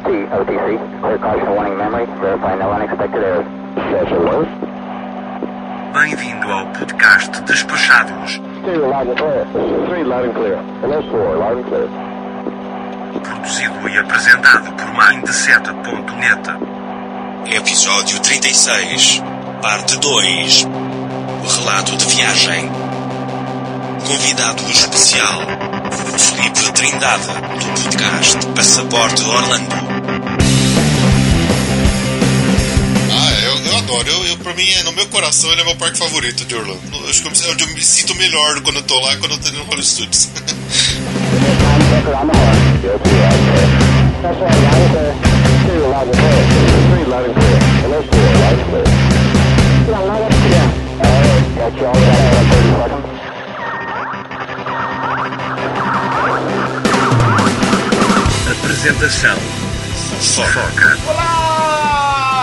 LT, OTC. Clear caution warning memory. Verify no unexpected errors. Bem-vindo ao podcast Despachados, Stereo loud and clear. Three loud and clear. Hello, four loud and clear. produzido e apresentado por Mindset.net. Episódio 36, Parte 2 O relato de viagem. Convidado especial, Felipe Trindade, do podcast Passaporte Orlando. É, eu, eu adoro. Eu, eu, pra mim, é, no meu coração, ele é meu parque favorito de Orlando. Eu acho que eu, me- onde eu me sinto melhor quando eu tô lá e quando eu tô no Hollywood Studios. Record on the horn. LT loud and clear. That's right, loud and clear. Stereo loud and clear. Three loud and clear. Hello, four loud and clear. Yeah, loud and clear. All right, got you all set up. 30 seconds. Apresentação: Foca. Olá,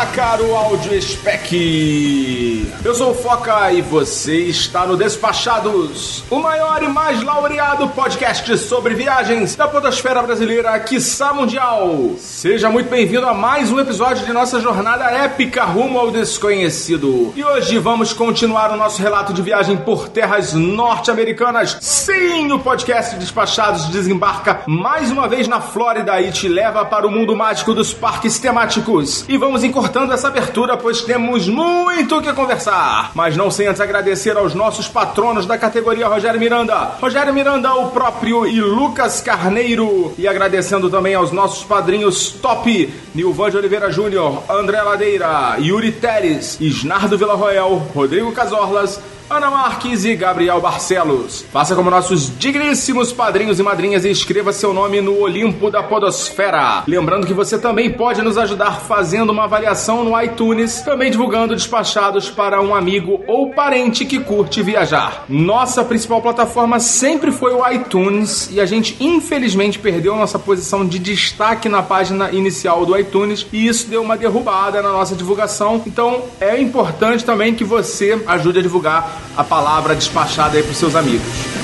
caro áudio spec. Eu sou o Foca e você está no Despachados, o maior e mais laureado podcast sobre viagens da podosfera brasileira, quiçá mundial. Seja muito bem-vindo a mais um episódio de nossa jornada épica rumo ao desconhecido. E hoje vamos continuar o nosso relato de viagem por terras norte-americanas. Sim, o podcast Despachados desembarca mais uma vez na Flórida e te leva para o mundo mágico dos parques temáticos. E vamos encurtando essa abertura, pois temos muito o que conversar. Mas não sem antes agradecer aos nossos patronos da categoria Rogério Miranda, Rogério Miranda, o próprio e Lucas Carneiro. E agradecendo também aos nossos padrinhos top, Nilvan de Oliveira Júnior, André Ladeira, Yuri Teres, Isnardo Villarroel, Rodrigo Casorlas, Ana Marques e Gabriel Barcelos. Faça como nossos digníssimos padrinhos e madrinhas e escreva seu nome no Olimpo da Podosfera. Lembrando que você também pode nos ajudar fazendo uma avaliação no iTunes, também divulgando despachados para um amigo ou parente que curte viajar. Nossa principal plataforma sempre foi o iTunes e a gente infelizmente perdeu nossa posição de destaque na página inicial do iTunes e isso deu uma derrubada na nossa divulgação. Então é importante também que você ajude a divulgar a palavra despachada aí para seus amigos.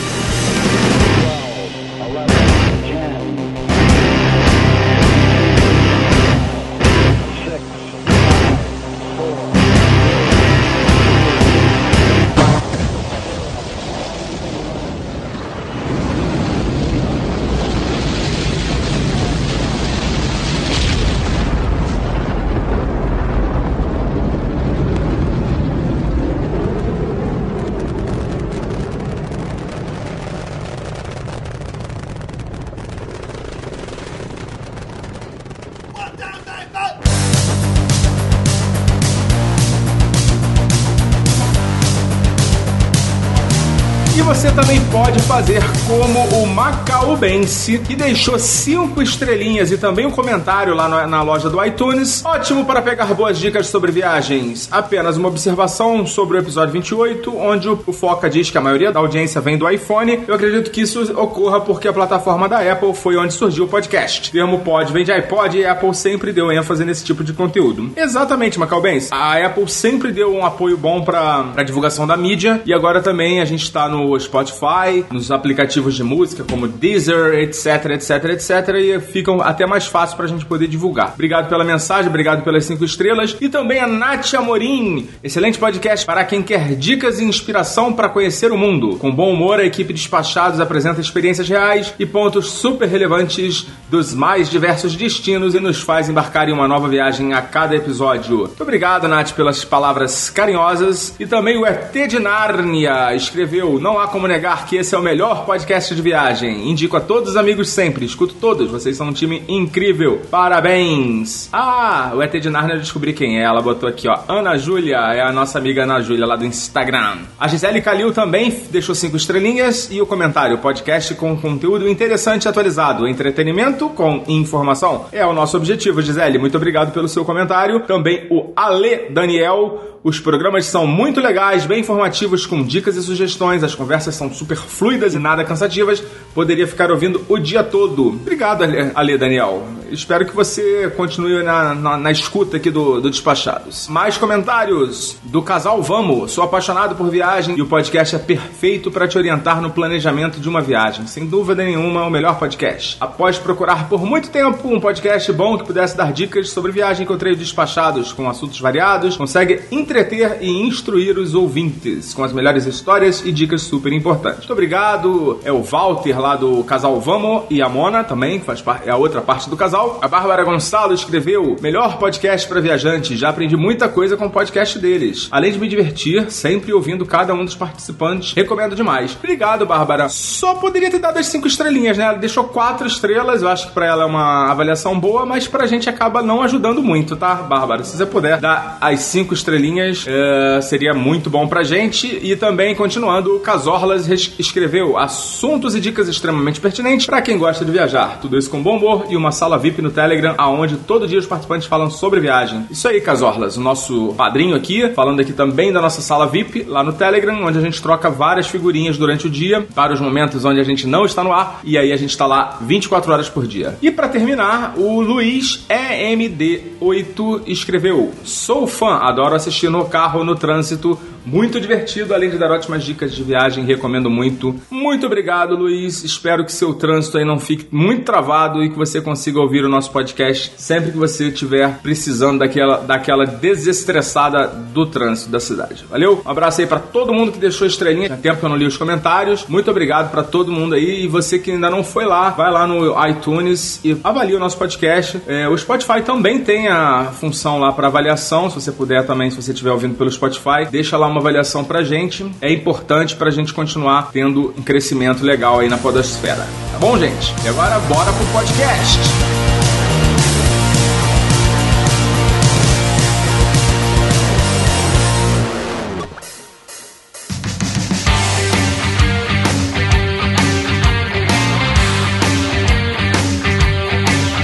E você também pode fazer como o Macaubense, que deixou cinco estrelinhas e também um comentário lá na loja do iTunes. Ótimo para pegar boas dicas sobre viagens. Apenas uma observação sobre o episódio 28, onde o Foca diz que a maioria da audiência vem do iPhone. Eu acredito que isso ocorra porque a plataforma da Apple foi onde surgiu o podcast. O termo pod vem de iPod e a Apple sempre deu ênfase nesse tipo de conteúdo. Exatamente, Macaubense. A Apple sempre deu um apoio bom para a divulgação da mídia e agora também a gente está no Spotify, nos aplicativos de música como Deezer, etc, etc, etc, e ficam até mais fácil pra gente poder divulgar. Obrigado pela mensagem, obrigado pelas cinco estrelas e também a Nath Amorim, excelente podcast para quem quer dicas e inspiração para conhecer o mundo. Com bom humor, a equipe Despachados apresenta experiências reais e pontos super relevantes dos mais diversos destinos e nos faz embarcar em uma nova viagem a cada episódio. Muito obrigado, Nath, pelas palavras carinhosas. E também o ET de Nárnia escreveu: Não há como negar que esse é o melhor podcast de viagem. Indico a todos os amigos sempre, escuto todos, vocês são um time incrível. Parabéns! Ah, o ET de Nárnia eu descobri quem é. Ela botou aqui, ó. Ana Júlia, é a nossa amiga Ana Júlia lá do Instagram. A Gisele Calil também deixou cinco estrelinhas e o comentário: podcast com conteúdo interessante e atualizado, entretenimento com informação. É o nosso objetivo, Gisele. Muito obrigado pelo seu comentário. Também o Ale Daniel. Os programas são muito legais, bem informativos, com dicas e sugestões. As conversas são super fluidas e nada cansativas. Poderia ficar ouvindo o dia todo. Obrigado, Ale, Daniel. espero que você continue na, na, na escuta aqui do, do Despachados. Mais comentários do casal Vamos. Sou apaixonado por viagem e o podcast é perfeito para te orientar no planejamento de uma viagem. Sem dúvida nenhuma, o melhor podcast. Após procurar por muito tempo um podcast bom que pudesse dar dicas sobre viagem, encontrei o Despachados com assuntos variados, consegue entreter e instruir os ouvintes com as melhores histórias e dicas super importantes. Muito obrigado. É o Walter lá do casal Vamos e a Mona também, que faz parte, é a outra parte do casal. A Bárbara Gonçalo escreveu: melhor podcast para viajantes. Já aprendi muita coisa com o podcast deles. Além de me divertir, sempre ouvindo cada um dos participantes. Recomendo demais. Obrigado, Bárbara. Só poderia ter dado as cinco estrelinhas, né? Ela deixou quatro estrelas. Eu acho que para ela é uma avaliação boa, mas pra gente acaba não ajudando muito, tá, Bárbara? Se você puder dar as cinco estrelinhas, é, seria muito bom pra gente. E também, continuando, o Casorlas escreveu assuntos e dicas extremamente pertinentes para quem gosta de viajar. Tudo isso com bom humor e uma sala VIP no Telegram, aonde todo dia os participantes falam sobre viagem. Isso aí, Casorlas, o nosso padrinho aqui, falando aqui também da nossa sala VIP lá no Telegram, onde a gente troca várias figurinhas durante o dia, para os momentos onde a gente não está no ar, e aí a gente está lá 24 horas por dia. E para terminar, o Luiz EMD8 escreveu: Sou fã, adoro assistir no carro, no trânsito muito divertido, além de dar ótimas dicas de viagem, recomendo muito. Muito obrigado, Luiz. Espero que seu trânsito aí não fique muito travado e que você consiga ouvir o nosso podcast sempre que você estiver precisando daquela, daquela desestressada do trânsito da cidade. Valeu? Um abraço aí para todo mundo que deixou estrelinha. Há tempo que eu não li os comentários. Muito obrigado para todo mundo aí. E você que ainda não foi lá, vai lá no iTunes e avalie o nosso podcast. É, o Spotify também tem a função lá para avaliação. Se você puder também, se você estiver ouvindo pelo Spotify, deixa lá uma avaliação pra gente. É importante pra gente continuar tendo um crescimento legal aí na podosfera. Tá bom, gente? E agora bora pro podcast.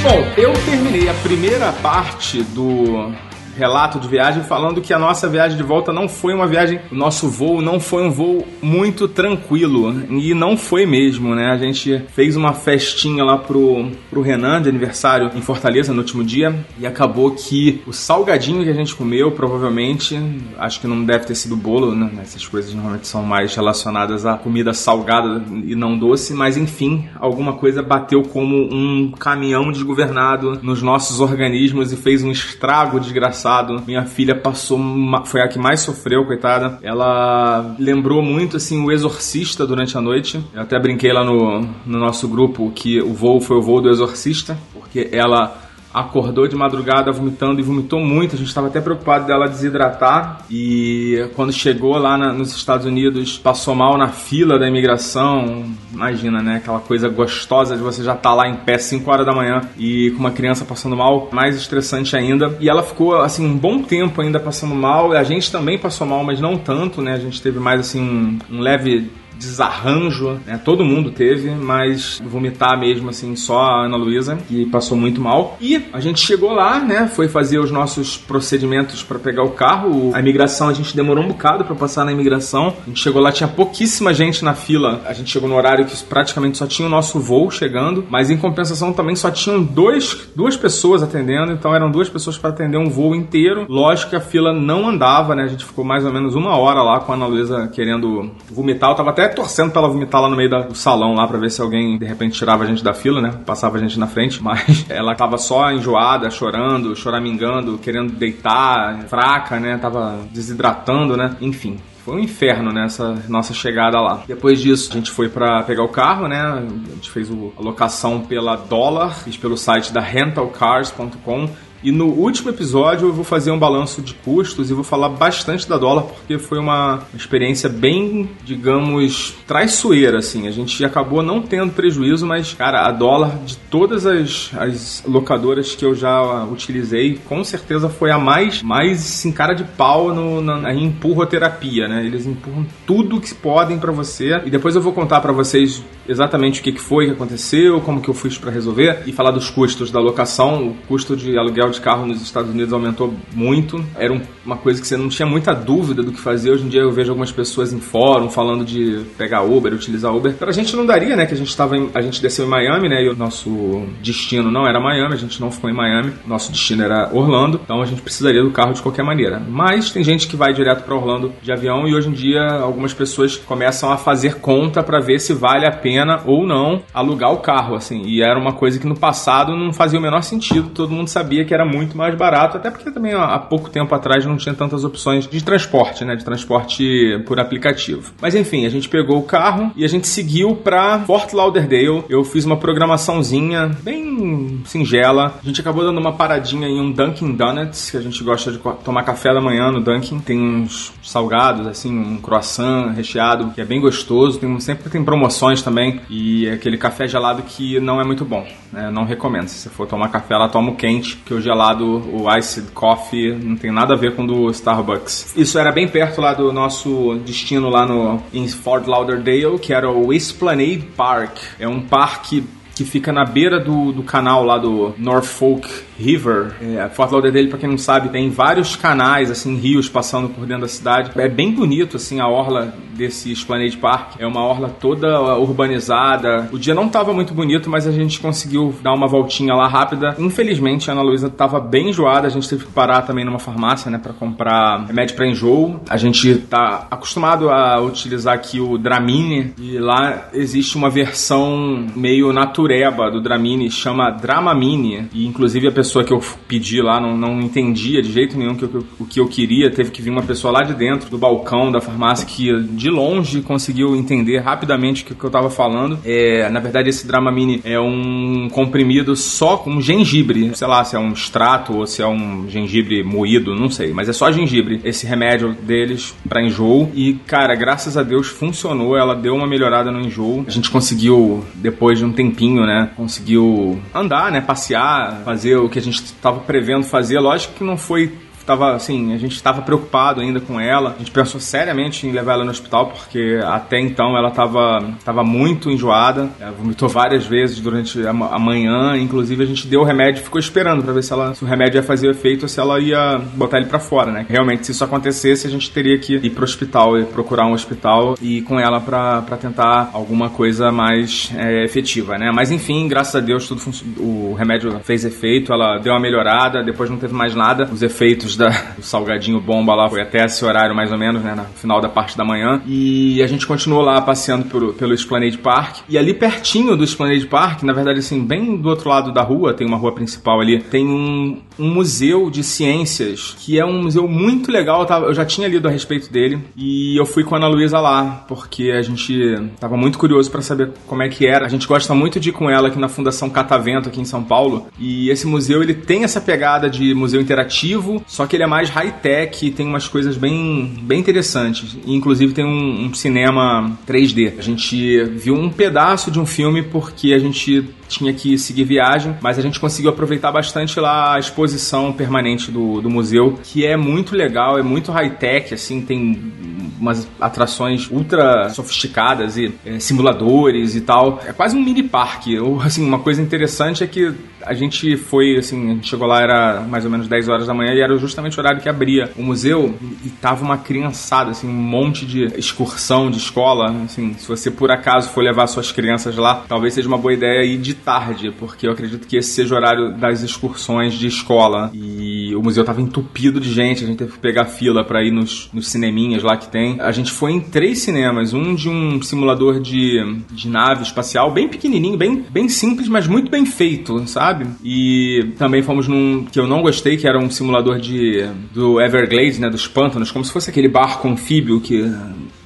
Bom, eu terminei a primeira parte do relato de viagem falando que a nossa viagem de volta não foi uma viagem, o nosso voo não foi um voo muito tranquilo e não foi mesmo, né? A gente fez uma festinha lá pro, pro Renan de aniversário em Fortaleza no último dia e acabou que o salgadinho que a gente comeu, provavelmente, acho que não deve ter sido bolo, né? Essas coisas normalmente são mais relacionadas à comida salgada e não doce, mas enfim, alguma coisa bateu como um caminhão desgovernado nos nossos organismos e fez um estrago desgraçado minha filha passou, foi a que mais sofreu, coitada. Ela lembrou muito assim o Exorcista durante a noite. Eu até brinquei lá no, no nosso grupo que o voo foi o voo do Exorcista, porque ela acordou de madrugada vomitando e vomitou muito. A gente estava até preocupado dela desidratar. E quando chegou lá na, nos Estados Unidos, passou mal na fila da imigração. Imagina, né? Aquela coisa gostosa de você já estar tá lá em pé 5 horas da manhã e com uma criança passando mal, mais estressante ainda. E ela ficou, assim, um bom tempo ainda passando mal. A gente também passou mal, mas não tanto, né? A gente teve mais, assim, um, um leve desarranjo, né? Todo mundo teve, mas vomitar mesmo, assim, só a Ana Luísa, que passou muito mal. E a gente chegou lá, né? Foi fazer os nossos procedimentos para pegar o carro. A imigração, a gente demorou um bocado para passar na imigração. A gente chegou lá, tinha pouquíssima gente na fila. A gente chegou no horário que praticamente só tinha o nosso voo chegando, mas em compensação também só tinham dois, duas pessoas atendendo, então eram duas pessoas para atender um voo inteiro. Lógico que a fila não andava, né? A gente ficou mais ou menos uma hora lá com a Ana Luísa querendo vomitar. Eu tava até torcendo pra ela vomitar lá no meio do salão lá pra ver se alguém de repente tirava a gente da fila, né? Passava a gente na frente, mas ela tava só enjoada, chorando, choramingando, querendo deitar, fraca, né? Tava desidratando, né? Enfim, foi um inferno nessa né, nossa chegada lá. Depois disso, a gente foi para pegar o carro, né? A gente fez a locação pela dólar, fiz pelo site da rentalcars.com e no último episódio eu vou fazer um balanço de custos e vou falar bastante da dólar porque foi uma experiência bem, digamos, traiçoeira, assim. A gente acabou não tendo prejuízo, mas, cara, a dólar de todas as, as locadoras que eu já utilizei, com certeza foi a mais, mais assim, cara de pau no, na, na empurroterapia, né? Eles empurram tudo que podem para você e depois eu vou contar para vocês exatamente o que, que foi que aconteceu, como que eu fiz para resolver e falar dos custos da locação. O custo de aluguel de carro nos Estados Unidos aumentou muito. Era um, uma coisa que você não tinha muita dúvida do que fazer. Hoje em dia eu vejo algumas pessoas em fórum falando de pegar Uber, utilizar Uber. Pra gente não daria, né? Que a gente tava em, a gente desceu em Miami, né? E o nosso destino não era Miami, a gente não ficou em Miami. Nosso destino era Orlando. Então a gente precisaria do carro de qualquer maneira. Mas tem gente que vai direto para Orlando de avião e hoje em dia algumas pessoas começam a fazer conta para ver se vale a pena ou não alugar o carro, assim. E era uma coisa que no passado não fazia o menor sentido. Todo mundo sabia que era muito mais barato, até porque também há pouco tempo atrás não tinha tantas opções de transporte, né? De transporte por aplicativo. Mas enfim, a gente pegou o carro e a gente seguiu para Fort Lauderdale. Eu fiz uma programaçãozinha bem singela. A gente acabou dando uma paradinha em um Dunkin' Donuts, que a gente gosta de tomar café da manhã no Dunkin'. Tem uns salgados, assim, um croissant recheado, que é bem gostoso. Tem, sempre tem promoções também. E é aquele café gelado que não é muito bom. Né? Não recomendo. Se você for tomar café, ela toma o quente, que o gelado, o iced coffee, não tem nada a ver com o do Starbucks. Isso era bem perto lá do nosso destino lá no em Fort Lauderdale, que era o Esplanade Park. É um parque que fica na beira do, do canal lá do Norfolk River. É, Fort Lauderdale, para quem não sabe, tem vários canais, assim, rios passando por dentro da cidade. É bem bonito, assim, a orla desse Esplanade Park. É uma orla toda urbanizada. O dia não estava muito bonito, mas a gente conseguiu dar uma voltinha lá rápida. Infelizmente, a Ana Luísa estava bem enjoada. A gente teve que parar também numa farmácia, né, para comprar remédio para enjoo. A gente tá acostumado a utilizar aqui o Dramine e lá existe uma versão meio natureba do Dramine, chama Dramamine. E inclusive a pessoa que eu pedi lá não, não entendia de jeito nenhum que eu, o que eu queria. Teve que vir uma pessoa lá de dentro do balcão da farmácia que de longe conseguiu entender rapidamente o que, que eu estava falando. É, na verdade, esse Dramamine é um comprimido só com gengibre. Sei lá se é um extrato ou se é um gengibre moído, não sei. Mas é só gengibre. Esse remédio deles para enjoo. E, cara, graças a Deus funcionou. Ela deu uma melhorada no enjoo. A gente conseguiu, depois de um tempinho, né? Conseguiu andar, né? Passear, fazer o que a gente estava prevendo fazer. Lógico que não foi tava assim, a gente estava preocupado ainda com ela. A gente pensou seriamente em levar ela no hospital porque até então ela estava tava muito enjoada, ela vomitou várias vezes durante a, a manhã, inclusive a gente deu o remédio, ficou esperando para ver se ela se o remédio ia fazer efeito ou se ela ia botar ele para fora, né? Realmente se isso acontecesse, a gente teria que ir pro hospital e procurar um hospital e ir com ela para tentar alguma coisa mais é, efetiva, né? Mas enfim, graças a Deus tudo o remédio fez efeito, ela deu uma melhorada, depois não teve mais nada. Os efeitos da, do salgadinho bomba lá foi até esse horário mais ou menos, né, no final da parte da manhã. E a gente continuou lá passeando pelo, pelo Esplanade Park. E ali pertinho do Esplanade Park, na verdade assim, bem do outro lado da rua, tem uma rua principal ali, tem um, um museu de ciências, que é um museu muito legal, eu, já tinha lido a respeito dele, e eu fui com a Ana Luísa lá, porque a gente tava muito curioso para saber como é que era. A gente gosta muito de ir com ela aqui na Fundação Catavento, aqui em São Paulo, e esse museu, ele tem essa pegada de museu interativo, só que ele é mais high-tech e tem umas coisas bem, bem interessantes. E, inclusive tem um, um cinema 3D. A gente viu um pedaço de um filme porque a gente tinha que seguir viagem, mas a gente conseguiu aproveitar bastante lá a exposição permanente do, do museu, que é muito legal, é muito high-tech, assim, tem umas atrações ultra sofisticadas e é, simuladores e tal. É quase um mini parque. Ou, assim, uma coisa interessante é que a gente foi, assim, a gente chegou lá, era mais ou menos 10 horas da manhã e era justamente o horário que abria o museu e tava uma criançada, assim, um monte de excursão de escola, assim, se você por acaso for levar suas crianças lá, talvez seja uma boa ideia ir de tarde, porque eu acredito que esse seja o horário das excursões de escola e o museu tava entupido de gente, a gente teve que pegar fila para ir nos, nos cineminhas lá que tem. A gente foi em três cinemas, um de um simulador de, de nave espacial, bem pequenininho, bem, bem simples, mas muito bem feito, sabe? E também fomos num que eu não gostei, que era um simulador de do Everglades, né, dos pântanos, como se fosse aquele barco anfíbio que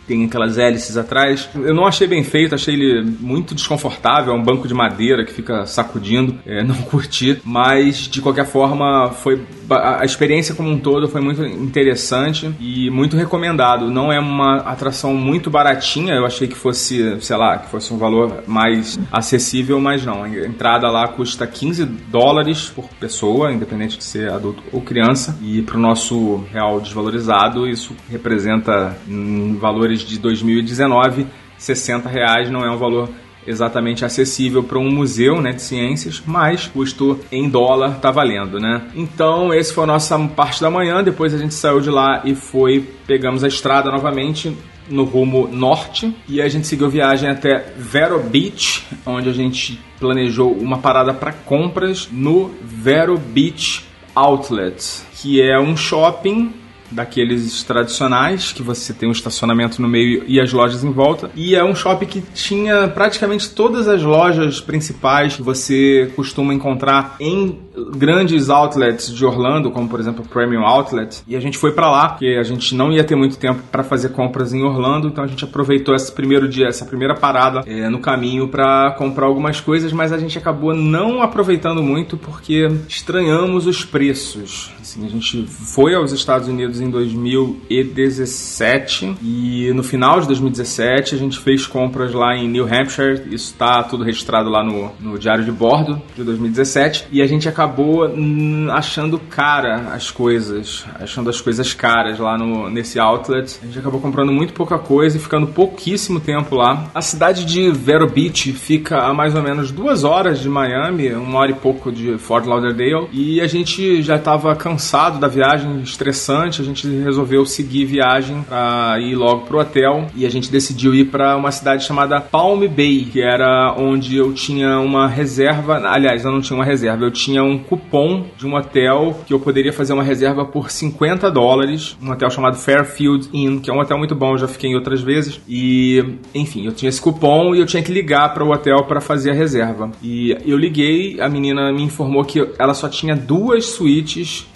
tem aquelas hélices atrás. Eu não achei bem feito, achei ele muito desconfortável, é um banco de madeira que fica sacudindo, é, não curti, mas de qualquer forma foi a experiência como um todo foi muito interessante e muito recomendado. Não é uma atração muito baratinha, eu achei que fosse, sei lá, que fosse um valor mais acessível, mas não. A entrada lá custa 15 dólares por pessoa, independente de ser adulto ou criança, e para o nosso real desvalorizado, isso representa valores de 2019 60 reais não é um valor exatamente acessível para um museu né, de ciências, mas custo em dólar tá valendo, né? Então, esse foi a nossa parte da manhã. Depois a gente saiu de lá e foi, pegamos a estrada novamente no rumo norte e a gente seguiu viagem até Vero Beach, onde a gente planejou uma parada para compras no Vero Beach Outlet, que é um shopping daqueles tradicionais, que você tem um estacionamento no meio e as lojas em volta. E é um shopping que tinha praticamente todas as lojas principais que você costuma encontrar em grandes outlets de Orlando, como por exemplo o Premium Outlet, e a gente foi para lá, porque a gente não ia ter muito tempo para fazer compras em Orlando, então a gente aproveitou esse primeiro dia, essa primeira parada é, no caminho para comprar algumas coisas, mas a gente acabou não aproveitando muito porque estranhamos os preços. Assim, a gente foi aos Estados Unidos em 2017 e no final de 2017 a gente fez compras lá em New Hampshire, isso está tudo registrado lá no, no diário de bordo de 2017, e a gente acabou hum, achando cara as coisas, achando as coisas caras lá no, nesse outlet. A gente acabou comprando muito pouca coisa e ficando pouquíssimo tempo lá. A cidade de Vero Beach fica a mais ou menos duas horas de Miami, uma hora e pouco de Fort Lauderdale, e a gente já estava cansado da viagem, estressante, a gente resolveu seguir viagem para ir logo pro hotel e a gente decidiu ir para uma cidade chamada Palm Bay, que era onde eu tinha uma reserva, aliás, eu não tinha uma reserva, eu tinha um cupom de um hotel que eu poderia fazer uma reserva por 50 dólares, um hotel chamado Fairfield Inn, que é um hotel muito bom, já fiquei em outras vezes. E, enfim, eu tinha esse cupom e eu tinha que ligar para o hotel para fazer a reserva. E eu liguei, a menina me informou que ela só tinha duas suítes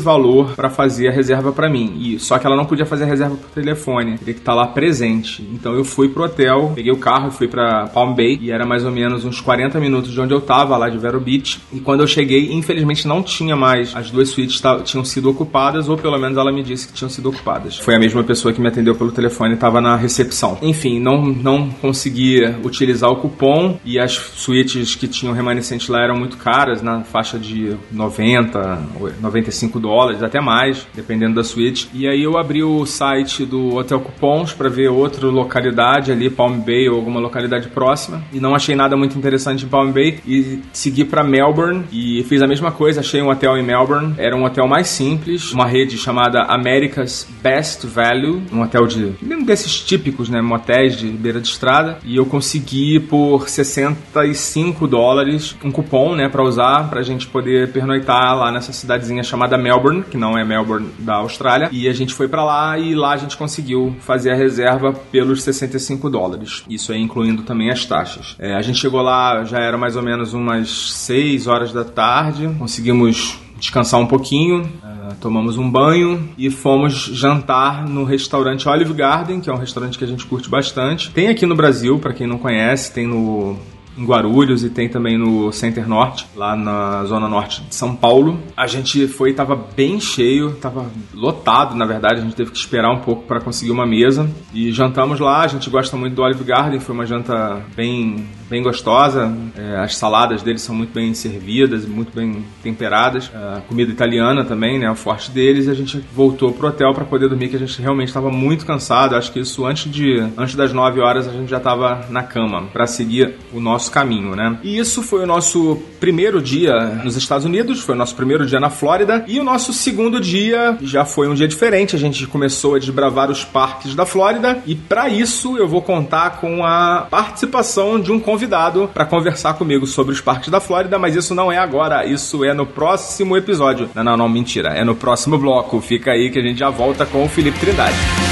valor para fazer a reserva para mim. E só que ela não podia fazer a reserva por telefone, teria que estar tá lá presente. Então eu fui pro hotel, peguei o carro fui para Palm Bay e era mais ou menos uns 40 minutos de onde eu tava lá de Vero Beach. E quando eu cheguei infelizmente não tinha mais. As duas suítes tinham sido ocupadas, ou pelo menos ela me disse que tinham sido ocupadas. Foi a mesma pessoa que me atendeu pelo telefone estava na recepção. Enfim, não, não conseguia utilizar o cupom e as suítes que tinham remanescente lá eram muito caras, na faixa de 90, 95 dólares, até mais, dependendo da suíte. E aí eu abri o site do Hotel Cupons para ver outra localidade ali, Palm Bay ou alguma localidade próxima, e não achei nada muito interessante em Palm Bay e segui para Melbourne e fiz a mesma coisa, achei um hotel em Melbourne. Era um hotel mais simples, uma rede chamada America's Best Value, um hotel de um desses típicos, né, motéis de beira de estrada. E eu consegui por 65 dólares um cupom, né, para usar pra gente poder pernoitar lá nessa cidadezinha chamada Melbourne, que não é Melbourne da Austrália. E a gente foi para lá e lá a gente conseguiu fazer a reserva pelos 65 dólares. Isso aí incluindo também as taxas. É, a gente chegou lá, já era mais ou menos umas 6 horas da tarde conseguimos descansar um pouquinho, uh, tomamos um banho e fomos jantar no restaurante Olive Garden, que é um restaurante que a gente curte bastante. Tem aqui no Brasil, para quem não conhece, tem no em Guarulhos e tem também no Center Norte, lá na zona norte de São Paulo. A gente foi, tava bem cheio, tava lotado, na verdade, a gente teve que esperar um pouco para conseguir uma mesa e jantamos lá. A gente gosta muito do Olive Garden, foi uma janta bem bem gostosa. É, as saladas deles são muito bem servidas, muito bem temperadas. A comida italiana também, né, o forte deles. E a gente voltou pro hotel para poder dormir, que a gente realmente estava muito cansado. Acho que isso antes de antes das 9 horas a gente já estava na cama para seguir o nosso caminho, né? E isso foi o nosso primeiro dia nos Estados Unidos, foi o nosso primeiro dia na Flórida e o nosso segundo dia já foi um dia diferente. A gente começou a desbravar os parques da Flórida e para isso eu vou contar com a participação de um convidado para conversar comigo sobre os parques da Flórida, mas isso não é agora, isso é no próximo episódio. Não, não, não, mentira, é no próximo bloco. Fica aí que a gente já volta com o Felipe Trindade.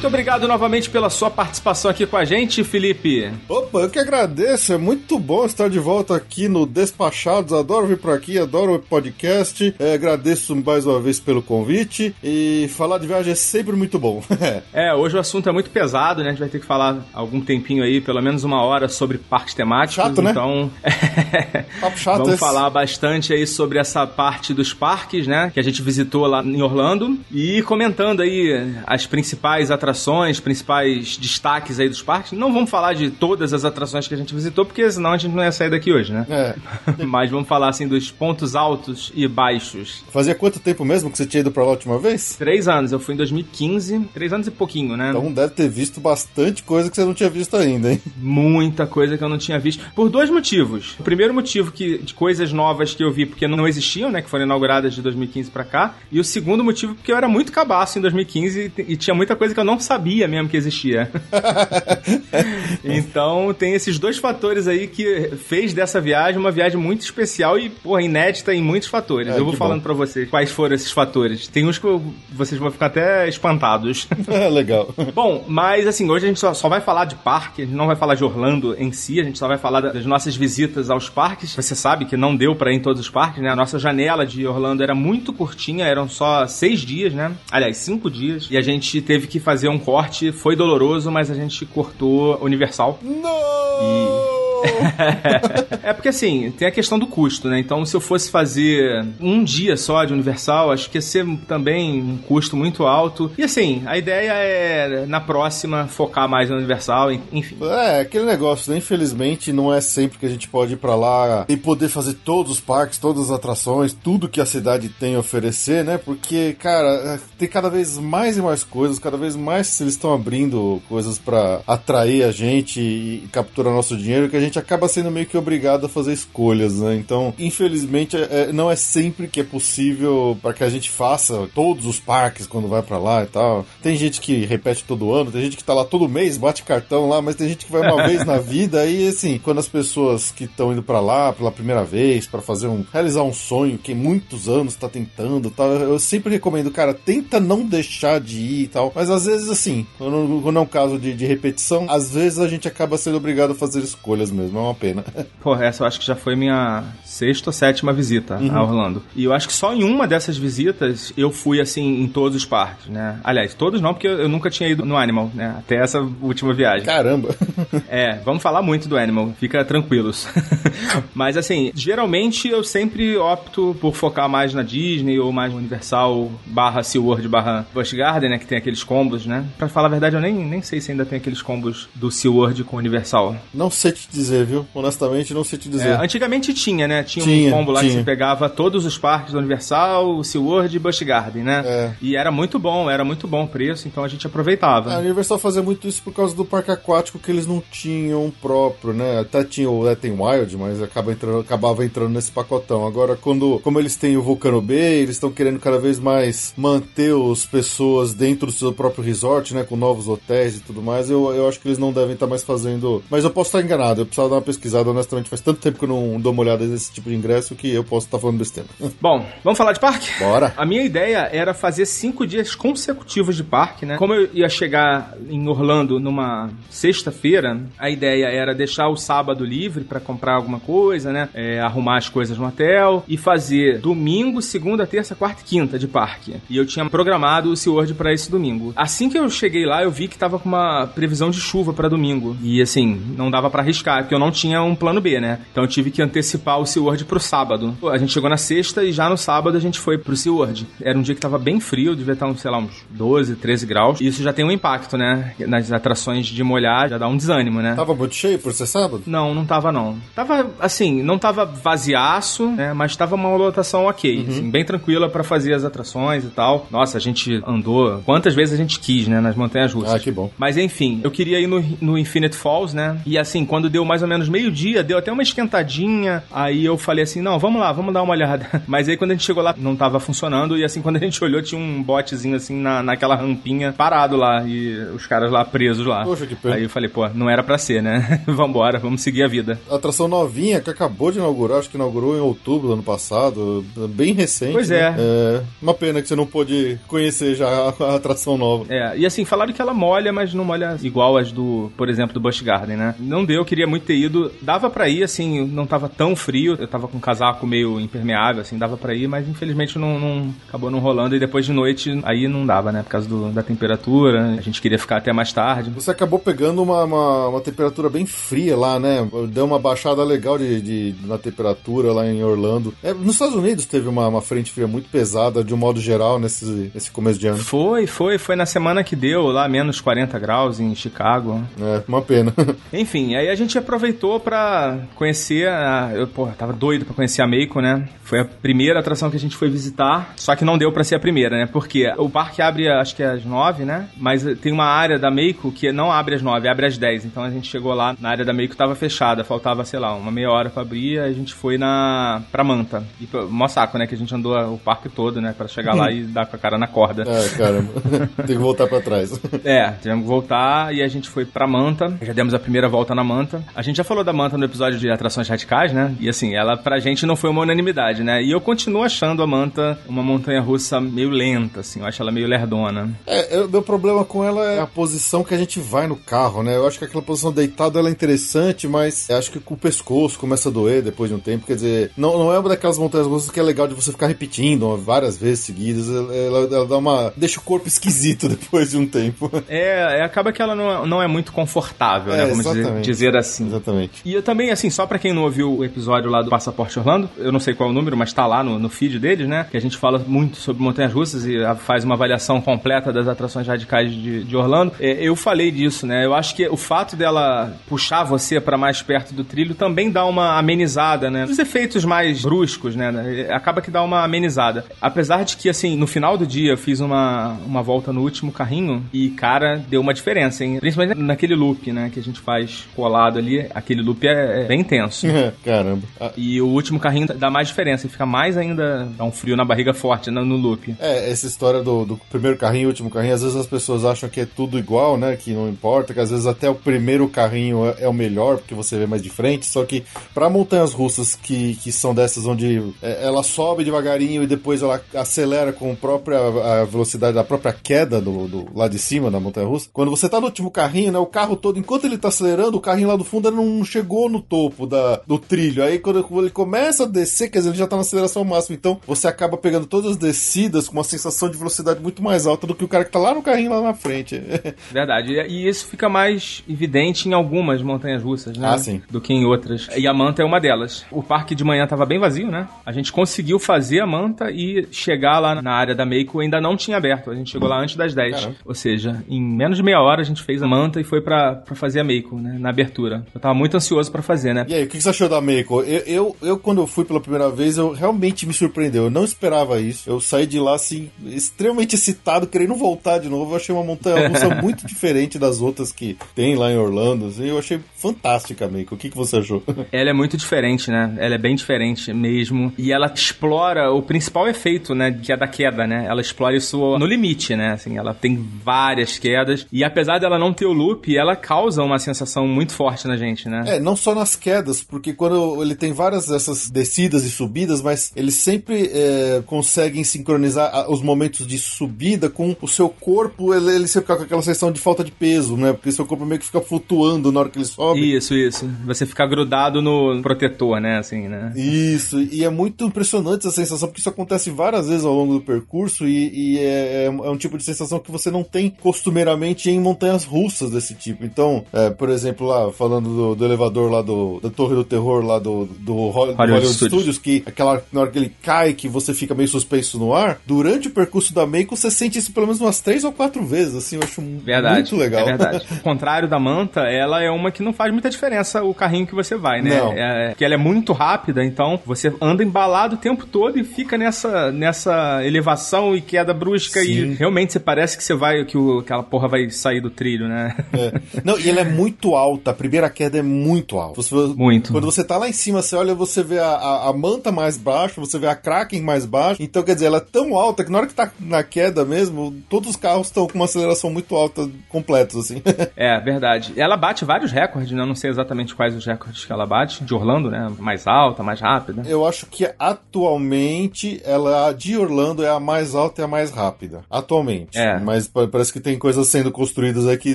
Muito obrigado novamente pela sua participação aqui com a gente, Felipe. Opa, eu que agradeço. É muito bom estar de volta aqui no Despachados. Adoro vir por aqui, adoro o podcast. É, agradeço mais uma vez pelo convite. E falar de viagem é sempre muito bom. é, hoje o assunto é muito pesado, né? A gente vai ter que falar algum tempinho aí, pelo menos uma hora, sobre parques temáticos. Chato, né? Então, Papo chato vamos esse. falar bastante aí sobre essa parte dos parques, né? Que a gente visitou lá em Orlando. E comentando aí as principais atrações atrações, principais destaques aí dos parques. Não vamos falar de todas as atrações que a gente visitou, porque senão a gente não ia sair daqui hoje, né? É. Mas vamos falar assim dos pontos altos e baixos. Fazia quanto tempo mesmo que você tinha ido pra lá a última vez? Três anos, eu fui em 2015, três anos e pouquinho, né? Então deve ter visto bastante coisa que você não tinha visto ainda, hein? Muita coisa que eu não tinha visto. Por dois motivos. O primeiro motivo que de coisas novas que eu vi porque não existiam, né? Que foram inauguradas de 2015 pra cá. E o segundo motivo porque eu era muito cabaço em 2015 e, e tinha muita coisa que eu não sabia mesmo que existia. então tem esses dois fatores aí que fez dessa viagem uma viagem muito especial e, porra, inédita em muitos fatores. É, eu vou falando pra vocês quais foram esses fatores. Tem uns que eu- vocês vão ficar até espantados. Legal. Bom, mas assim, hoje a gente só, só vai falar de parque, a gente não vai falar de Orlando em si, a gente só vai falar da- das nossas visitas aos parques. Você sabe que não deu pra ir em todos os parques, né? A nossa janela de Orlando era muito curtinha, eram só seis dias, né? Aliás, cinco dias. E a gente teve que fazer um corte, foi doloroso, mas a gente cortou Universal. Não! é porque assim, tem a questão do custo, né? Então, se eu fosse fazer um dia só de Universal, acho que ia ser também um custo muito alto. E assim, a ideia é, na próxima, focar mais no Universal, en- enfim. É, aquele negócio, né? Infelizmente, não é sempre que a gente pode ir pra lá e poder fazer todos os parques, todas as atrações, tudo que a cidade tem a oferecer, né? Porque, cara, tem cada vez mais e mais coisas, cada vez mais eles estão abrindo coisas pra atrair a gente e capturar nosso dinheiro, que a gente acaba sendo meio que obrigado a fazer escolhas, né? Então, infelizmente, é- é- não é sempre que é possível para que a gente faça todos os parques quando vai pra lá e tal. Tem gente que repete todo ano, tem gente que tá lá todo mês, bate cartão lá, mas tem gente que vai uma vez na vida e assim, quando as pessoas que estão indo pra lá pela primeira vez para fazer um realizar um sonho que muitos anos tá tentando, tal, eu sempre recomendo, cara, tenta não deixar de ir e tal. Mas às vezes assim, quando, quando é um caso de, de repetição, às vezes a gente acaba sendo obrigado a fazer escolhas mesmo, é uma pena. Pô, essa eu acho que já foi minha sexta ou sétima visita a Orlando. E eu acho que só em uma dessas visitas eu fui, assim, em todos os parques, né? Aliás, todos não, porque eu eu nunca tinha ido no Animal, né? Até essa última viagem. Caramba. É, vamos falar muito do Animal, fica tranquilos. Mas assim, geralmente eu sempre opto por focar mais na Disney ou mais no Universal barra SeaWorld barra Busch Garden, né? Que tem aqueles combos, né? Pra falar a verdade, eu nem, nem sei se ainda tem aqueles combos do SeaWorld com o Universal. Não sei te dizer, viu? Honestamente, não sei te dizer. É, antigamente tinha, né? Tinha, Tinha, um combo lá que tinha. você pegava todos os parques do Universal, o SeaWorld e Busch Garden, né? É. E era muito bom, era muito bom o preço, então a gente aproveitava. A Universal fazia muito isso por causa do parque aquático que eles não tinham próprio, né? Até tinha o Wet n Wild, mas acaba entrando, acabava entrando nesse pacotão. Agora, quando, como eles têm o Vulcano Bay, eles estão querendo cada vez mais manter as pessoas dentro do seu próprio resort, né? Com novos hotéis e tudo mais. Eu, eu acho que eles não devem estar mais fazendo. Mas eu posso estar enganado, eu precisava dar uma pesquisada, honestamente. Faz tanto tempo que eu não dou uma olhada nesse tipo de ingresso que eu posso estar falando besteira. Bom, vamos falar de parque? Bora! A minha ideia era fazer cinco dias consecutivos de parque, né? Como eu ia chegar em Orlando numa sexta-feira, a ideia era deixar o sábado livre pra comprar alguma coisa, né? É, arrumar as coisas no hotel e fazer domingo, segunda, terça, quarta e quinta de parque. E eu tinha programado o SeaWorld pra esse domingo. Assim que eu cheguei lá, eu vi que tava com uma previsão de chuva pra domingo. E assim, não dava pra arriscar, porque eu não tinha um plano B, né? Então eu tive que antecipar o SeaWorld pro sábado. A gente chegou na sexta e já no sábado a gente foi pro SeaWorld. Era um dia que tava bem frio, devia estar, uns, sei lá, uns 12, 13 graus. E isso já tem um impacto, né? Nas atrações de molhar, já dá um desânimo, né? Tava muito cheio por ser sábado? Não, não tava não. Tava, assim, não tava vaziaço, né? Mas tava uma lotação ok, assim, bem tranquila pra fazer as atrações e tal. Nossa, a gente andou quantas vezes a gente quis, né? Nas montanhas russas. Ah, que bom. Mas enfim, eu queria ir no, no Infinite Falls, né? E assim, quando deu mais ou menos meio-dia, deu até uma esquentadinha. Aí eu falei assim: não, vamos lá, vamos dar uma olhada. Mas aí quando a gente chegou lá, não tava funcionando. E assim, quando a gente olhou, tinha um botezinho assim na, naquela rampinha parado lá. E os caras lá presos lá. Poxa, que pena. Aí eu falei, pô, não era pra ser, né? Vambora, vamos seguir a vida. atração novinha que acabou de inaugurar, acho que inaugurou em outubro do ano passado, bem recente. Pois né? é. é. Uma pena que você não pôde conhecer já a, a atração nova. É, e assim, falaram que ela molha, mas não molha igual as do, por exemplo, do Busch Garden, né? Não deu, eu queria muito ter ido. Dava pra ir, assim, não tava tão frio, eu tava com um casaco meio impermeável, assim, dava pra ir, mas infelizmente não, não acabou não rolando. E depois de noite, aí não dava, né? Por causa do, da temperatura, a gente queria ficar até mais tarde. Você acabou pegando uma, uma, uma temperatura bem fria lá, né? Deu uma baixada legal de, de na temperatura lá em Orlando. É, nos Estados Unidos teve uma, uma frente fria muito pesada, de um modo geral, nesse, nesse começo de ano. Foi, foi, foi na semana que deu lá menos 40 graus em Chicago. É, uma pena. Enfim, aí a gente aproveitou pra conhecer. A, eu, pô, tava doido pra conhecer a Meiko, né? Foi a primeira atração que a gente foi visitar, só que não deu pra ser a primeira, né? Porque o parque abre, acho que às 9, né? Mas tem uma área da Meiko que não abre às 9, abre às 10. Então a gente chegou lá, na área da Meiko tava fechada, faltava, sei lá, uma meia hora pra abrir, a gente foi na pra Manta. E mó saco, né? Que a gente andou o parque todo, né? Pra chegar lá e dar com a cara na corda. É, caramba. Tem que voltar pra trás. É, tivemos que voltar e a gente foi pra Manta. Já demos a primeira volta na Manta. A gente já falou da Manta no episódio de atrações radicais, né? E assim, ela pra gente não foi uma unanimidade, né? E eu continuo achando a Manta uma montanha russa meio lenta, assim. Eu acho ela meio lerdona. É, o meu problema com ela é a posição que a gente vai no carro, né? Eu acho que aquela posição deitada ela é interessante, mas acho que com o pescoço começa a doer depois de um tempo. Quer dizer, não, não é uma daquelas montanhas russas que é legal de você ficar repetindo várias vezes seguidas. Ela, ela, dá uma. deixa o corpo esquisito depois de um tempo. É, é acaba que ela não, não é muito confortável, né? É, Vamos dizer, exatamente. dizer assim. Exatamente. E eu também, assim, só pra quem não ouviu o episódio lá do Passaporte Orlando, eu não sei qual é o número, mas tá lá no, no feed deles, né? Que a gente fala muito sobre montanhas russas e faz uma avaliação completa das atrações radicais de, de Orlando. É, eu falei disso, né? Eu acho que o fato dela puxar você pra mais perto do trilho também dá uma amenizada, né? Os efeitos mais bruscos, né? Acaba que dá uma amenizada. Apesar de que, assim, no final do dia eu fiz uma, uma volta no último carrinho e, cara, deu uma diferença, hein? Principalmente naquele loop, né? Que a gente faz colado ali. Aquele loop é, é bem intenso. Caramba. Ah, E o último carrinho dá mais diferença, e fica mais ainda. dá um frio na barriga forte no, no loop. É, essa história do, do primeiro carrinho e último carrinho, às vezes as pessoas acham que é tudo igual, né? Que não importa, que às vezes até o primeiro carrinho é, é o melhor, porque você vê mais de frente. Só que para montanhas russas que, que são dessas onde é, ela sobe devagarinho e depois ela acelera com a própria a velocidade da própria queda do, do lá de cima da montanha russa. Quando você tá no último carrinho, né? O carro todo, enquanto ele tá acelerando, o carrinho lá do fundo ele não chegou no topo da, do trilho. Aí quando ele começa a descer, quer dizer, ele já tá na aceleração máxima. Então você acaba pegando todas as descidas com uma sensação de velocidade muito mais alta do que o cara que tá lá no carrinho lá na frente. Verdade. E, isso fica mais evidente em algumas montanhas russas, né? Ah, sim. Do que em outras. E a manta é uma delas. O parque de manhã tava bem vazio, né? A gente conseguiu fazer a manta e chegar lá na área da Meiko ainda não tinha aberto. A gente chegou lá antes das 10. Caramba. Ou seja, em menos de meia hora a gente fez a manta e foi pra, pra fazer a Meiko, né? Na abertura. Eu tava muito ansioso pra fazer, né? E aí, o que você achou da Meiko? Eu, eu, eu, quando eu fui pela primeira vez, eu realmente me surpreendeu. Eu não esperava isso. Eu saí de lá, assim, extremamente excitado, querendo voltar de novo. Eu achei uma montanha russa muito diferente das outras que tem lá em Orlando. assim. Eu achei fantástica a Meiko. O que, que você achou? Ela é muito diferente, né? Ela é bem diferente mesmo. E ela explora o principal efeito, né? Que é da queda, né? Ela explora isso no limite, né? Assim, ela tem várias quedas. E apesar dela não ter o loop, ela causa uma sensação muito forte na gente, né? É, não só nas quedas, porque quando ele tem várias dessas descidas e subidas, mas eles sempre é, conseguem sincronizar os momentos de subida com o seu corpo, ele, ele sempre fica com aquela sensação de falta de peso, né? Porque seu corpo meio que fica flutuando na hora que ele sobe. Isso, isso. Você fica grudado no protetor, né? Assim, né? Isso, e é muito impressionante essa sensação, porque isso acontece várias vezes ao longo do percurso e, e é, é um tipo de sensação que você não tem costumeiramente em montanhas russas desse tipo. Então, é, por exemplo, lá, falando do, do elevador lá do, da Torre do Terror lá do, do, Hol- do Hollywood, Studios. Studios, que aquela, na hora que ele cai, que você fica meio suspenso no ar, durante o percurso da Meiko, você sente isso pelo menos umas três ou quatro vezes, assim, eu acho Verdade. muito legal. É verdade. Ao contrário da manta, ela é uma que não faz muita diferença o carrinho que você vai, né? Não. É, porque ela é muito rápida, então você anda embalado o tempo todo e fica nessa, nessa elevação e queda brusca Sim. e realmente você parece que você vai, que o, aquela porra vai sair do trilho, né? É. Não, e ela é muito alta. A primeira queda é muito alta. Você- Muito. Quando você tá lá em cima, você olha, você vê a, a, a manta mais baixa, você vê a Kraken mais baixa. Então, quer dizer, ela é tão alta que na hora que tá na queda mesmo, todos os carros estão com uma aceleração muito alta, completos, assim. É, verdade. Ela bate vários recordes, né? Eu não sei exatamente quais os recordes que ela bate. De Orlando, né? Mais alta, mais rápida. Eu acho que atualmente ela de Orlando é a mais alta e a mais rápida. Atualmente. É. Mas pa- parece que tem coisas sendo construídas aí que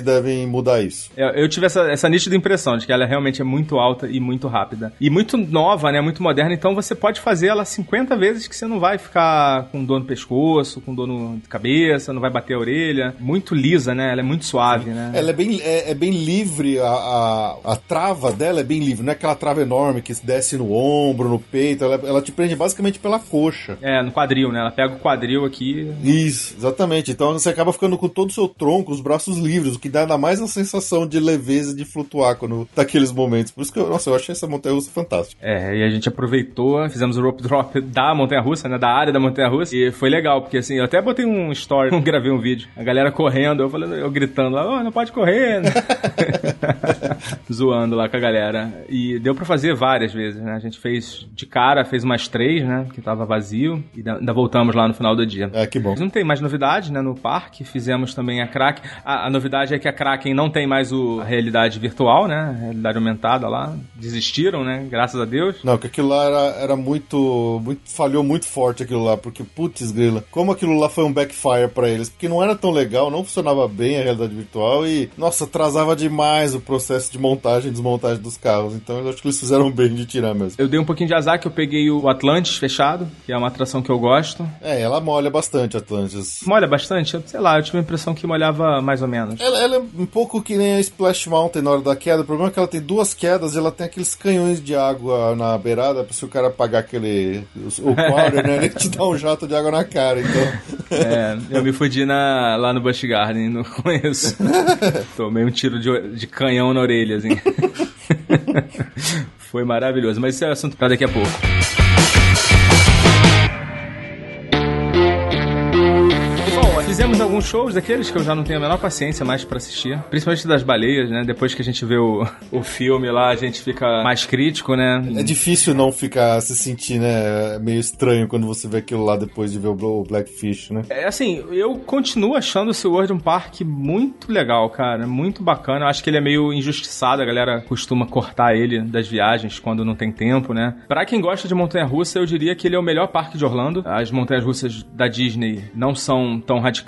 devem mudar isso. Eu, eu tive essa, essa nítida impressão de que ela realmente é muito alta e muito rápida. E muito nova, né? Muito moderna, então você pode fazer ela 50 vezes que você não vai ficar com dor no pescoço, com dor no cabeça, não vai bater a orelha. Muito lisa, né? Ela é muito suave, né? Ela é bem, é, é bem livre, a, a, a trava dela é bem livre, não é aquela trava enorme que desce no ombro, no peito, ela, ela te prende basicamente pela coxa. É, no quadril, né? Ela pega o quadril aqui. Isso, exatamente. Então você acaba ficando com todo o seu tronco, os braços livres, o que dá ainda mais a sensação de leveza de flutuar quando naqueles momentos. Por isso que eu, nossa, eu achei essa montanha russa fantástica. É, e a gente aproveitou, fizemos o rope drop da montanha russa, né? Da área da montanha russa. E foi legal, porque assim, eu até botei um story, gravei um vídeo. A galera correndo, eu falando, eu gritando lá, oh, não pode correr, né? Zoando lá com a galera. E deu pra fazer várias vezes, né? A gente fez de cara, fez umas três, né? Que tava vazio. E ainda voltamos lá no final do dia. É, que bom. Não tem mais novidade, né? No parque. Fizemos também a Kraken. A, a novidade é que a Kraken não tem mais o, a realidade virtual, né? Realidade aumentada lá. Desistiram, né? Graças a Deus. Não, que aquilo lá era, era muito, muito. Falhou muito forte aquilo lá, porque, putz, grila, como aquilo lá foi um backfire pra eles, porque não era tão legal, não funcionava bem a realidade virtual e, nossa, atrasava demais o processo de montagem e desmontagem dos carros. Então eu acho que eles fizeram bem de tirar mesmo. Eu dei um pouquinho de azar que eu peguei o Atlantis fechado, que é uma atração que eu gosto. É, ela molha bastante, Atlantis. Molha bastante? Eu- Sei lá, eu tive a impressão que molhava mais ou menos. Ela, ela é um pouco que nem a Splash Mountain na hora da queda. O problema é que ela tem duas quedas e ela tem aqueles canhões de água na beirada pra se o cara apagar aquele. O quarter, né? Ele te dá um jato de água na cara, então. É, eu me fudi na, lá no Busch Garden, no começo. Tomei um tiro de, de canhão na orelha, assim. Foi maravilhoso, mas isso é assunto pra daqui a pouco. Fizemos alguns shows daqueles que eu já não tenho a menor paciência mais pra assistir. Principalmente das baleias, né? Depois que a gente vê o, o filme lá, a gente fica mais crítico, né? É difícil não ficar se sentir, né? Meio estranho quando você vê aquilo lá depois de ver o Blackfish, né? É assim, eu continuo achando o SeaWorld um parque muito legal, cara. Muito bacana. Eu acho que ele é meio injustiçado. A galera costuma cortar ele das viagens quando não tem tempo, né? Pra quem gosta de montanha-russa, eu diria que ele é o melhor parque de Orlando. As montanhas-russas da Disney não são tão radicais.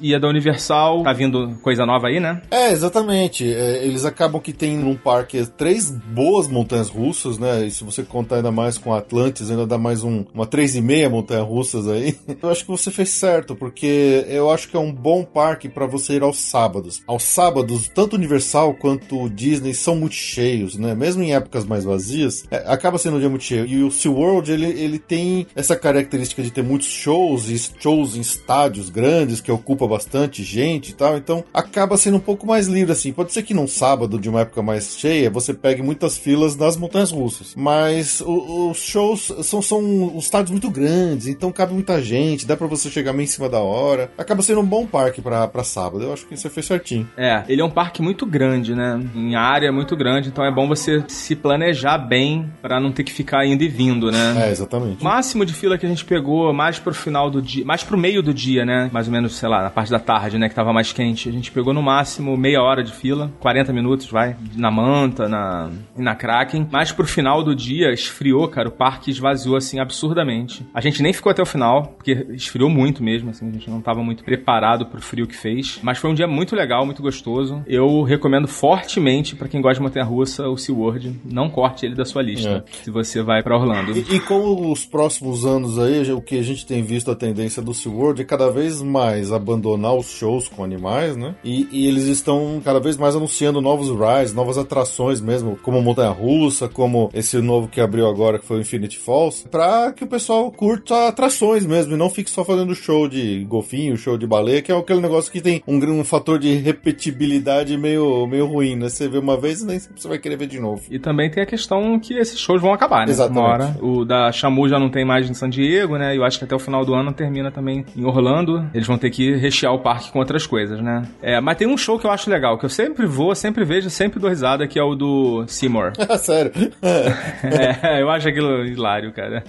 E a da Universal tá vindo coisa nova aí, né? É, exatamente. É, eles acabam que tem num parque três boas montanhas russas, né? E se você contar ainda mais com Atlantis, ainda dá mais um, uma três e meia montanha russas aí. Eu acho que você fez certo, porque eu acho que é um bom parque para você ir aos sábados. Aos sábados, tanto Universal quanto Disney são muito cheios, né? Mesmo em épocas mais vazias, é, acaba sendo um dia muito cheio. E o SeaWorld, ele, ele tem essa característica de ter muitos shows e shows em estádios grandes que ocupa bastante gente e tal. Então acaba sendo um pouco mais livre assim. Pode ser que num sábado de uma época mais cheia você pegue muitas filas nas montanhas russas, mas os shows são, são estádios muito grandes, então cabe muita gente, dá pra você chegar meio em cima da hora. Acaba sendo um bom parque pra pra sábado. Eu acho que você fez certinho. É, ele é um parque muito grande, né? Em área muito grande, então é bom você se planejar bem pra não ter que ficar indo e vindo, né? É, exatamente. O máximo de fila que a gente pegou mais pro final do dia, mais pro meio do dia, né? Mais ou menos, sei lá, na parte da tarde, né? Que tava mais quente. A gente pegou no máximo meia hora de fila, 40 minutos, vai. Na Manta, na, e na Kraken. Mas pro final do dia, esfriou, cara. O parque esvaziou, assim, absurdamente. A gente nem ficou até o final, porque esfriou muito mesmo, assim. A gente não tava muito preparado pro frio que fez. Mas foi um dia muito legal, muito gostoso. Eu recomendo fortemente pra quem gosta de montanha-russa o SeaWorld. Não corte ele da sua lista, se você vai pra Orlando. E, e com os próximos anos aí, o que a gente tem visto a tendência do SeaWorld é cada vez mais abandonar os shows com animais, né? E, e eles estão cada vez mais anunciando novos rides, novas atrações mesmo, como Montanha Russa, como esse novo que abriu agora, que foi o Infinity Falls, pra que o pessoal curta atrações mesmo e não fique só fazendo show de golfinho, show de baleia, que é aquele negócio que tem um, um fator de repetibilidade meio, meio ruim, né? Você vê uma vez e nem sempre você vai querer ver de novo. E também tem a questão que esses shows vão acabar, né? Exatamente. Uma hora. O da Shamu já não tem mais em San Diego, né? Eu acho que até o final do ano termina também em Orlando. Eles vão ter que rechear o parque com outras coisas, né? É, mas tem um show que eu acho legal, que eu sempre vou, sempre vejo, sempre dou risada, que é o do Seymour. Sério. É, eu acho aquilo hilário, cara.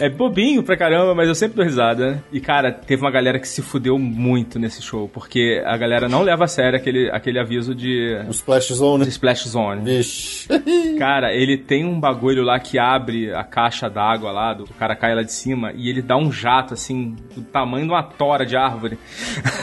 É bobinho pra caramba, mas eu sempre dou risada. E, cara, teve uma galera que se fudeu muito nesse show, porque a galera não leva a sério aquele, aquele aviso de, O Splash Zone. de Splash Zone. Vixe. Cara, ele tem um bagulho lá que abre a caixa d'água lá, do o cara cai lá de cima, e ele dá um jato, assim, do tamanho de uma tora de árvore.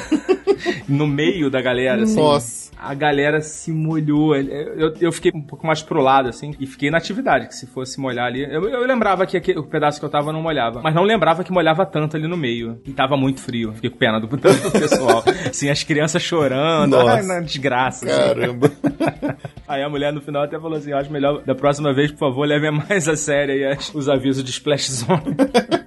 no meio da galera, assim. Nossa. A galera se molhou. Eu, eu fiquei um pouco mais pro lado, assim, e fiquei na atividade, que se fosse molhar ali. Eu, eu lembrava que aquele, o pedaço que eu tava não molhava, mas não lembrava que molhava tanto ali no meio. E tava muito frio. Fiquei com pena do, do pessoal. assim, as crianças chorando, ai, na desgraça. assim. Caramba. Aí a mulher no final até falou assim: acho melhor da próxima vez, por favor, leve mais a sério aí as- os avisos de Splash Zone.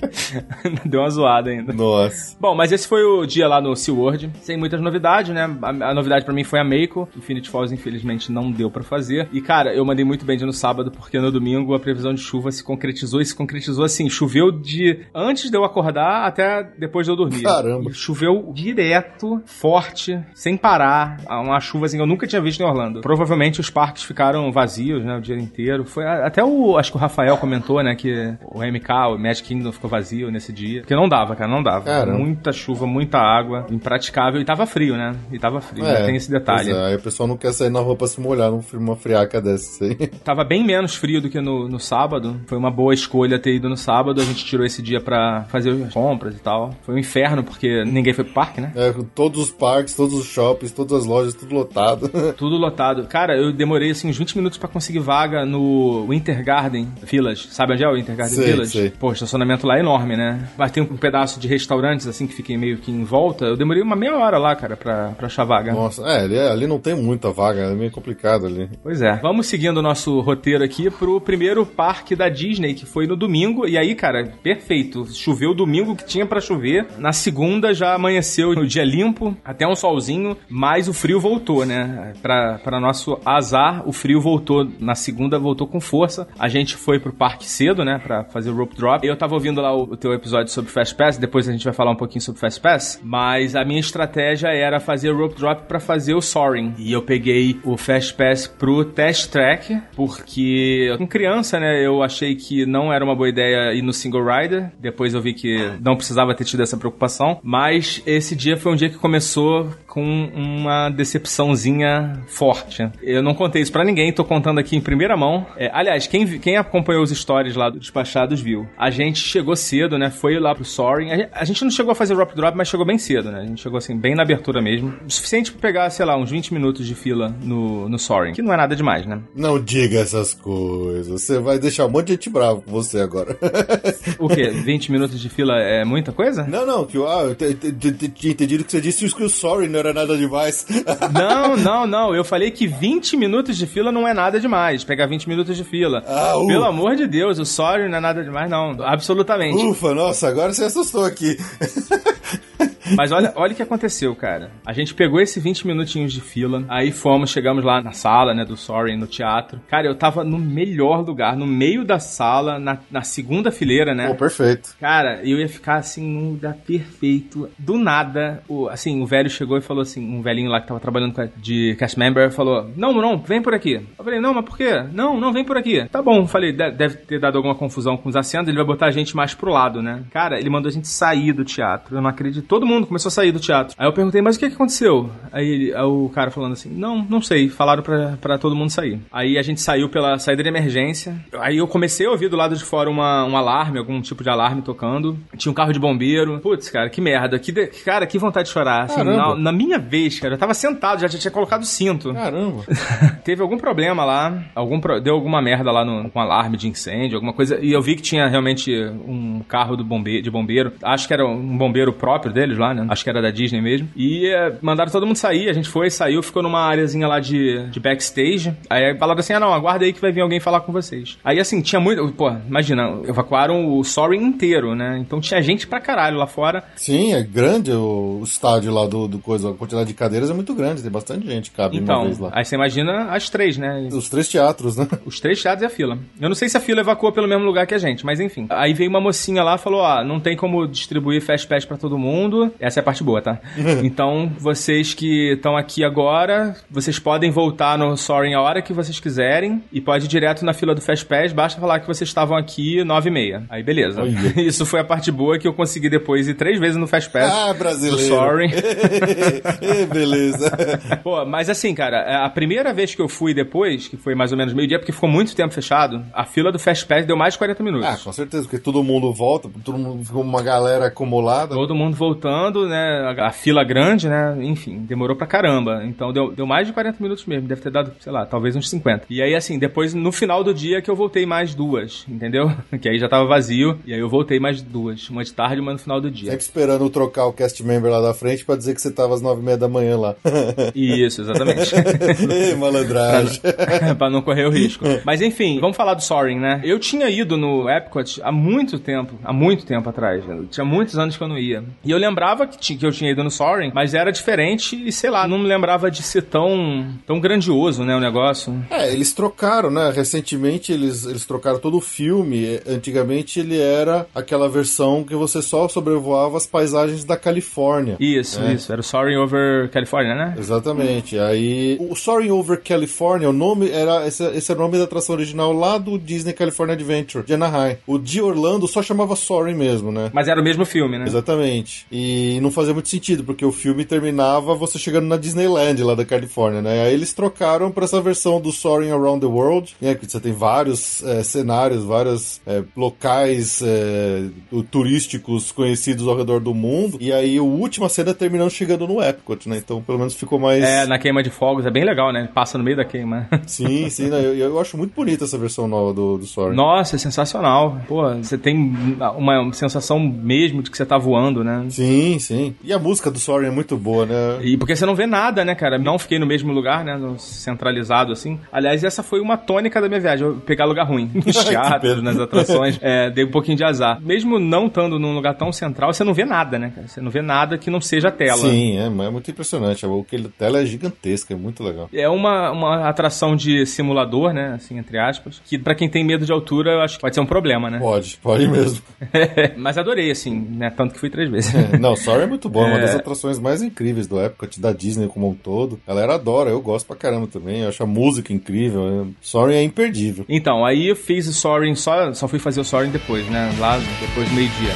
Deu uma zoada ainda. Nossa. Bom, mas esse foi o dia lá no SeaWorld, sem muitas novidades, né? A, a novidade pra mim foi a Meiko. Infinity Falls, infelizmente, não deu pra fazer. E, cara, eu mandei muito bem de no sábado, porque no domingo a previsão de chuva se concretizou e se concretizou assim. Choveu de antes de eu acordar até depois de eu dormir. Caramba. Choveu direto, forte, sem parar. Uma chuva assim que eu nunca tinha visto em Orlando. Provavelmente os parques ficaram vazios, né? O dia inteiro. Foi até o. Acho que o Rafael comentou, né? Que o MK, o Magic Kingdom ficou vazio nesse dia. Porque não dava, cara, não dava. Caramba. Muita chuva, muita água. Impraticável. E tava frio, né? E tava frio. né? Tem esse detalhe. É, aí o pessoal não quer sair na rua pra se molhar numa friaca dessa aí. Tava bem menos frio do que no, no sábado. Foi uma boa escolha ter ido no sábado. A gente tirou esse dia pra fazer as compras e tal. Foi um inferno, porque ninguém foi pro parque, né? É, com todos os parques, todos os shoppings, todas as lojas, tudo lotado. Tudo lotado. Cara, eu demorei assim uns 20 minutos pra conseguir vaga no Winter Garden Village. Sabe onde é o Winter Garden Sei, Village? sei. Pô, o estacionamento lá é enorme, né? Mas tem um pedaço de restaurantes assim que fiquem meio que em volta. Eu demorei uma meia hora lá, cara, pra, pra achar vaga. Nossa, é, ali, ali não tem muita vaga, é meio complicado ali. Pois é. Vamos seguindo o nosso roteiro aqui pro primeiro parque da Disney, que foi no domingo. E aí, cara, perfeito. Choveu domingo que tinha pra chover. Na segunda já amanheceu o dia limpo, até um solzinho, mas o frio voltou, né? Pra, pra nosso azar, o frio voltou. Na segunda voltou com força. A gente foi pro parque cedo, né? Pra fazer o rope drop. Eu tava ouvindo lá o, o teu episódio sobre Fast Pass, depois a gente vai falar um pouquinho sobre Fast Pass. Mas a minha estratégia era fazer o rope drop pra fazer o E eu peguei o Fast Pass pro test track, porque com criança, né, eu achei que não era uma boa ideia ir no single rider. Depois eu vi que não precisava ter tido essa preocupação. Mas esse dia foi um dia que começou com uma decepçãozinha forte. Eu não contei isso pra ninguém, tô contando aqui em primeira mão. É, aliás, quem, quem acompanhou os stories lá do Despachados viu. A gente chegou cedo, né? Foi lá pro Soaring. A gente, a gente não chegou a fazer drop drop, mas chegou bem cedo, né? A gente chegou assim, bem na abertura mesmo. O suficiente pra pegar, sei lá, uns 20 minutos de fila no, no Soaring. Que não é nada demais, né? Não diga essas coisas, você vai deixar um monte de gente bravo com você agora. O quê? 20 minutos de fila é muita coisa? Não, não, que eu, ah, eu tinha entendido que você disse que o sorry não era nada demais. Não, não, não. Eu falei que 20 minutos de fila não é nada demais. Pegar 20 minutos de fila. Ah, uh. Pelo amor de Deus, o sorry não é nada demais, não. Absolutamente. Ufa, nossa, agora você assustou aqui. Mas olha, olha o que aconteceu, cara. A gente pegou esses 20 minutinhos de fila, aí fomos, chegamos lá na sala, né, do Sorry, no teatro. Cara, eu tava no melhor lugar, no meio da sala, na, na segunda fileira, né? Pô, perfeito. Cara, eu ia ficar assim num lugar perfeito. Do nada, o, assim, o velho chegou e falou assim: um velhinho lá que tava trabalhando a- de cast member falou: Não, não, vem por aqui. Eu falei: Não, mas por quê? Não, não, vem por aqui. Tá bom, falei: "De- Deve ter dado alguma confusão com os assentos, ele vai botar a gente mais pro lado, né? Cara, ele mandou a gente sair do teatro. Eu não acredito. Todo mundo começou a sair do teatro. Aí eu perguntei: Mas o que, que aconteceu? Aí, ele- aí o cara falando assim: Não, não sei. Falaram pra, pra todo mundo sair. Aí a gente saiu pela saída de emergência. Aí eu comecei a ouvir do lado de fora uma, um alarme, algum tipo de alarme tocando. Tinha um carro de bombeiro. Putz, cara, que merda. Que de- Cara, que vontade de chorar. Assim, na, na minha vez, cara, eu tava sentado, já tinha colocado o cinto. Caramba. Teve algum problema lá, algum pro- deu alguma merda lá no, com alarme de incêndio, alguma coisa. E eu vi que tinha realmente um carro do bombe de bombeiro. Acho que era um bombeiro próprio deles lá, né? Acho que era da Disney mesmo. E eh, mandaram todo mundo sair. A gente foi, saiu, ficou numa areazinha lá de, de backstage. Aí falaram assim: ah, não, aguarda aí que vai vir alguém falar com vocês. Aí assim, tinha muito. Pô, imagina, evacuaram o Soaring inteiro, né? Então tinha gente pra caralho lá fora. Sim, é grande o, o estádio lá do, do coisa. A quantidade de cadeiras é muito grande, tem bastante gente que cabe uma Então, vez lá. aí você imagina as três, né? Os três teatros, né? Os três teatros e a fila. Eu não sei se a fila evacuou pelo mesmo lugar que a gente, mas enfim. Aí veio uma mocinha lá e falou: ó, não tem como distribuir Fast Pass pra todo mundo. Essa é a parte boa, tá? então, vocês que estão aqui agora, vocês podem voltar no Soaring a hora que vocês quiserem e pode ir direto na fila do Fast Pass, basta falar que vocês estavam aqui 9 e meia. Aí beleza. Isso foi a parte boa que eu consegui depois ir três vezes no Fast Pass. Ah, brasileiro. Ê, Beleza. Pô, mas assim, cara, é, a primeira vez que eu fui depois, que foi mais ou menos meio-dia, porque ficou muito tempo fechado, a fila do Fast Pass deu mais de 40 minutos. Ah, com certeza, porque todo mundo volta, todo mundo ficou uma galera acumulada. Todo mundo voltando esperando, né, a, a fila grande, né, enfim, demorou pra caramba. Então deu, deu mais de 40 minutos mesmo, deve ter dado, sei lá, talvez uns 50. E aí, assim, depois, no final do dia que eu voltei mais duas, entendeu? Que aí já tava vazio, e aí eu voltei mais duas, uma de tarde e uma no final do dia. Sempre esperando trocar o cast member lá da frente pra dizer que você tava às nove e meia da manhã lá. Isso, exatamente. Ei, malandragem. pra não correr o risco. Mas enfim, vamos falar do Soaring, né? Eu tinha ido no Epcot há muito tempo, há muito tempo atrás. né? Tinha muitos anos que eu não ia. E eu lembrava que, ti- que eu tinha ido no Soaring, mas era diferente e sei lá, não me lembrava de ser tão, tão grandioso, né, o negócio. É, eles trocaram, né? Recentemente eles, eles trocaram todo o filme. Antigamente ele era aquela versão que você só sobrevoava as paisagens da Califórnia. Isso, É. isso. Era o Soaring over California, né? Exatamente. Aí o Soaring Over California, o nome era esse, esse era o nome da atração original lá do Disney California Adventure de Anaheim. O de Orlando só chamava Soaring mesmo, né? Mas era o mesmo filme, né? Exatamente. E não fazia muito sentido, porque o filme terminava você chegando na Disneyland lá da Califórnia, né? Aí eles trocaram pra essa versão do Soaring Around the World, né? Que você tem vários eh, cenários, vários eh, locais tu- turísticos conhecidos ao redor do mundo. E aí a última cena terminando chegando no Epcot, né? Então pelo menos ficou mais. É, na queima de fogos, é bem legal, né? Passa no meio da queima. Sim, sim, né? eu, eu acho muito bonita essa versão nova do, do Soaring. Nossa, é sensacional. Pô, você tem uma sensação mesmo de que você tá voando, né? Sim, sim. E a música do Soaring é muito boa, né? E porque você não vê nada, né, cara? Não fiquei no mesmo lugar, né? no- Centralizado, assim. Aliás, essa foi uma tônica da minha viagem. Eu pegar lugar ruim. Nos Que teatros, nas atrações. É, dei um pouquinho de azar. Mesmo não estando num lugar tão central, você não vê nada, né, cara? Você não vê nada que não seja a tela. Sim, é, mas é muito impressionante. O que ele- a tela é gigantesca, é muito legal. É uma, uma atração de simulador, né? Assim, entre aspas. Que pra quem tem medo de altura, eu acho que pode ser um problema, né? Pode, pode mesmo. Mas adorei, assim, né? Tanto que fui três vezes. Não, Sorry é muito bom, é uma É. das atrações mais incríveis do Epcot, da Disney como um todo. A galera adora, eu gosto pra caramba também, eu acho a música incrível. é- Sorry é imperdível. Então, aí eu fiz o Soaring, só, só fui fazer o Soaring depois, né? Lá depois do meio-dia.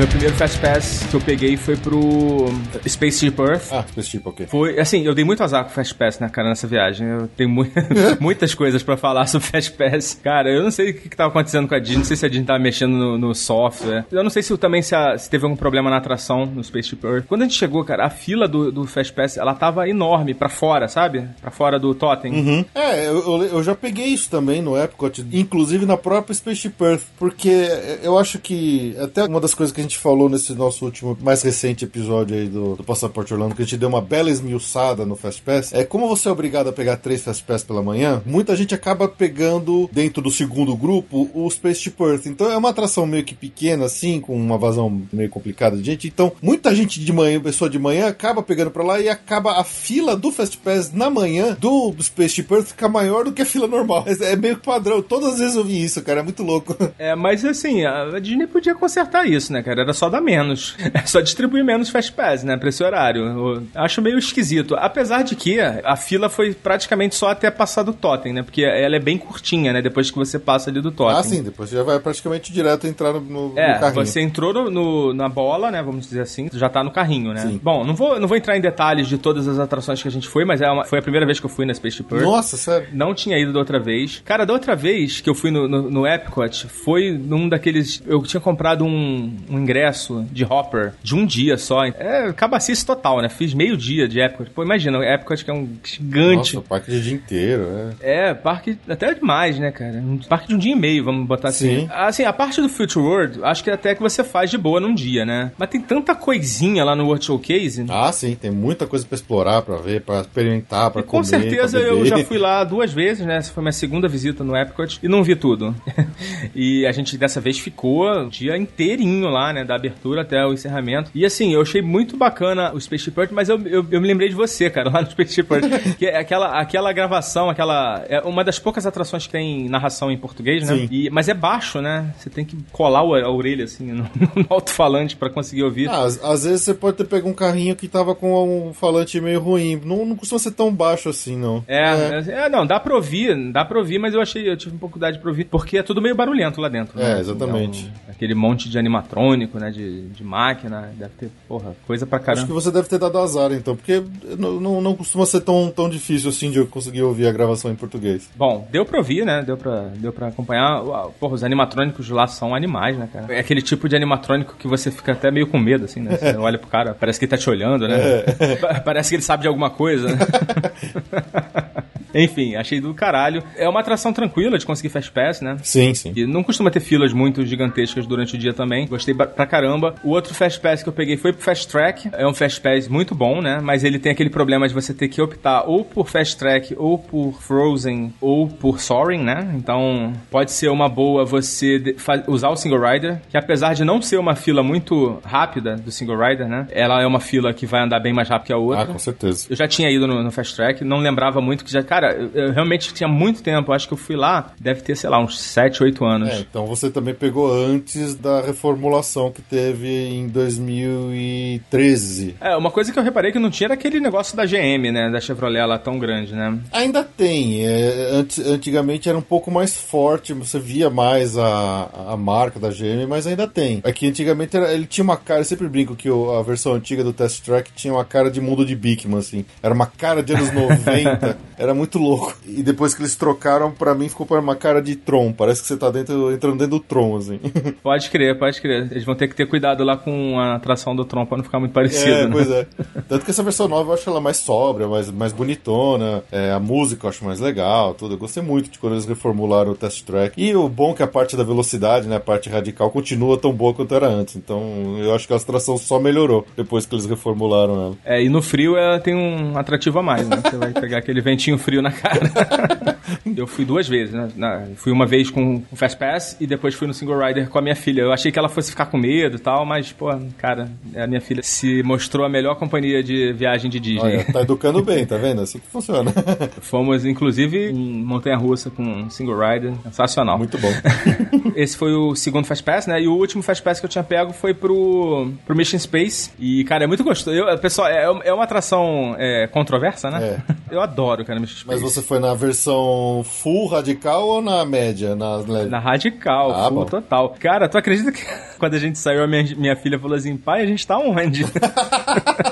Meu primeiro Fast Pass que eu peguei foi pro Spaceship Earth. Ah, Spaceship, ok. Foi, assim, eu dei muito azar com o Fast Pass, né, cara, nessa viagem. Eu tenho mu- muitas coisas pra falar sobre Fast Pass. Cara, eu não sei o que, que tava acontecendo com a Disney, não sei se a Disney tava mexendo no, no software. Eu não sei se também se, a- se teve algum problema na atração no Spaceship Earth. Quando a gente chegou, cara, a fila do, do Fast Pass, ela tava enorme pra fora, sabe? Pra fora do totem. É, eu, eu- eu já peguei isso também no Epcot, inclusive na própria Spaceship Earth, porque eu acho que até uma das coisas que a gente falou nesse nosso último, mais recente episódio aí do, do Passaporte Orlando, que a gente deu uma bela esmiuçada no Fast Pass, é como você é obrigado a pegar três Fast Pass pela manhã, muita gente acaba pegando dentro do segundo grupo o Spaceship Earth. Então é uma atração meio que pequena, assim, com uma vazão meio complicada de gente. Então, muita gente de manhã, pessoa de manhã, acaba pegando pra lá e acaba a fila do Fast Pass na manhã do, Spaceship Earth ficar maior do que a fila normal. É, é meio padrão. Todas as vezes eu vi isso, cara. É muito louco. É, mas assim, a Disney podia consertar isso, né, cara? Era só dar menos. É só distribuir menos Fast Pass, né, pra esse horário. Eu acho meio esquisito. Apesar de que a fila foi praticamente só até passar do totem, né? Porque ela é bem curtinha, né? Depois que você passa ali do totem. Ah, sim. Depois você já vai praticamente direto entrar no, no, É, no carrinho. você entrou no, no- na bola, né? Vamos dizer assim, já tá no carrinho, né? Sim. Bom, não vou, não vou entrar em detalhes de todas as atrações que a gente foi, mas é uma- foi a primeira vez que eu fui na Spaceship Earth. Nossa, sério. Não tinha ido da outra vez. Cara, da outra vez que eu fui no, no, no Epcot, foi num daqueles. Eu tinha comprado um, um ingresso de Hopper de um dia só. É cabacice total, né? Fiz meio dia de Epcot. Pô, imagina, o Epcot que é um gigante. Nossa, parque de dia inteiro, é. É, parque até demais, né, cara? Um parque de um dia e meio, vamos botar assim. Sim. Assim, a parte do Future World, acho que até que você faz de boa num dia, né? Mas tem tanta coisinha lá no World Showcase. Ah, sim, tem muita coisa pra explorar, pra ver, pra experimentar, pra E com comer. certeza eu já fui lá duas vezes, né? Essa foi minha segunda visita no Epcot e não vi tudo. e a gente dessa vez ficou o dia inteirinho lá, né? Da abertura até o encerramento. E assim, eu achei muito bacana o Spaceship Earth, mas eu, eu, eu me lembrei de você, cara, lá no Spaceship Earth. que é aquela, aquela gravação, aquela. É uma das poucas atrações que tem narração em português, né? Sim. E, mas é baixo, né? Você tem que colar a orelha assim no, no alto-falante pra conseguir ouvir. Ah, às, às vezes você pode ter pego um carrinho que tava com um falante meio ruim. Não, não costuma ser tão baixo assim, não. É, é, não, dá pra ouvir, dá pra ouvir, mas eu achei, eu tive um pouco de pra ouvir, porque é tudo meio barulhento lá dentro. É, né? exatamente. Então, aquele monte de animatrônico eletrônico, né? De, de máquina. Deve ter, porra, coisa pra caramba. Acho que você deve ter dado azar, então, porque não, não, não costuma ser tão, tão difícil assim de eu conseguir ouvir a gravação em português. Bom, deu pra ouvir, né? Deu pra, deu pra acompanhar. Porra, os animatrônicos lá são animais, né, cara? É aquele tipo de animatrônico que você fica até meio com medo, assim, né? Você olha pro cara, parece que ele tá te olhando, né? É. Parece que ele sabe de alguma coisa, né? Enfim, achei do caralho. É uma atração tranquila de conseguir Fast Pass, né? Sim, sim. E não costuma ter filas muito gigantescas durante o dia também. Gostei pra caramba. O outro Fast Pass que eu peguei foi pro Fast Track. É um Fast Pass muito bom, né? Mas ele tem aquele problema de você ter que optar ou por Fast Track, ou por Frozen, ou por Soaring, né? Então, pode ser uma boa você usar o Single Rider, que apesar de não ser uma fila muito rápida do Single Rider, né? Ela é uma fila que vai andar bem mais rápido que a outra. Ah, com certeza. Eu já tinha ido no, no Fast Track, não lembrava muito que já. Cara, eu, eu realmente tinha muito tempo. Acho que eu fui lá, deve ter, sei lá, uns 7, 8 anos. É, então você também pegou antes da reformulação que teve em 2013. É, uma coisa que eu reparei que não tinha era aquele negócio da GM, né? Da Chevrolet lá tão grande, né? Ainda tem. É, antigamente era um pouco mais forte, você via mais a, a marca da GM, mas ainda tem. Aqui antigamente era, ele tinha uma cara, eu sempre brinco que o, a versão antiga do Test Track tinha uma cara de mundo de Bigman, assim. Era uma cara de anos 90, era muito louco. E depois que eles trocaram, pra mim ficou uma cara de Tron. Parece que você tá dentro, entrando dentro do Tron, assim. Pode crer, pode crer. Eles vão ter que ter cuidado lá com a atração do Tron pra não ficar muito parecido. É, né? pois é. Tanto que essa versão nova eu acho ela mais sóbria, mais, mais bonitona. É, a música eu acho mais legal, tudo. Eu gostei muito de quando eles reformularam o test track. E o bom é que a parte da velocidade, né, a parte radical, continua tão boa quanto era antes. Então eu acho que a atração só melhorou depois que eles reformularam ela. É, e no frio ela tem um atrativo a mais, né? Você vai pegar aquele ventinho frio na cara. eu fui duas vezes, né? Na, fui uma vez com o Fast Pass e depois fui no Single Rider com a minha filha. Eu achei que ela fosse ficar com medo e tal, mas, pô, cara, a minha filha se mostrou a melhor companhia de viagem de Disney. Olha, tá educando bem, tá vendo? Assim que funciona. Fomos, inclusive, em Montanha Russa com um Single Rider. Sensacional. Muito bom. Esse foi o segundo Fast Pass, né? E o último Fast Pass que eu tinha pego foi pro, pro Mission Space. E, cara, é muito gostoso. Eu, pessoal, é, é uma atração é, controversa, né? É. Eu adoro, cara, Mission Space. Mas você foi na versão full radical ou na média? Na, na radical, ah, full bom. total. Cara, tu acredita que quando a gente saiu, a minha, minha filha falou assim, pai, a gente tá onde?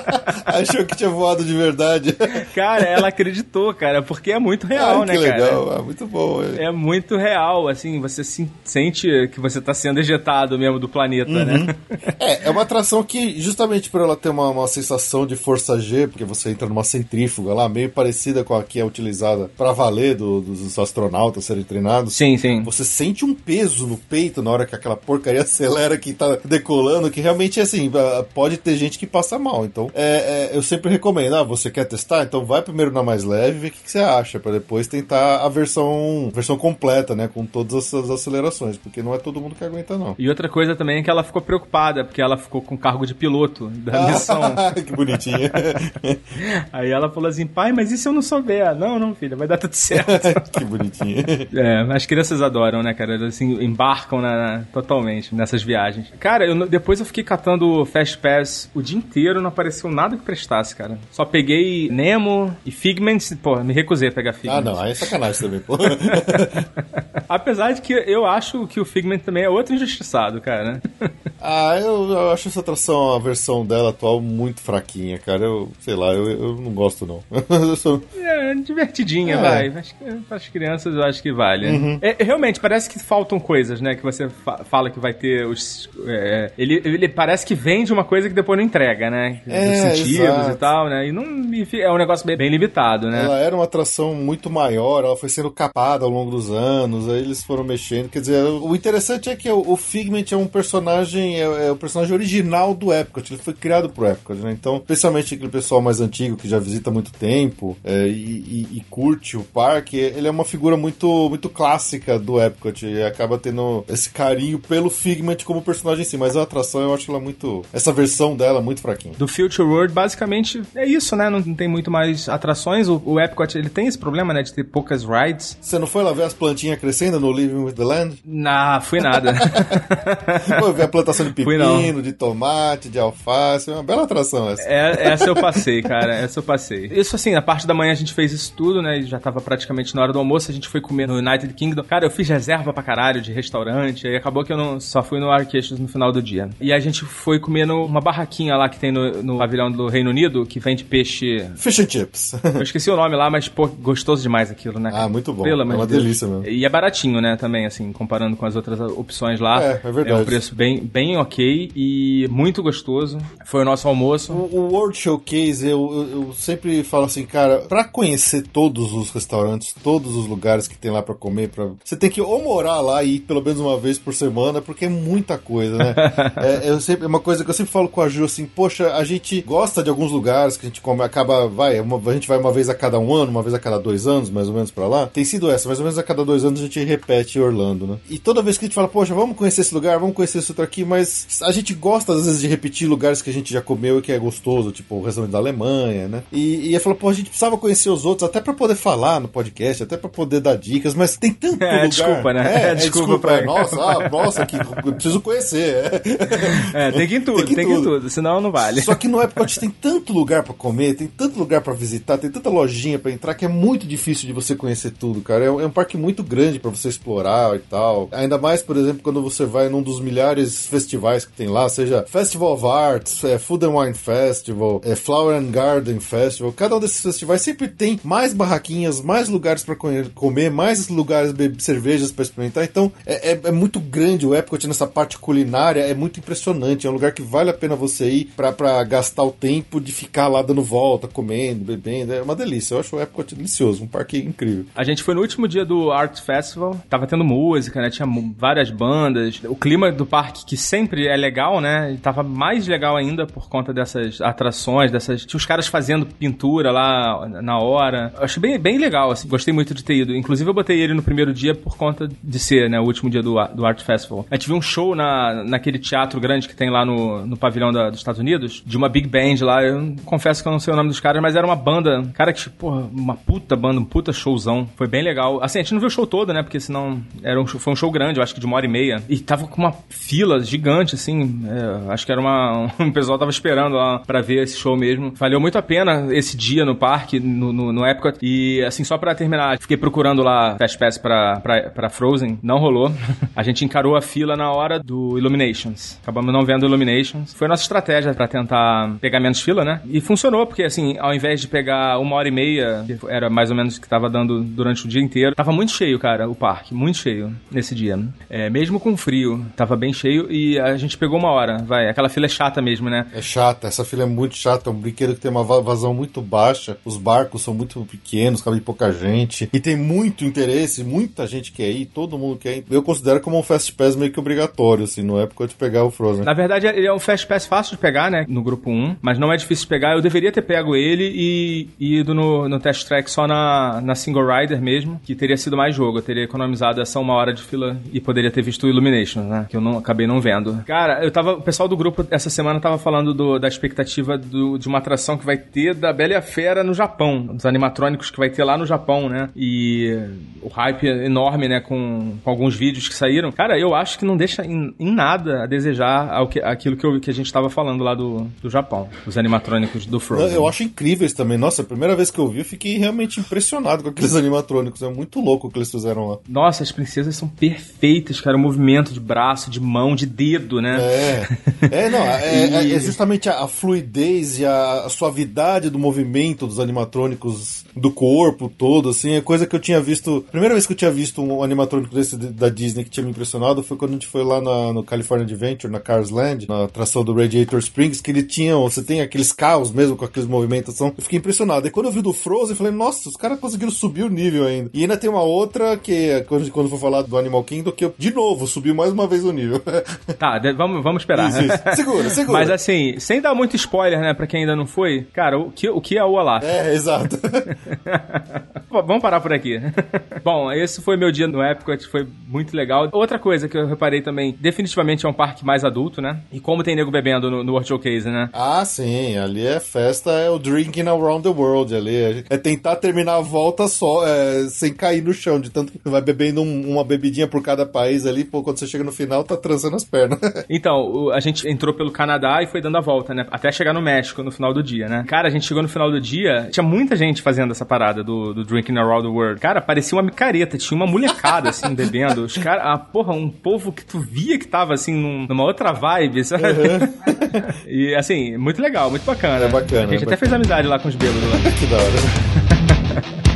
Achou que tinha voado de verdade. Cara, ela acreditou, cara, porque é muito real, ah, né, que cara? legal, é muito bom. É. é muito real, assim, você se sente que você tá sendo ejetado mesmo do planeta, uhum. né? É, é uma atração que, justamente por ela ter uma, uma sensação de força G, porque você entra numa centrífuga lá, meio parecida com a que é utilizada para valer do, dos astronautas serem treinados. Sim, sim. Você sente um peso no peito na hora que aquela porcaria acelera que tá decolando, que realmente, assim, pode ter gente que passa mal. Então, é, é, eu sempre recomendo, ah, você quer testar? Então vai primeiro na mais leve e vê o que, que você acha, para depois tentar a versão, versão completa, né, com todas as acelerações, porque não é todo mundo que aguenta, não. E outra coisa também é que ela ficou preocupada, porque ela ficou com cargo de piloto da missão. que bonitinha. Aí ela falou assim, pai, mas e se eu não souber? Não, não, filha, vai dar tudo certo. que bonitinha. É, as crianças adoram, né, cara? Assim, embarcam na, totalmente nessas viagens. Cara, eu, depois eu fiquei catando Fast Pass o dia inteiro, não apareceu nada que prestasse, cara. Só peguei Nemo e Figment, pô, me recusei a pegar Figment. Ah, não, aí é sacanagem também, pô. Apesar de que eu acho que o Figment também é outro injustiçado, cara. ah, eu, eu, acho essa atração, a versão dela atual, muito fraquinha, cara. Eu, sei lá, eu, eu não gosto, não. sou... É, divertidinha, é. vai. Acho que para as crianças eu acho que vale. Uhum. É, realmente, parece que faltam coisas, né? Que você fa fala que vai ter os. É, ele, ele parece que vende uma coisa que depois não entrega, né? É, Os sentidos exato. e tal, né? E não, é um negócio bem, bem, limitado, né? Ela era uma atração muito maior, ela foi sendo capada ao longo dos anos, aí eles foram mexendo. Quer dizer, o interessante é que o, Figment é um personagem, é, é o personagem original do Epcot, ele foi criado pro Epcot, né? Então, especialmente aquele pessoal mais antigo que já visita há muito tempo é, e, e, e, curte o parque, ele é uma figura muito, muito clássica do Epcot e acaba tendo esse carinho pelo Figment como personagem em si, mas a atração eu acho ela muito. Essa versão dela muito fraquinha. Do Future World, basicamente, é isso, né? Não, tem muito mais atrações. O, o, Epcot, ele tem esse problema, né? De ter poucas rides. Você não foi lá ver as plantinhas crescendo no Living with the Land? Não, fui nada. Eu vi a planta Plantação de pepino, de tomate, de alface. Uma bela atração essa. É, essa eu passei, cara. Essa eu passei. Isso assim, na parte da manhã a gente fez isso tudo, né? E já tava praticamente na hora do almoço. A gente foi comer no United Kingdom. Cara, eu fiz reserva pra caralho de restaurante. Aí acabou que eu não só fui no Arqueixos no final do dia. E a gente foi comer numa barraquinha lá que tem no, no pavilhão do Reino Unido, que vende peixe. Fish and chips. Eu esqueci o nome lá, mas, pô, gostoso demais aquilo, né? Ah, muito bom. Pelo É uma de Deus. delícia mesmo. E é baratinho, né, também, assim, comparando com as outras opções lá. É, é verdade. É um preço bem, bem ok e muito gostoso. Foi o nosso almoço. O, o World Showcase, eu, eu, eu sempre falo assim, cara, pra conhecer todos os restaurantes, todos os lugares que tem lá pra comer, pra... você tem que ou morar lá e ir pelo menos uma vez por semana, porque é muita coisa, né? é, eu sempre, é uma coisa que eu sempre falo com a Ju, assim, poxa, a gente gosta de alguns lugares que a gente come, acaba, vai, uma- a gente vai uma vez a cada um ano, uma vez a cada dois anos, mais ou menos pra lá. Tem sido essa, mais ou menos a cada dois anos a gente repete Orlando, né? E toda vez que a gente fala, poxa, vamos conhecer esse lugar, vamos conhecer esse outro aqui, mas a gente gosta às vezes de repetir lugares que a gente já comeu e que é gostoso, tipo o restaurante da Alemanha, né? E, e eu falo, pô, a gente precisava conhecer os outros até pra poder falar no podcast, até pra poder dar dicas, mas tem tanto É, lugar. desculpa, né? É, É, é, desculpa desculpa, pra- é, nossa, ah, nossa, que preciso conhecer. É, tem que ir em tudo, Tem que em tudo. senão não vale. Só que no Epcot tem tanto lugar pra comer, tem tanto lugar pra visitar, tem tanta lojinha pra entrar que é muito difícil de você conhecer tudo, cara. É um, é um parque muito grande pra você explorar e tal. Ainda mais, por exemplo, quando você vai num dos milhares de festivais que tem lá, seja Festival of Arts, é, Food and Wine Festival, é, Flower and Garden Festival. Cada um desses festivais sempre tem mais barraquinhas, mais lugares conhe- comer, mais lugares beber cervejas pra experimentar. Então é, é- é muito grande o Epcot nessa parte culinária, é muito impressionante. É um lugar que vale a pena você ir pra, pra gastar o tempo de ficar lá dando volta, comendo, bebendo. É uma delícia. Eu acho o Epcot delicioso, um parque incrível. A gente foi no último dia do Art Festival, tava tendo música, né? Tinha várias bandas. O clima do parque, que sempre é legal, né? e Tava mais legal ainda por conta dessas atrações, dessas. Tinha os caras fazendo pintura lá na hora. Eu achei bem, bem legal, assim. Gostei muito de ter ido. Inclusive, eu botei ele no primeiro dia por conta de ser, né? O último dia do, do Art Festival. A gente viu um show na, naquele teatro grande que tem lá no, no pavilhão da- dos Estados Unidos, de uma big band lá. Eu confesso que eu não sei o nome dos caras, mas era uma banda. Cara, que, porra, uma puta banda, um puta showzão. Foi bem legal. Assim, a gente não viu o show todo, né? Porque senão era um show- foi um show grande, eu acho que de uma hora e meia. E tava com uma fila gigante, assim. é, acho que era uma. Um pessoal tava esperando lá pra ver esse show mesmo. Valeu muito a pena esse dia no parque, no, no, no Epcot. E, assim, só pra terminar, fiquei procurando lá Fast Pass pra, pra, pra Frozen. Não rolou. A gente encarou a fila na hora do Illuminations. Acabamos não vendo Illuminations. Foi nossa estratégia pra tentar pegar menos fila, né? E funcionou, porque assim, ao invés de pegar uma hora e meia, que era mais ou menos o que tava dando durante o dia inteiro, tava muito cheio, cara, o parque. Muito cheio nesse dia. É, mesmo com frio, tava bem cheio e a gente pegou uma hora, vai. Aquela fila é chata mesmo, né? É chata, essa fila é muito chata. É um brinquedo que tem uma va- vazão muito baixa. Os barcos são muito pequenos, cabe pouca gente. E tem muito interesse, muita gente quer ir, todo mundo quer ir. Eu considero como um Fast Pass meio que obrigatório, assim, no época de pegar o Frozen. Na verdade, ele é um Fast Pass fácil de pegar, né? No grupo 1, mas não é difícil de pegar. Eu deveria ter pego ele e, e ido no, no Test Track só na, na Single Rider mesmo, que teria sido mais jogo. Eu teria economizado essa uma hora de fila e poderia ter visto o Illumination, né? Que eu não acabei não vendo. Cara, eu tava. O pessoal do grupo essa semana tava falando do- da expectativa do- de uma atração que vai ter da Bela e a Fera no Japão. Dos animatrônicos que vai ter lá no Japão, né? E o hype é enorme, né? Com, com alguns vídeos que saíram. Cara, eu acho que não deixa em, em nada a desejar ao que, aquilo que, eu- que a gente tava falando lá do, do Japão. Os animatrônicos do Frozen. eu acho incríveis também. Nossa, a primeira vez que eu vi, eu fiquei realmente impressionado com aqueles animatrônicos. É muito louco o que eles fizeram lá. Nossa, as princesas são perfeitas, cara. O movimento de braço, de mão, de dedo, né? É, é, não, é, é- é justamente a, a fluidez e a, a suavidade do movimento dos animatrônicos do corpo todo, assim, é coisa que eu tinha visto. A primeira vez que eu tinha visto um animatrônico desse de- da Disney que tinha me impressionado foi quando a gente foi lá na- no California Adventure, na Cars Land, na atração do Radiator Springs, que ele tinha, você tem aqueles carros mesmo com aqueles movimentação. Eu fiquei impressionado. E quando eu vi do Frozen, eu falei, nossa, os caras conseguiram subir o nível ainda. E ainda tem uma outra que, é quando, quando for falar do Animal Kingdom, que eu, de novo, subiu mais uma vez o nível. Tá, vamos, vamos esperar. Isso, isso. Segura, segura. Mas assim, sem dar muito spoiler, né, pra quem ainda não foi, cara, o que, o que é o Olaf? É, exato. Vamos parar por aqui. Bom, esse foi meu dia no Epcot, foi muito legal. Outra coisa que eu reparei também, definitivamente é um parque mais adulto, né? E como tem nego bebendo no, no World Showcase, né? Ah, sim, ali é festa, é o drinking around the world ali. É tentar terminar a volta só, é, sem cair no chão, de tanto que vai bebendo um- uma bebidinha por cada país ali, pô, quando você chega no final, tá transando as pernas. Então, a gente entrou pelo Canadá e foi dando a volta, né? Até chegar no México no final do dia, né? Cara, a gente chegou no final do dia, tinha muita gente fazendo essa parada do, do Drinking Around the World. Cara, parecia uma micareta, tinha uma molecada, assim, bebendo. Os caras, ah, porra, um povo que tu via que tava, assim, num- numa outra vibe, sabe? e, assim, muito legal, muito bacana. É bacana, A gente é até fez amizade lá com os bêbados lá. que da hora.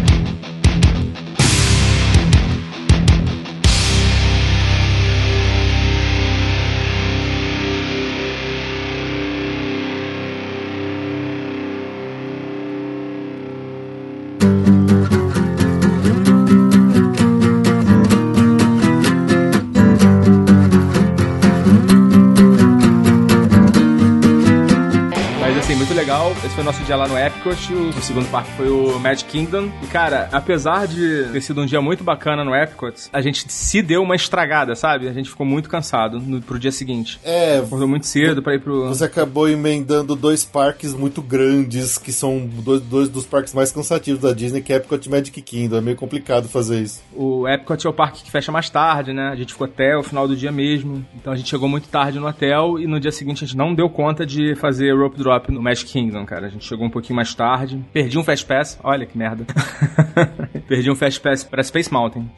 foi nosso dia lá no Epcot. O, o segundo parque foi o Magic Kingdom. E cara, apesar de ter sido um dia muito bacana no Epcot, a gente se deu uma estragada, sabe? A gente ficou muito cansado no, pro dia seguinte. É, Acordou muito cedo pra ir pro. Você acabou emendando dois parques muito grandes, que são dois, dois dos parques mais cansativos da Disney, que é Epcot e Magic Kingdom. É meio complicado fazer isso. O Epcot é o parque que fecha mais tarde, né? A gente ficou até o final do dia mesmo. Então a gente chegou muito tarde no hotel e no dia seguinte a gente não deu conta de fazer rope drop no Magic Kingdom, cara. Gente chegou um pouquinho mais tarde. Perdi um Fast Pass. Olha que merda. Perdi um Fast Pass pra Space Mountain.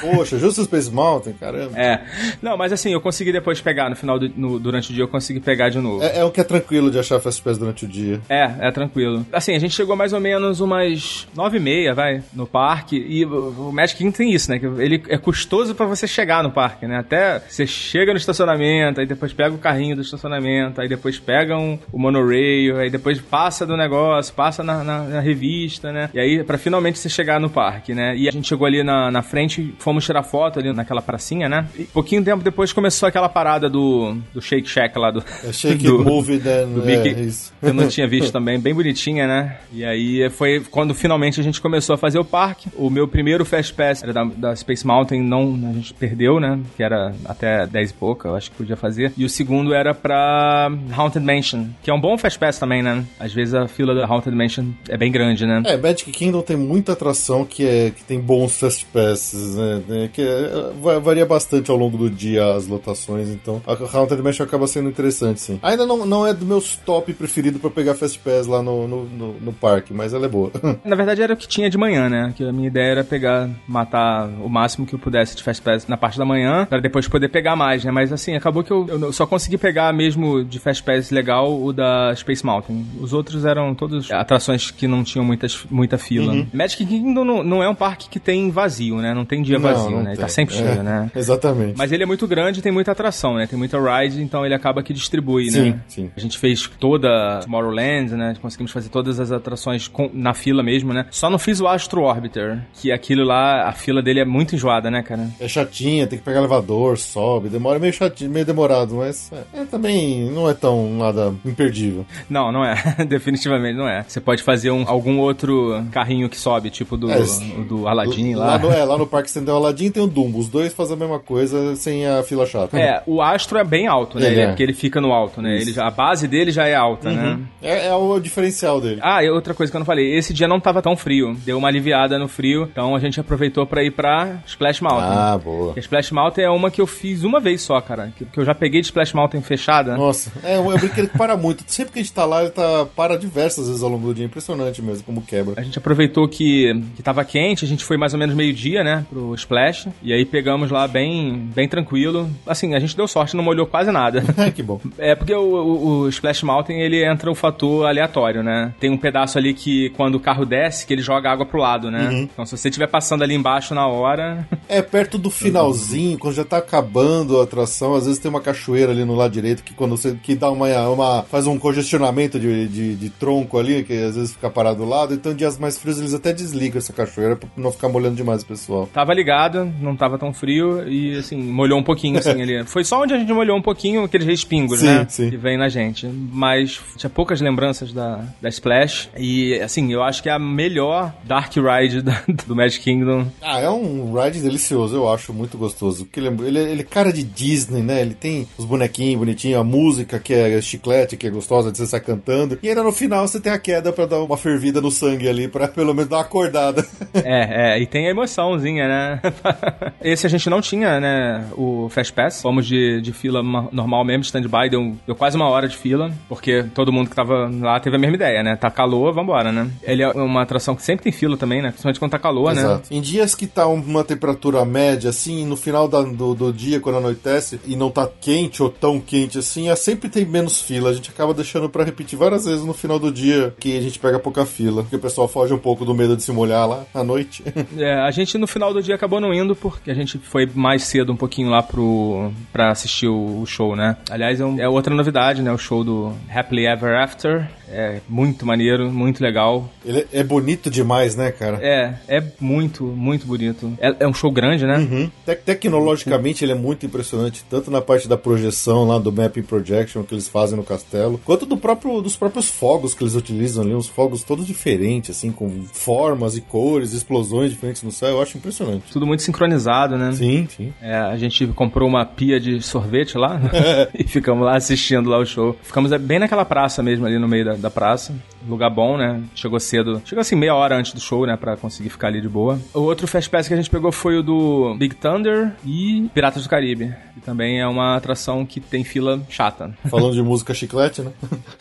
Poxa, justo Space Mountain, caramba. É. Não, mas assim, eu consegui depois pegar no final do, no- durante o dia, eu consegui pegar de novo. É, é um que é tranquilo de achar Fast Pass durante o dia. É, é tranquilo. Assim, a gente chegou mais ou menos umas nove e meia, vai, no parque. E o o Magic Kingdom tem isso, né? Que ele é custoso pra você chegar no parque, né? Até você chega no estacionamento, aí depois pega o carrinho do estacionamento, aí depois pega um, o monorail, aí depois passa do negócio, passa na, na- na revista, né? E aí, pra finalmente você chegar no parque, né? E a gente chegou ali na, na frente, fomos tirar foto ali naquela pracinha, né? E pouquinho tempo depois começou aquela parada do, do Shake Shack lá do. É Shake do- It, then, do é, Mickey, isso. que eu não tinha visto também, bem bonitinha, né? E aí foi quando finalmente a gente começou a fazer o parque. O meu primeiro Fast Pass era da, da Space Mountain, não, a gente perdeu, né? Que era até 10 e pouca, eu acho que podia fazer. E o segundo era pra Haunted Mansion, que é um bom Fast Pass também, né? Vezes a fila da Haunted Mansion é bem grande, né? É, Magic Kingdom tem muita atração que, é, que tem bons Fast Passes, né? Que é, va- varia bastante ao longo do dia as lotações, então a Haunted Mansion acaba sendo interessante, sim. Ainda não, não é do meus top preferido pra pegar Fast Pass lá no, no, no, no parque, mas ela é boa. Na verdade era o que tinha de manhã, né? Que a minha ideia era pegar, matar o máximo que eu pudesse de Fast Pass na parte da manhã, para depois poder pegar mais, né? Mas assim, acabou que eu, eu só consegui pegar mesmo de Fast Pass legal o da Space Mountain. Os outros eram todos atrações que não tinham muitas, muita fila. Magic Kingdom não, não é um parque que tem vazio, né? Não tem dia Não, vazio, não né? Ele tá tem. sempre É, cheio, né? Exatamente. Mas ele é muito grande e tem muita atração, né? Tem muita ride, então ele acaba que distribui, Sim, né? sim. A gente fez toda Tomorrowland, né? Conseguimos fazer todas as atrações com- na fila mesmo, né? Só não fiz o Astro Orbiter, que aquilo lá, a fila dele é muito enjoada, né, cara? É chatinha, tem que pegar elevador, sobe, demora meio chatinho, meio demorado, mas é, é, também não é tão nada imperdível. Não, não é. Definitivamente não é. Você pode fazer um, algum outro carrinho que sobe, tipo do, É, o do Aladdin lá. Lá no, é, lá no Parque Central Aladdin tem o Dumbo, os dois fazem a mesma coisa sem a fila chata. É, o Astro é bem alto, né? Ele Ele é é. porque ele fica no alto, né? Ele, a base dele já é alta, né? É, é o diferencial dele. Ah, e outra coisa que eu não falei, esse dia não tava tão frio, deu uma aliviada no frio, então a gente aproveitou pra ir pra Splash Mountain. Ah, boa. Splash Mountain é uma que eu fiz uma vez só, cara, que, que eu já peguei de Splash Mountain fechada. Nossa, é, é um brinquedo que para muito. Sempre que a gente tá lá, ele tá, para diversas vezes ao longo do dia. Impressionante mesmo como quebra. A gente aproveitou que, que tava quente, a gente foi mais ou menos meio-dia, né, pro Splash, e aí pegamos lá bem, bem tranquilo. Assim, a gente deu sorte, não molhou quase nada. que bom. É porque o, o- o Splash Mountain ele entra o fator aleatório, né? Tem um pedaço ali que quando o carro desce, que ele joga água pro lado, né? Então se você estiver passando ali embaixo na hora. É, perto do finalzinho, quando já tá acabando a atração, às vezes tem uma cachoeira ali no lado direito que quando você que dá uma, uma faz um ornamento de, de, de tronco ali, que às vezes fica parado do lado. Então, dias mais frios, eles até desligam essa cachoeira pra não ficar molhando demais o pessoal. Tava ligado, não tava tão frio e, assim, molhou um pouquinho, assim, ali. Foi só onde a gente molhou um pouquinho, aqueles respingos, Sim, né? sim. Que vem na gente. Mas tinha poucas lembranças da, da Splash. E, assim, eu acho que é a melhor Dark Ride da- do Magic Kingdom. Ah, é um ride delicioso, eu acho muito gostoso. Porque ele, é- ele, ele é cara de Disney, né? Ele tem os bonequinhos bonitinhos, a música que é chiclete, que é gostosa de você sair cantando. E ainda no final você tem a queda pra dar uma fervida no sangue ali, pra pelo menos dar uma acordada. É, é, e tem a emoçãozinha, né? Esse a gente não tinha, né? O Fast Pass. Fomos de, de fila ma- normal mesmo, stand-by. Deu, deu quase uma hora de fila, porque todo mundo que tava lá teve a mesma ideia, né? Tá calor, vambora, né? Ele é uma atração que sempre tem fila também, né? Principalmente quando tá calor, né? Exato. Em dias que tá uma temperatura média, assim, no final da- do, do dia, quando anoitece, e não tá quente ou tão quente assim, é, sempre tem menos fila. A gente acaba deixando pra repetir várias vezes no final do dia que a gente pega pouca fila. Porque o pessoal foge um pouco do medo de se molhar lá à noite. É, a gente no final do dia acabou não indo porque a gente foi mais cedo um pouquinho lá pro pra assistir o, o show, né? Aliás, é, um- é outra novidade, né? O show do Happily Ever After. É muito maneiro, muito legal. Ele é bonito demais, né, cara? É, é muito, muito bonito. É, é um show grande, né? Uhum. Tec- tecnologicamente ele é muito impressionante, tanto na parte da projeção lá do mapping projection que eles fazem no castelo, quanto do próprio, dos próprios fogos que eles utilizam ali, uns fogos todos diferentes, assim, com formas e cores, explosões diferentes no céu, eu acho impressionante. Tudo muito sincronizado, né? Sim, sim. É, a gente comprou uma pia de sorvete lá e ficamos lá assistindo lá o show. Ficamos bem naquela praça mesmo, ali no meio da, da praça. Lugar bom, né? Chegou cedo. Chegou assim meia hora antes do show, né? Pra conseguir ficar ali de boa. O outro Fast Pass que a gente pegou foi o do Big Thunder e Piratas do Caribe. Que também é uma atração que tem fila chata. Falando de música chiclete, né?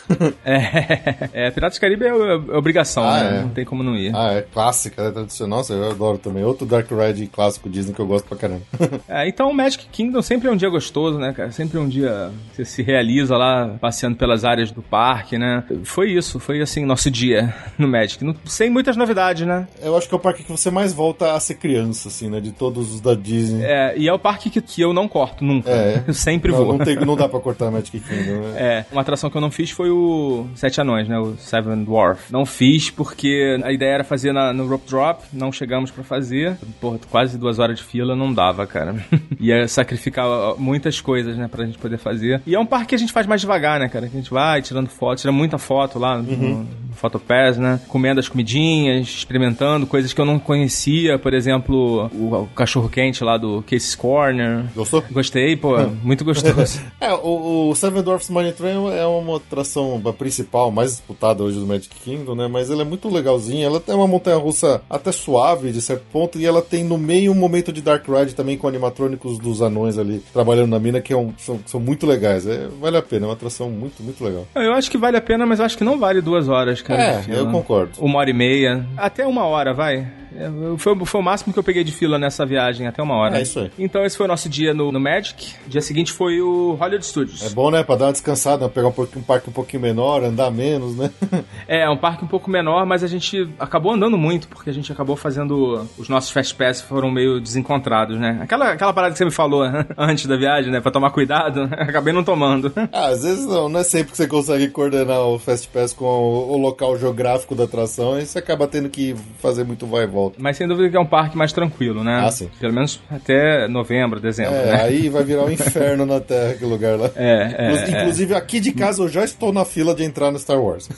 É, é Piratas do Caribe é, é obrigação, Ah, né? é. Não tem como não ir. ah, é clássica, é tradicional, nossa, eu adoro também. Outro Dark Ride clássico Disney que eu gosto pra caramba. É, então o Magic Kingdom sempre é um dia gostoso, né, cara? Sempre é um dia que você se realiza lá passeando pelas áreas do parque, né? Foi isso, foi assim nosso dia no Magic. Não- sem muitas novidades, né? eu acho que é o parque que você mais volta a ser criança, assim, né? De todos os da Disney. É, e é o parque que, que eu não corto nunca. É. Eu sempre não, vou. não, tem, não dá pra cortar Magic Kingdom, né? É, uma atração que eu não fiz foi o Sete Anões, né? O Seven Dwarf. Não fiz porque a ideia era fazer na- no Rope Drop, não chegamos pra fazer. Porra, quase duas horas de fila não dava, cara. Ia sacrificar muitas coisas, né, pra gente poder fazer. E é um parque que a gente faz mais devagar, né, cara? Que a gente vai tirando foto, tira muita foto lá no, no Photopass, né? Comendo as comidinhas, experimentando coisas que eu não conhecia, por exemplo, o, o cachorro quente lá do Casey's Corner. Gostou? Gostei, pô, muito gostoso. É, o, o Seven Dwarfs Mine Train é uma atração principal, mais disputada hoje do Magic Kingdom, né? Mas ela é muito legalzinha. Ela tem uma montanha russa até suave, de certo ponto, e ela tem no meio um momento de Dark Ride também com animatrônicos dos anões ali trabalhando na mina, que é um- são, são muito legais. É, vale a pena, é uma atração muito, muito legal. Eu acho que vale a pena, mas eu acho que não vale duas horas, cara. É, eu concordo. Uma hora e meia. Até uma hora, vai. É, Foi, foi o máximo que eu peguei de fila nessa viagem, até uma hora. É isso aí. Então esse foi o nosso dia no, no Magic. Dia seguinte foi o Hollywood Studios. É bom, né? Pra dar uma descansada, pegar um, um parque um pouquinho menor, andar menos, né? É, é um parque um pouco menor, mas a gente acabou andando muito, porque a gente acabou fazendo. Os nossos Fast Pass foram meio desencontrados, né? Aquela, aquela parada que você me falou antes da viagem, né? Pra tomar cuidado, acabei não tomando. Ah, às vezes não, não é sempre que você consegue coordenar o Fast Pass com o, o local geográfico da atração e você acaba tendo que fazer muito vai e volta. Mas sem dúvida que é um parque mais tranquilo, né? Ah, sim. Pelo menos até novembro, dezembro, É, né? aí vai virar um inferno na Terra aquele lugar lá. É, é, Inclu- Inclusive, aqui de casa eu já estou na fila de entrar no Star Wars.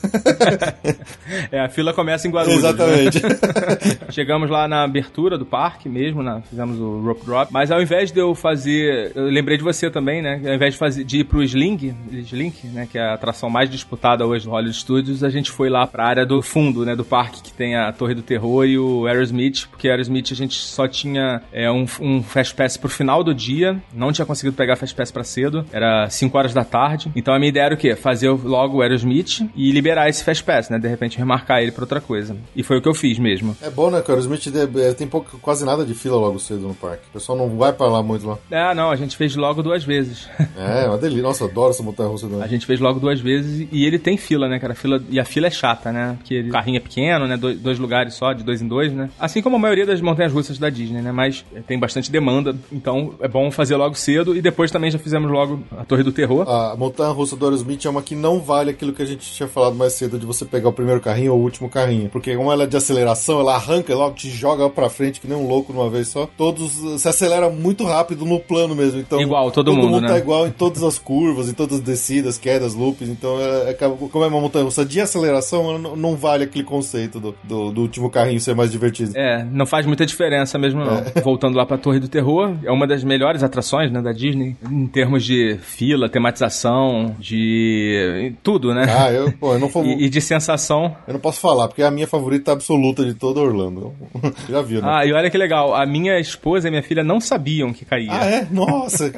É, a fila começa em Guarulhos. Exatamente. né? Chegamos lá na abertura do parque mesmo, né? fizemos o rope drop. Mas ao invés de eu fazer. Eu lembrei de você também, né? Ao invés de, fazer, de ir pro Sling, Slink, né? Que é a atração mais disputada hoje do Hollywood Studios, a gente foi lá pra área do fundo, né? Do parque, que tem a Torre do Terror e o Aerosmith, porque Aerosmith a gente só tinha é, um, um Fast Pass pro final do dia, não tinha conseguido pegar Fast Pass pra cedo, era 5 horas da tarde. Então a minha ideia era o quê? Fazer logo o Aerosmith e liberar esse Fast Pass, né? De repente remarcar ele pra outra coisa. E foi o que eu fiz mesmo. É bom, né, cara? O Smith é, tem pouco, quase nada de fila logo cedo no parque. O pessoal não vai pra lá muito lá. Ah, não, a gente fez logo duas vezes. É, uma delícia. Nossa, adoro essa montanha russa. A Do... gente fez logo duas vezes e ele tem fila, né, cara? Fila, e a fila é chata, né? Porque ele- o carrinho é pequeno, né? Dois lugares só, de dois em dois, né? Né? Assim como a maioria das montanhas russas da Disney, né? Mas tem bastante demanda, então é bom fazer logo cedo e depois também já fizemos logo a Torre do Terror. A montanha russa do Aerosmith é uma que não vale aquilo que a gente tinha falado mais cedo de você pegar o primeiro carrinho ou o último carrinho. Porque como ela é de aceleração, ela arranca e logo te joga pra frente que nem um louco de uma vez só. Todos se acelera muito rápido no plano mesmo. Então, Igual, todo mundo, mundo né? tá igual em todas as curvas, em todas as descidas, quedas, loops. Então, é, é- como é uma montanha russa de aceleração, não, não vale aquele conceito do, do, do último carrinho ser mais divertido. É, não faz muita diferença mesmo, não. Voltando lá pra Torre do Terror, é uma das melhores atrações, né, da Disney, em termos de fila, tematização, de tudo, né? Ah, eu, pô, eu não, vou- E, e de sensação. eu não posso falar, porque é a minha favorita absoluta de todo Orlando. Já viu, né? Ah, e olha que legal, a minha esposa e minha filha não sabiam que caía. Ah, é? Nossa!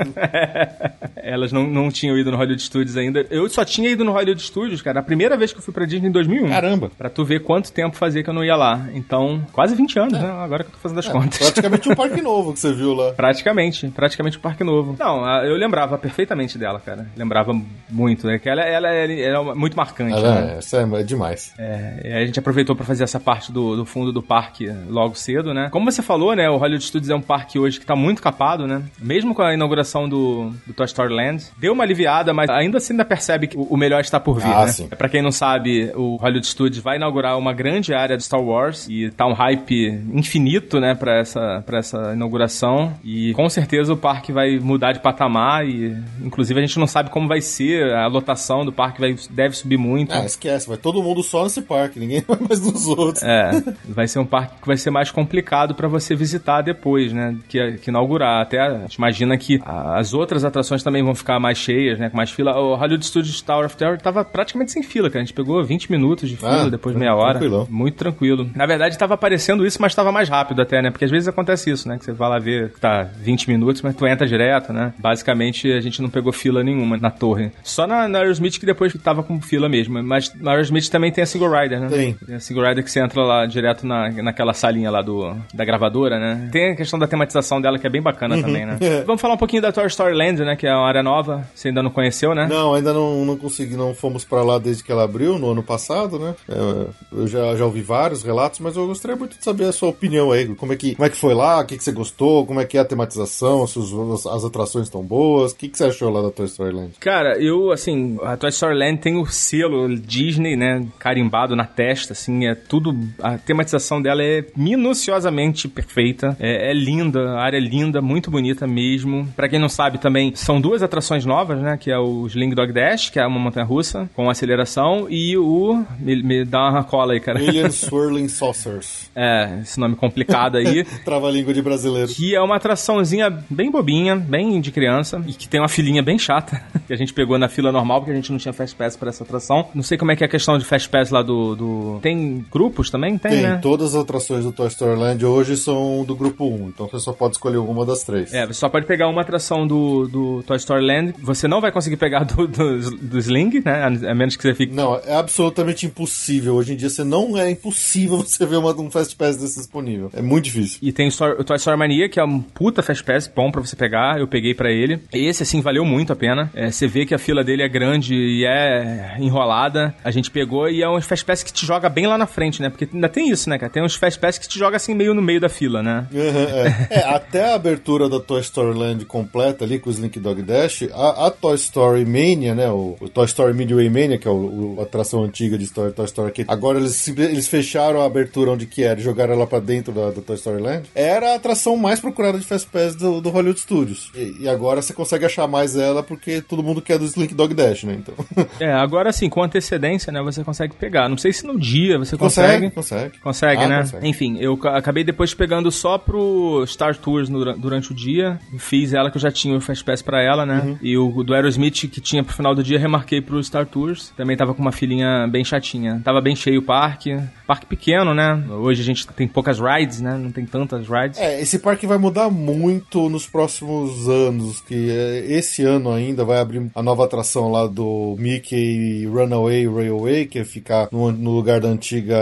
Elas não, não tinham ido no Hollywood Studios ainda. Eu só tinha ido no Hollywood Studios, cara, a primeira vez que eu fui pra Disney em 2001. Caramba! Pra tu ver quanto tempo fazia que eu não ia lá. Então, quase 20 anos, né? Agora que eu tô fazendo as contas. Praticamente um parque novo que você viu lá. Praticamente, praticamente o Parque Novo. Não, eu lembrava perfeitamente dela, cara. Lembrava muito, né? Que ela, ela, é- ela é muito marcante, né? Ela, é, essa é, é demais. É, e a gente aproveitou pra fazer essa parte do, do fundo do parque logo cedo, né? Como você falou, né? O Hollywood Studios é um parque hoje que tá muito capado, né? Mesmo com a inauguração do, do Toy Story Land, deu uma aliviada, mas ainda assim ainda percebe que o, o melhor está por vir, Ah, né? sim. Pra quem não sabe, o Hollywood Studios vai inaugurar uma grande área de Star Wars e tá um hype infinito, né, pra essa, pra essa inauguração. E com certeza o parque vai mudar de patamar e, inclusive, a gente não sabe como vai ser a lotação do parque, vai, deve subir muito. Ah, esquece, vai todo mundo só nesse parque, ninguém vai mais nos outros. É, vai ser um parque que vai ser mais complicado pra você visitar depois, né? Que, que inaugurar. Até a gente imagina que as outras atrações também vão ficar mais cheias, né? Com mais fila. O Hollywood Studios Tower of Terror tava praticamente sem fila, cara. A gente pegou 20 minutos de fila, Ah, depois meia hora. tranquilão. Muito tranquilo. Na verdade, tava aparecendo isso, mas tava mais rápido até, né? Porque às vezes acontece isso, né? Que você vai lá ver que tá 20 minutos, mas tu entra direto, né? Basicamente, a gente não pegou fila nenhuma na torre. Só na, na Aerosmith que depois tava com fila mesmo. Mas na Aerosmith também tem a Single Rider, né? Tem. Tem a Single Rider que você entra lá direto na, naquela salinha lá do, da gravadora, né? Tem a questão da tematização dela que é bem bacana também, né? Vamos falar um pouquinho da Toy Story Land, né? Que é uma área nova. Você ainda não conheceu, né? Não, ainda não, não consegui, não fomos pra lá desde que ela abriu, no ano passado, né? É, eu já, já ouvi vários relatos, mas eu gostaria muito de saber a sua opinião aí. Como é que, como é que foi lá, o que, que você gostou, como é que é a tematização, se os- as, atrações estão boas, o que, que você achou lá da Toy Story Land? Cara, eu, assim, a Toy Story Land tem o selo Disney, né, carimbado na testa, assim, é tudo, a tematização dela é minuciosamente perfeita, é, é linda, a área é linda, muito bonita mesmo. Pra quem não sabe também, são duas atrações novas, né, que é o Sling Dog Dash, que é uma montanha-russa com aceleração, e o, me, me dá uma cola aí, cara. Alien Swirling Saucers. É, esse nome complicado aí. Trava-língua de brasileiro. Que é uma atraçãozinha bem bobinha, bem de criança, e que tem uma filinha bem chata, que a gente pegou na fila normal, porque a gente não tinha Fast Pass pra essa atração. Não sei como é que é a questão de Fast Pass lá do... do... Tem grupos também? Tem, Tem, né? todas as atrações do Toy Story Land hoje são do grupo 1, então você só pode escolher uma das três. É, você só pode pegar uma atração do, do Toy Story Land. Você não vai conseguir pegar do, do, do Sling, né? A menos que você fique Não, é absolutamente impossível. Hoje em dia você não é impossível você ver uma, um Fast Pass desse disponível. É muito difícil. E tem o, Toy Story Mania, que é um puta Fast Pass, bom pra você pegar. Eu peguei pra ele. Esse, assim, valeu muito a pena. É, você vê que a fila dele é grande e é enrolada. A gente pegou e é um Fast Pass que te joga bem lá na frente, né? Porque ainda tem isso, né, cara? Tem uns Fast Pass que te joga assim meio no meio da fila, né? Uhum, é. É, até a abertura da Toy Story Land completa ali com o Slink Dog Dash, a, a Toy Story Mania, né? O, o Toy Story Midway Mania, que é o, o- a atração antiga de Story, Toy Story que agora eles, eles fecharam a abertura onde que era e jogaram ela pra dentro da, da Toy Story Land. Era a atração mais procurada de Fast Pass do, do Hollywood Studios. E, e agora você consegue achar mais ela porque todo mundo quer do Slink Dog Dash, né? Então. É, agora assim, com antecedência, né, você consegue pegar. Não sei se no dia você consegue, consegue. consegue. Consegue, Ah, né? consegue. Enfim, eu ca- acabei depois pegando só pro Star Tours no- durante o dia. Fiz ela que eu já tinha o Fast Pass pra ela, né? Uhum. E o do Aerosmith que tinha pro final do dia, remarquei pro Star Tours. Também tava com uma filinha bem chatinha. Tava bem cheio o parque. Parque pequeno, né? Hoje a gente tem poucas rides, né? Não tem tantas rides. É, esse parque vai mudar muito nos próximos anos, que é, esse ano ainda vai abrir a nova atração lá do Mickey Runaway Railway, que é ficar no, no lugar da antiga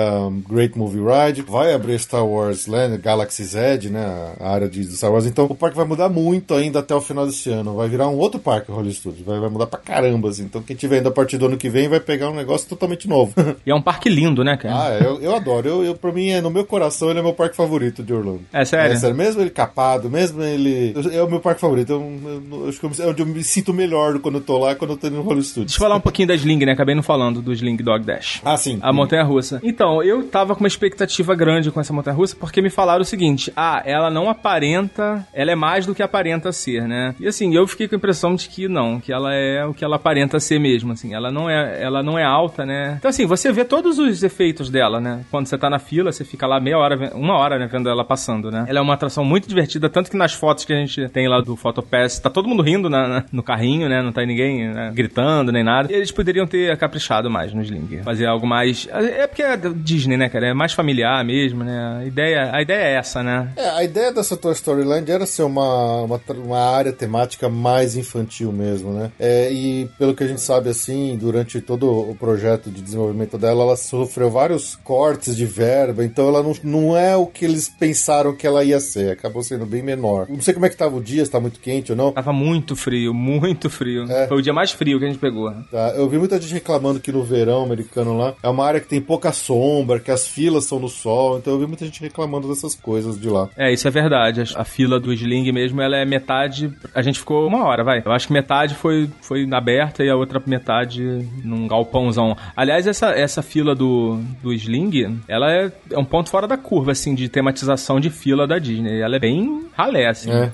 Great Movie Ride. Vai abrir Star Wars Land, Galaxy Z, né, a área de Star Wars. Então o parque vai mudar muito ainda até o final desse ano. Vai virar um outro parque, o Hollywood Studios. Vai, vai mudar pra caramba, assim. Então quem tiver ainda a partir do ano que vem vai pegar um negócio totalmente novo. E é um parque lindo, né, cara? Ah, eu, eu adoro. Eu, eu, pra mim, é no, meu coração, ele é meu parque favorito de Orlando. É sério? É sério. Mesmo ele capado, mesmo ele. É o meu parque favorito. Eu, acho que é onde eu me sinto melhor quando eu tô lá quando eu tô no Hollywood Studios. Deixa eu falar um pouquinho da Sling, né? Acabei não falando do Sling Dog Dash. Ah, sim. A montanha russa. Então, eu tava com uma expectativa grande com essa montanha russa porque me falaram o seguinte: ah, ela não aparenta, ela é mais do que aparenta ser, né? E assim, eu fiquei com a impressão de que não, que ela é o que ela aparenta ser mesmo, assim. Ela não é, ela não é alta, né? Então, assim, você vê todos os efeitos dela, né? Quando você tá na fila, você fica lá meia hora, uma hora, né, vendo ela passando, né? Ela é uma atração muito divertida, tanto que nas fotos que a gente tem lá do Photopass, tá todo mundo rindo na, na, no carrinho, né? Não tá ninguém né, gritando nem nada. E eles poderiam ter caprichado mais no Sling. Fazer algo mais. É porque é Disney, né, cara? É mais familiar mesmo, né? A ideia, a ideia é essa, né? É, a ideia dessa Toy Story Land era ser uma, uma, uma área temática mais infantil mesmo, né? É, e pelo que a gente sabe, assim, durante todo o projeto de desenvolvimento dela, ela sofreu vários cortes de verba, então ela não, não é o que eles pensaram que ela ia ser. Acabou sendo bem menor. Não sei como é que tava o dia, se tá muito quente ou não. Tava muito frio, muito frio. É. Foi o dia mais frio que a gente pegou. Tá, eu vi muita gente reclamando que no verão americano lá é uma área que tem pouca sombra, que as filas são no sol, então eu vi muita gente reclamando dessas coisas de lá. É, isso é verdade. A fila do Sling mesmo, ela é metade. A gente ficou uma hora, vai. Eu acho que metade foi, foi na aberta e a outra metade num galpãozão. Aliás, essa, essa fila do, do Sling, ela é, é um ponto fora da curva, assim, de tematização de fila da Disney. Ela é bem ralé, assim. É.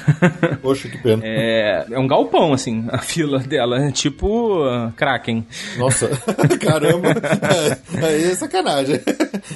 Poxa, que pena. É, é um galpão, assim, a fila dela. É tipo uh, Kraken. Nossa, caramba. É, aí é sacanagem.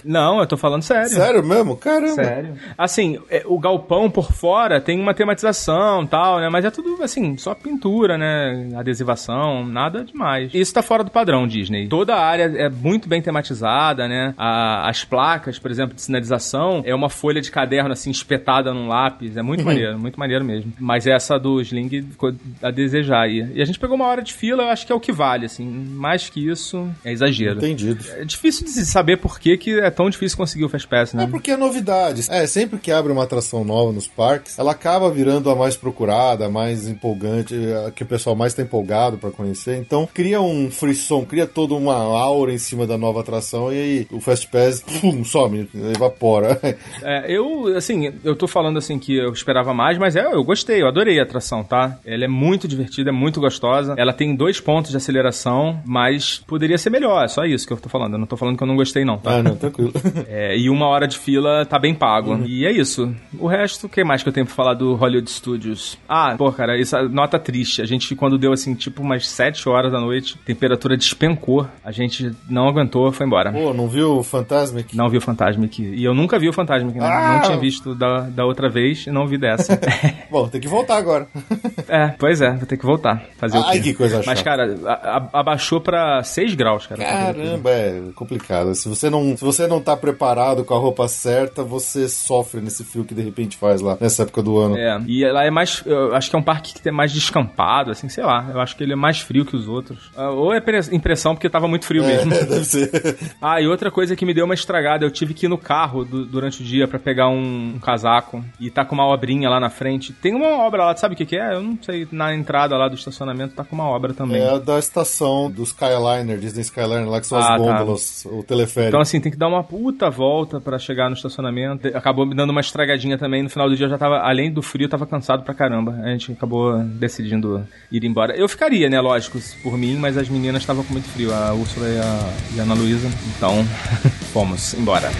Não, eu tô falando sério. Sério mesmo? Caramba. Sério. Assim, é, o galpão por fora tem uma tematização tal, né? Mas é tudo, assim, só pintura, né? Adesivação, nada demais. Isso tá fora do padrão Disney. Toda a área é muito bem tematizada, né? A, as placas, por exemplo, de sinalização, é uma folha de caderno, assim, espetada num lápis. É muito uhum. maneiro, muito maneiro mesmo. Mas essa do Sling ficou a desejar aí. E a gente pegou uma hora de fila, eu acho que é o que vale, assim. Mais que isso, é exagero. Entendido. É difícil de saber por que, que é tão difícil conseguir o Fast Pass, né? É porque é novidade. É, sempre que abre uma atração nova nos parques, ela acaba virando a mais procurada, a mais empolgante, a que o pessoal mais está empolgado para conhecer. Então, cria um frisson, cria toda uma aura em cima da nova atração e aí o Fast Pass, pum, some, evapora. É, eu, assim, eu tô falando assim que eu esperava mais, mas é, eu gostei, eu adorei a atração, tá? Ela é muito divertida, é muito gostosa. Ela tem dois pontos de aceleração, mas poderia ser melhor, é só isso que eu tô falando. Eu não tô falando que eu não gostei, não, tá? Ah, não, tranquilo. É, e uma hora de fila tá bem pago. Uhum. E é isso. O resto, o que mais que eu tenho pra falar do Hollywood Studios? Ah, pô, cara, essa nota triste. A gente, quando deu assim, tipo umas 7 horas da noite, temperatura despencou. A gente não aguentou, foi embora. Pô, não viu o Fantasmic? Não vi o Fantasmic. E eu nunca vi o Fantasmic, né? Ah! Não tinha visto da, da outra vez e não vi dessa. Bom, tem que voltar agora. é, pois é, vou ter que voltar. Fazer Ai, o quê? que coisa Mas, cara, a, a, abaixou pra 6 graus, cara. Caramba, é complicado. Se você não, se você não tá preparado com a roupa certa, você sofre nesse frio que de repente faz lá, nessa época do ano. É, e lá é mais, eu acho que é um parque que é mais descampado, assim, sei lá. Eu acho que ele é mais frio que os outros. Ah, ou é impressão porque tava muito frio é, mesmo. deve ser. Ah, e outra coisa que me deu uma estragada, eu tive que ir no carro do, durante o dia para pegar um, um, casaco e tá com uma obrinha lá na frente. Tem uma obra lá, sabe o que, que é? Eu não sei, na entrada lá do estacionamento tá com uma obra também. É da estação do Skyliner, Disney Skyliner, lá que são ah, as tá. gôndolas, tá. o teleférico. Então assim, tem que dar uma puta volta para chegar no estacionamento. Acabou me dando uma estragadinha também. No final do dia eu já tava, além do frio, eu tava cansado pra caramba. A gente acabou decidindo ir embora. Eu ficaria, né, lógico, por mim, mas as meninas estavam com muito frio, a Úrsula e a, e a Ana Luísa. Então, fomos embora embora.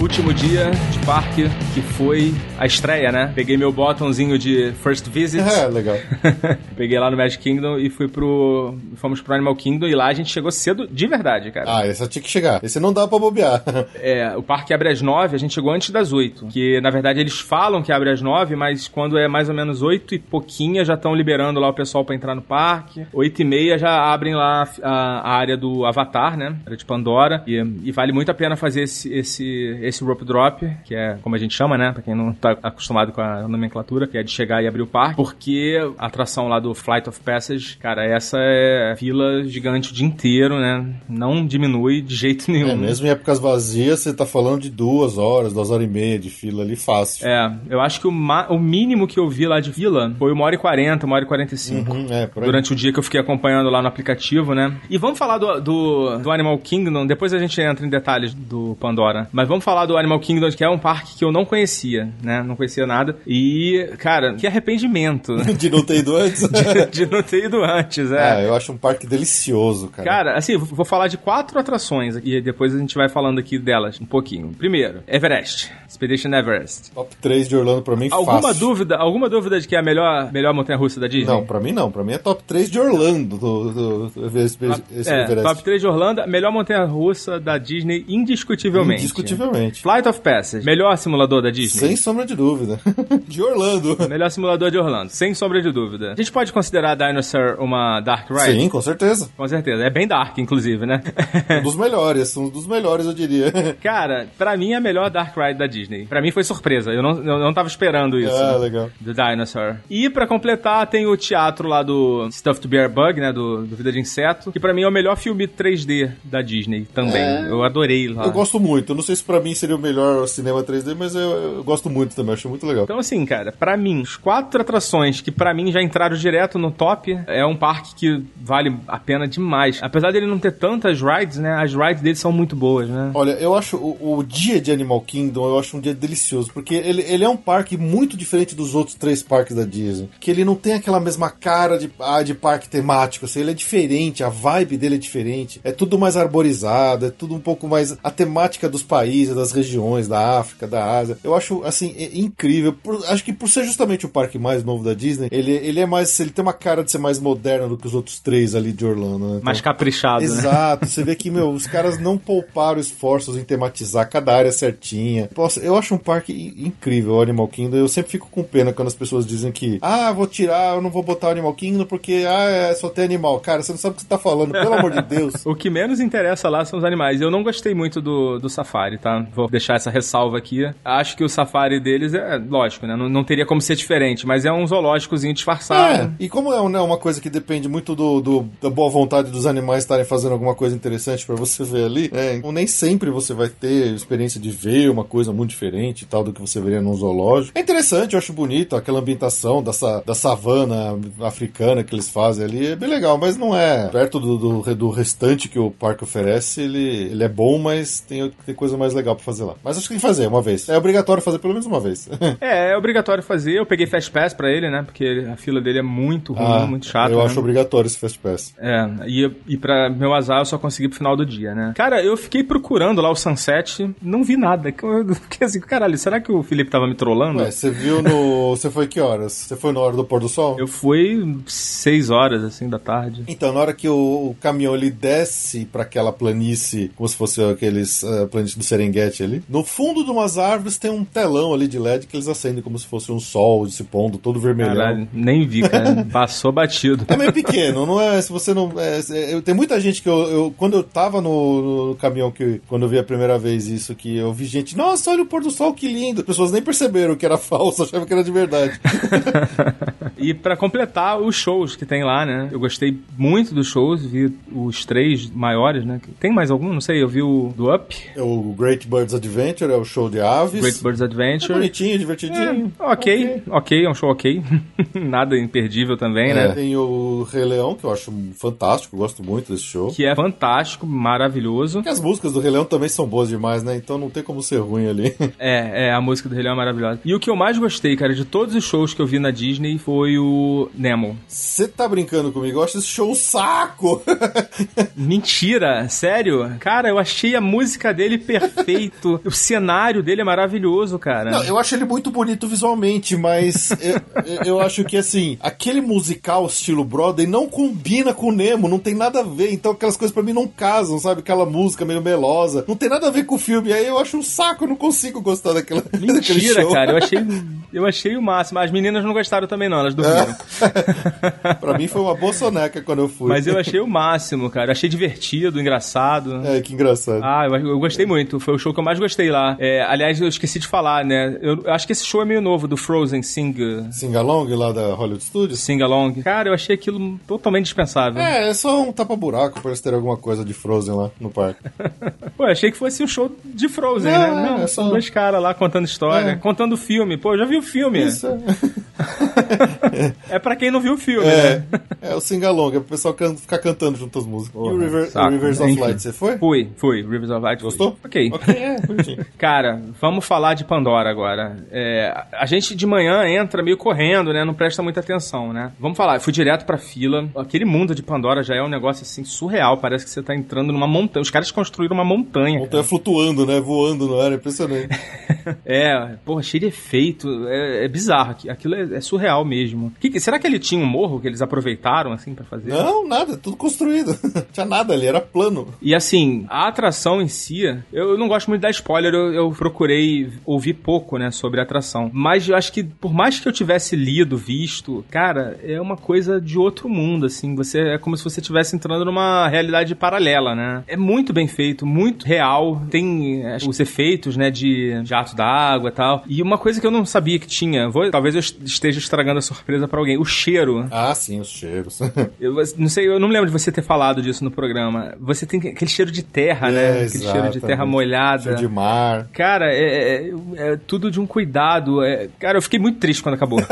Último dia de parque, que foi a estreia, né? Peguei meu botãozinho de First Visit. É, legal. Peguei lá no Magic Kingdom e fui pro. Fomos pro Animal Kingdom e lá a gente chegou cedo de verdade, cara. Ah, esse tinha que chegar. Esse não dá pra bobear. é, o parque abre às nove, a gente chegou antes das oito. Que na verdade eles falam que abre às nove, mas quando é mais ou menos oito e pouquinha já estão liberando lá o pessoal pra entrar no parque. Oito e meia já abrem lá a, a área do Avatar, né? A área de Pandora. E, e, vale muito a pena fazer esse, esse esse rope drop, que é como a gente chama, né? Pra quem não tá acostumado com a nomenclatura, que é de chegar e abrir o parque, porque a atração lá do Flight of Passage, cara, essa é fila gigante o dia inteiro, né? Não diminui de jeito nenhum. É, mesmo em épocas vazias, você tá falando de duas horas, duas horas e meia de fila ali fácil. É, eu acho que o, o mínimo que eu vi lá de fila foi uma hora e quarenta, uma hora e quarenta e cinco. Uhum, é. Durante o dia que eu fiquei acompanhando lá no aplicativo, né? E vamos falar do, do, do Animal Kingdom, depois a gente entra em detalhes do Pandora. Mas vamos falar do Animal Kingdom, que é um parque que eu não conhecia, né? Não conhecia nada. E, cara, que arrependimento De não ter ido antes. de, de não ter ido antes, é. É, eu acho um parque delicioso, cara. Cara, assim, vou falar de quatro atrações aqui e depois a gente vai falando aqui delas um pouquinho. Primeiro, Everest. Expedition Everest. Top 3 de Orlando pra mim, Alguma fácil. dúvida, alguma dúvida de que é a melhor, melhor montanha-russa da Disney? Não, pra mim não. Pra mim é top 3 de Orlando do, do, do Everest. esse É, Everest. top 3 de Orlando, melhor montanha-russa da Disney, indiscutivelmente. Indiscutivelmente. Flight of Passage, melhor simulador da Disney. Sem sombra de dúvida. de Orlando. Melhor simulador de Orlando, sem sombra de dúvida. A gente pode considerar a Dinosaur uma Dark Ride? Sim, com certeza. Com certeza. É bem dark, inclusive, né? Um dos melhores, um dos melhores, eu diria. Cara, pra mim é a melhor Dark Ride da Disney. Pra mim foi surpresa. Eu não, eu não tava esperando isso. Ah, legal. Do Dinosaur. E pra completar, tem o teatro lá do Stuffed Bear Bug, né? Do, do Vida de Inseto. Que pra mim é o melhor filme 3D da Disney também. Eu adorei lá. Eu gosto muito. Eu não sei se pra mim seria o melhor cinema 3D, mas eu, eu gosto muito também. Acho muito legal. Então, assim, cara, pra mim, os quatro atrações que pra mim já entraram direto no top, é um parque que vale a pena demais. Apesar dele não ter tantas rides, né? As rides dele são muito boas, né? Olha, eu acho o, o dia de Animal Kingdom, eu acho um dia delicioso, porque ele, ele é um parque muito diferente dos outros três parques da Disney. Que ele não tem aquela mesma cara de, ah, de parque temático, assim, ele é diferente, a vibe dele é diferente, é tudo mais arborizado, é tudo um pouco mais a temática dos países, das regiões, da África, da Ásia. Eu acho, assim, é incrível. Por- acho que por ser justamente o parque mais novo da Disney, ele, ele é mais, ele tem uma cara de ser mais moderno do que os outros três ali de Orlando, né? Mais Então- caprichado, né? Exato, você vê que, meu, os caras não pouparam esforços em tematizar cada área certinha. Poxa, eu acho um parque incrível, o Animal Kingdom. Eu sempre fico com pena quando as pessoas dizem que, ah, vou tirar, eu não vou botar o Animal Kingdom porque, ah, é, só tem animal. Cara, você não sabe o que você tá falando, pelo amor de Deus. O que menos interessa lá são os animais. Eu não gostei muito do, do safari, tá? Vou deixar essa ressalva aqui. Acho que o safari deles é, lógico, né? Não, não teria como ser diferente, mas é um zoológicozinho É, disfarçado. e como é né, uma coisa que depende muito do, do- da boa vontade dos animais estarem fazendo alguma coisa interessante pra você ver ali, é, então nem sempre você vai ter experiência de ver uma coisa muito diferente tal do que você veria num zoológico. É interessante, eu acho bonito aquela ambientação dessa, da savana africana que eles fazem ali, é bem legal, mas não é perto do, do, do restante que o parque oferece, ele, ele é bom, mas tem, tem coisa mais legal pra fazer lá. Mas acho que tem que fazer uma vez. É obrigatório fazer pelo menos uma vez. É, é obrigatório fazer. Eu peguei Fast Pass pra ele, né? Porque a fila dele é muito ruim, Ah, muito chata. Eu né? acho obrigatório esse Fast Pass. É, e, e pra meu azar eu só consegui pro final do dia, né? Cara, eu fiquei procurando lá o Sunset, não vi nada. Eu Fiquei assim, caralho, será que o Felipe tava me trollando? Ué, você viu no. Você foi que horas? Você foi na hora do pôr do sol? Eu fui seis horas, assim, da tarde. Então, na hora que o, o caminhão ele desce pra aquela planície, como se fosse aqueles uh, planície do Serengeti ali, no fundo de umas árvores tem um telão ali de LED que eles acendem como se fosse um sol se pondo todo vermelhão. Caralho, nem vi, cara. Passou batido. É meio pequeno, não é? Se você não. É, é, eu- tem muita gente que eu, eu- Quando eu tava no, no caminhão, que quando eu vi a primeira vez isso, que eu vi gente, nossa, olha o pôr do sol, que lindo. As pessoas nem perceberam que era falso, achavam que era de verdade. E pra completar os shows que tem lá, né? Eu gostei muito dos shows, vi os três maiores, né? Tem mais algum? Não sei, eu vi o do Up, É o Great Birds Adventure, é o show de aves. Great Birds É Adventure. bonitinho, divertidinho. É, ok, ok, é um show ok. Nada imperdível também, É, né? Tem o Rei Leão, que eu acho fantástico, gosto muito desse show. Que é fantástico, maravilhoso. Porque as músicas do Rei Leão também são boas demais, né? Então não tem como ser ruim ali. É, é, a música do Rei Leão é maravilhosa. E o que eu mais gostei, cara, de todos os shows que eu vi na Disney foi o Nemo. Você tá brincando comigo? Eu acho esse show um saco! Mentira, sério? Cara, eu achei a música dele perfeito. o cenário dele é maravilhoso, cara. Não, eu acho ele muito bonito visualmente, mas eu, eu- eu acho que assim, aquele musical estilo Broadway não combina com o Nemo, não tem nada a ver. Então aquelas coisas pra mim não casam, sabe? Aquela música meio melosa, não tem nada a ver com o filme. Aí eu acho um saco, eu não consigo gostar daquela, Mentira, cara. Eu achei Eu achei o máximo. As meninas não gostaram também, não, elas dormiram. pra mim foi uma boa soneca quando eu fui. Mas eu achei o máximo, cara. Achei divertido, engraçado. É, que engraçado. Ah, eu, eu gostei muito. Foi o show que eu mais gostei lá. É, aliás, eu esqueci de falar, né? Eu, eu acho que esse show é meio novo, do Frozen Sing... Singalong lá da Hollywood Studios? Sing Along. Cara, eu achei aquilo totalmente dispensável. É, é só um tapa-buraco pra eles terem alguma coisa de Frozen lá no parque. Pô, eu achei que fosse um show de Frozen, né? é, Não, é só- dois caras lá contando história, É. contando filme. Pô, eu já vi o filme. Isso é. É pra quem não viu o filme, É, né? é o Singalong, é pro pessoal can- ficar cantando junto às músicas. e o, River- o Rivers of. Light, você foi? Fui, fui. Rivers of Light. fui. Gostou? Ok. Ok, é. Cara, vamos falar de Pandora agora. É, a gente de manhã entra meio correndo, né? Não presta muita atenção, né? Vamos falar, eu fui direto pra fila. Aquele mundo de Pandora já é um negócio assim surreal. Parece que você tá entrando numa montanha. Os caras construíram uma montanha. Montanha flutuando, né? Voando no ar, é impressionante. É, porra, cheio de efeito. É, é bizarro. aqui- Aquilo é, é surreal mesmo. Que será que ele tinha um morro que eles aproveitaram, assim, pra fazer? Não, nada, tudo construído. Tinha nada ali, era plano. E assim, a atração em si, eu não gosto muito da spoiler, eu, eu procurei ouvir pouco, né, sobre a atração. Mas eu acho que, por mais que eu tivesse lido, visto, cara, é uma coisa de outro mundo, assim. Você é como se você estivesse entrando numa realidade paralela, né? É muito bem feito, muito real. Tem é, os efeitos, né, de jato d'água e tal. E uma coisa que eu não sabia que tinha, vou- talvez eu esteja estragando a surpresa pra alguém, o cheiro. Ah, sim, os cheiros. Eu não sei, eu não me lembro de você ter falado disso no programa. Você tem aquele cheiro de terra, né? É, Aquele cheiro de terra exatamente. molhada. De mar. Cara, é, é- é tudo de um cuidado. é- Cara, eu fiquei muito triste quando acabou.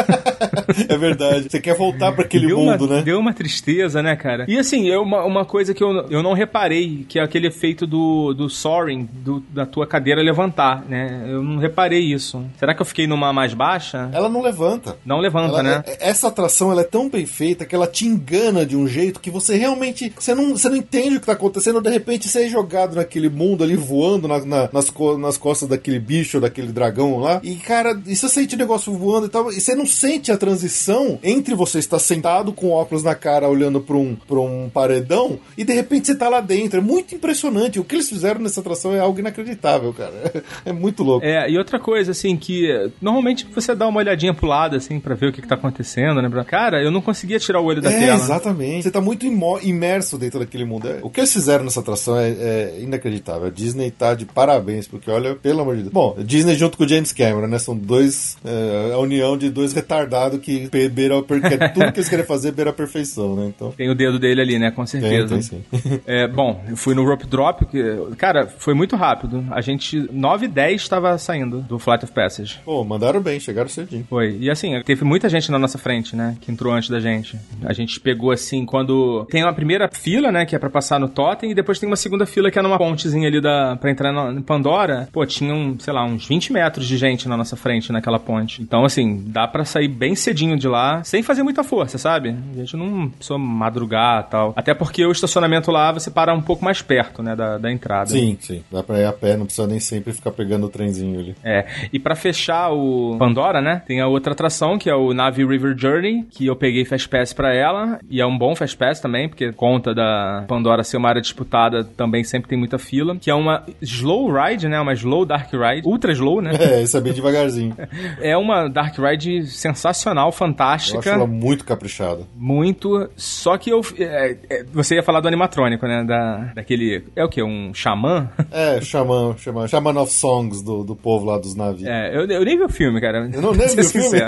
É verdade. Você quer voltar pra aquele deu mundo, uma, né? Deu uma tristeza, né, cara? E assim, é uma, uma coisa que eu, eu não reparei, que é aquele efeito do, do soaring, do- da tua cadeira levantar, né? Eu não reparei isso. Será que eu fiquei numa mais baixa? Ela não levanta. Não levanta, Ela- né? é- Essa atração ela é tão bem feita que ela te engana de um jeito que você realmente você não, você não entende o que tá acontecendo. De repente você é jogado naquele mundo ali voando na- na- nas, co- nas costas daquele bicho, daquele dragão lá. E cara, e você sente o negócio voando e tal. E você não sente a transição entre você estar sentado com óculos na cara olhando pra um, pra um paredão e de repente você tá lá dentro. É muito impressionante. O que eles fizeram nessa atração é algo inacreditável, cara. É muito louco. É, e outra coisa, assim, que normalmente você dá uma olhadinha pro lado, assim, pra ver o que, que tá acontecendo, né? Cara, eu não conseguia tirar o olho da É, tela. exatamente. Você tá muito imerso dentro daquele mundo. É, O que eles fizeram nessa atração é, é inacreditável. A Disney tá de parabéns, porque olha, pelo amor de Deus. Bom, Disney junto com o James Cameron, né? São dois. é, a união de dois retardados que beira, porque tudo que eles querem fazer beira a perfeição, né? Então. Tem o dedo dele ali, né? Com Tem, certeza. tem sim. É, bom, eu fui no Rope Drop, que, cara, foi muito rápido. A gente, 9 e 10 estava saindo do Flight of Passage. Pô, mandaram bem, chegaram cedinho. Foi. E assim, teve muita gente na nossa frente, né? Que entrou antes da gente. A gente pegou assim, quando. Tem uma primeira fila, né? Que é pra passar no Totem, e depois tem uma segunda fila que é numa pontezinha ali da, pra entrar na, em Pandora. Pô, tinham, sei lá, uns 20 metros de gente na nossa frente naquela ponte. Então, assim, dá pra sair bem cedinho de lá, sem fazer muita força, sabe? A gente não precisou madrugar e tal. Até porque o estacionamento lá você para um pouco mais perto, né? Da, da entrada. Sim, sim. Dá pra ir a pé, não precisa nem sempre ficar pegando o trenzinho ali. É, e pra fechar o Pandora, né, tem a outra atração, que é o Navi River Journey, que eu peguei Fast Pass pra ela, e é um bom Fast Pass também, porque conta da Pandora ser uma área disputada, também sempre tem muita fila, que é uma slow ride, né, uma slow dark ride, ultra slow, né, É, isso é bem devagarzinho. é uma dark ride sensacional, Eu acho fantástica, ela muito caprichada. muito, só que eu, é, é, você ia falar do animatrônico, né, da, daquele, é o que, um xamã? É, Xamã, Xamã, Xamã of Songs do, do povo lá dos navios. É, eu, eu nem vi o filme, cara, Eu não pra do ser filme.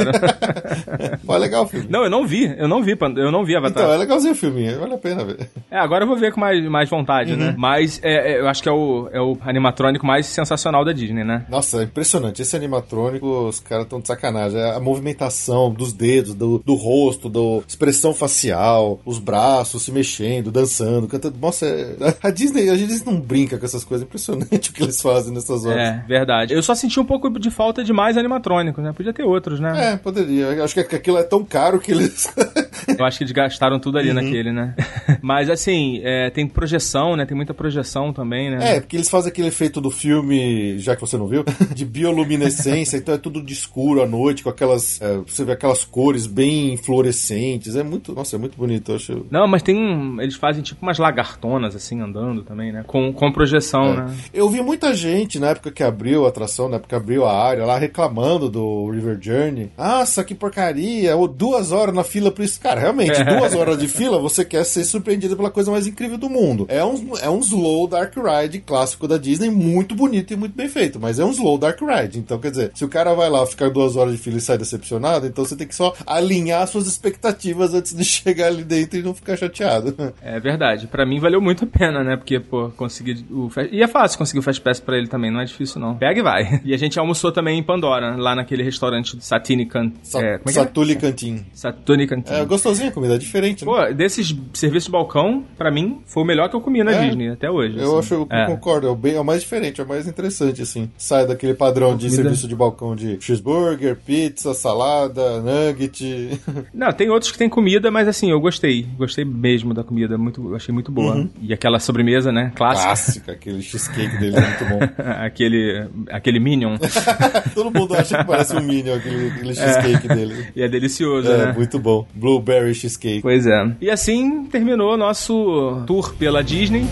Pô, é legal o filme. Não, eu não vi, eu não vi, eu não vi Avatar. Então, é legalzinho o filme, vale a pena ver. É, agora eu vou ver com mais, mais vontade, né? Mas é, é, eu acho que é o, é o animatrônico mais sensacional da Disney, né? Nossa, é impressionante. Esse animatrônico, os caras estão de sacanagem. A movimentação dos dedos, do, do rosto, da expressão facial, os braços se mexendo, dançando, cantando. Nossa, é- a Disney, a Disney não brinca com essas coisas. É impressionante o que eles fazem nessas horas. É, verdade. Eu só senti um pouco de falta de mais animatrônicos, né? Podia ter outros, né? É, poderia. Eu Acho que aquilo é tão caro que eles. Eu acho que eles gastaram tudo ali Uhum. naquele, né? Mas assim, é, tem projeção, né? Tem muita projeção também, né? É, porque eles fazem aquele efeito do filme, já que você não viu, de bioluminescência, então é tudo de escuro à noite, com aquelas. é, você vê aquelas cores bem fluorescentes. É muito. Nossa, é muito bonito, eu acho. Não, mas tem um. Eles fazem tipo umas lagartonas assim andando também, né? Com, com projeção, É. né? Eu vi muita gente na época que abriu a atração, na época que abriu a área lá, reclamando do River Journey. Nossa, que porcaria! Ou duas horas na fila por isso. Cara, realmente, duas horas de fila, você quer ser surpreendido pela coisa mais incrível do mundo. É um, é um slow dark ride clássico da Disney, muito bonito e muito bem feito, mas é um slow dark ride. Então, quer dizer, se o cara vai lá ficar duas horas de fila e sai decepcionado, então você tem que só alinhar suas expectativas antes de chegar ali dentro e não ficar chateado. É verdade. Pra mim valeu muito a pena, né? Porque, pô, consegui o. E é fácil conseguir o Fast Pass pra ele também, não é difícil não. Pega e vai. E a gente almoçou também em Pandora, lá naquele restaurante Satini Can... Sa é, é é? Satuli Cantin. Satuni Cantin. É a comida, é diferente, né? Pô, desses serviços de balcão, pra mim, foi o melhor que eu comi na É? Disney até hoje. Eu assim. acho, eu É. concordo, é o, bem, é o mais diferente, é o mais interessante, assim. Sai daquele padrão de Comida- serviço de balcão de cheeseburger, pizza, salada, nugget. Não, tem outros que tem comida, mas assim, eu gostei. Gostei mesmo da comida, muito, achei muito boa. Uhum. E aquela sobremesa, né? Clássica. Clássica, aquele cheesecake dele é muito bom. aquele, aquele Minion. Todo mundo acha que parece um Minion, aquele, aquele cheesecake dele. e é delicioso, É, né? muito bom. Blueberry cheesecake. Pois é. E assim terminou nosso tour pela Disney.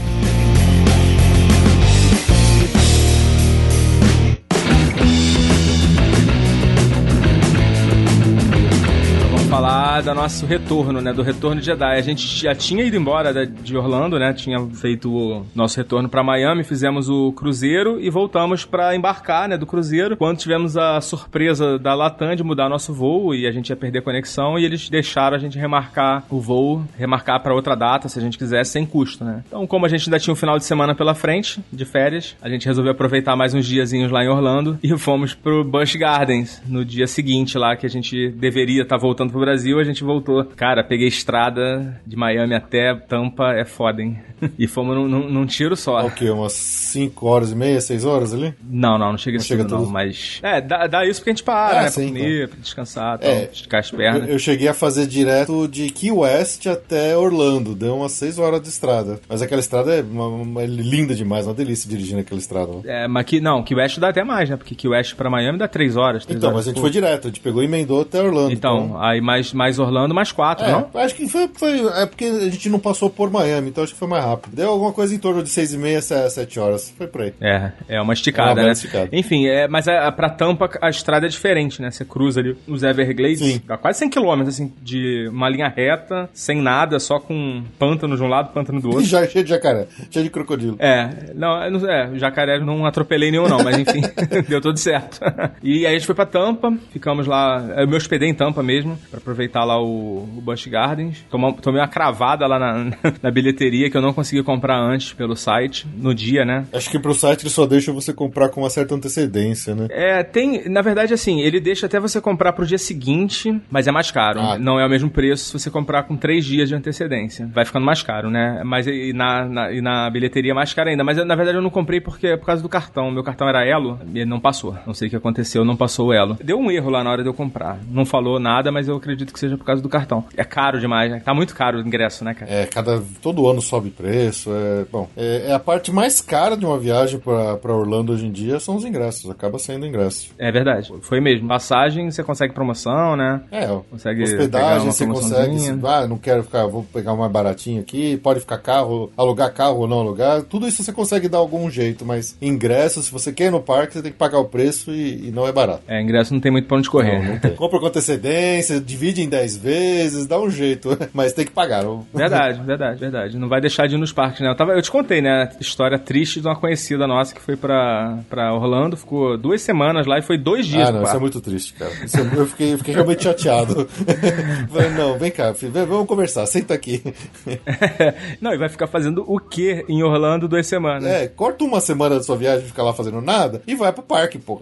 Do nosso retorno, né? Do retorno de Jedi. A gente já tinha ido embora de Orlando, né? Tinha feito o nosso retorno pra Miami, fizemos o cruzeiro e voltamos pra embarcar, né? Do cruzeiro. Quando tivemos a surpresa da Latam de mudar nosso voo e a gente ia perder a conexão e eles deixaram a gente remarcar o voo, remarcar pra outra data, se a gente quisesse, sem custo, né? Então, como a gente ainda tinha um final de semana pela frente, de férias, a gente resolveu aproveitar mais uns diazinhos lá em Orlando e fomos pro Busch Gardens no dia seguinte lá que a gente deveria estar voltando pro Brasil, a gente voltou. Cara, peguei estrada de Miami até Tampa, é foda, hein? E fomos num, num- num tiro só. O quê? Umas 5 horas e meia, 6 horas ali? Não, não, não chega Não assim, chega não, tudo. mas... É, dá, dá isso porque a gente para, Ah, né? sim, pra comer, pra descansar, tal, É. esticar as Eu, pernas. eu cheguei a fazer direto de Key West até Orlando. Deu umas 6 horas de estrada. Mas aquela estrada é, uma- uma- é linda demais, uma delícia dirigir naquela estrada. né? É, mas que, não, que West dá até mais, né? Porque que West pra Miami dá três horas. três Então, horas mas a gente foi direto, a gente pegou e emendou até Orlando. Então, aí mais, mais Orlando, mais quatro, É, não? acho que foi, foi- É porque a gente não passou por Miami, então acho que foi mais rápido. Deu alguma coisa em torno de 6 e meia, 7 horas. Foi por aí. É, é uma É esticada, uma bela né? esticada. Enfim, é, mas a, a, pra Tampa a estrada é diferente, né? Você cruza ali os Everglades, Sim. dá quase 100 km, assim, de uma linha reta, sem nada, só com pântano de um lado, pântano do outro. já cheio de jacaré, cheio de crocodilo. É, não é, jacaré não atropelei nenhum não, mas enfim, deu tudo certo. E aí a gente foi pra Tampa, ficamos lá, eu me hospedei em Tampa mesmo, pra aproveitar lá o, o Busch Gardens. Tomou- tomei uma cravada lá na, na bilheteria que eu não consegui comprar antes pelo site, no dia, né? Acho que pro site ele só deixa você comprar com uma certa antecedência, né? É, tem, na verdade, assim, ele deixa até você comprar pro dia seguinte, mas é mais caro. Ah. Não é o mesmo preço se você comprar com três dias de antecedência. Vai ficando mais caro, né? Mas e na, na, e na bilheteria é mais caro ainda. Mas na verdade eu não comprei porque é por causa do cartão. Meu cartão era Elo e ele não passou. Não sei o que aconteceu, não passou o Elo. Deu um erro lá na hora de eu comprar. Não falou nada, mas eu acredito que seja por causa do cartão. É caro demais, né? Tá muito caro o ingresso, né, cara? É, cada todo ano sobe preço. É, bom, é, é a parte mais cara de uma viagem pra pra Orlando hoje em dia são os ingressos. Acaba sendo ingresso. É verdade. Foi mesmo. Passagem, você consegue promoção, né? É, Consegue hospedagem você consegue. Ah, não quero ficar, vou pegar uma baratinha aqui. Pode ficar carro, alugar carro ou não alugar. Tudo isso você consegue dar algum jeito, mas ingresso, se você quer ir no parque, você tem que pagar o preço e, e não é barato. É, ingresso não tem muito pra onde correr. Não, não tem. Compra com antecedência, divide em 10 vezes, dá um jeito, mas tem que pagar. não- Verdade, verdade, verdade. Não vai deixar de ir nos parques, né? Eu, tava, eu te contei, né? a História triste de uma conhecida nossa que foi pra, pra Orlando, ficou duas semanas lá e foi dois dias Ah, não, isso é muito triste, cara. É- eu, fiquei, eu fiquei realmente chateado. Falei, não, vem cá, filho, vem- vamos conversar, senta aqui. não, e vai ficar fazendo o quê em Orlando duas semanas? É, corta uma semana da sua viagem e fica lá fazendo nada e vai pro parque, pô.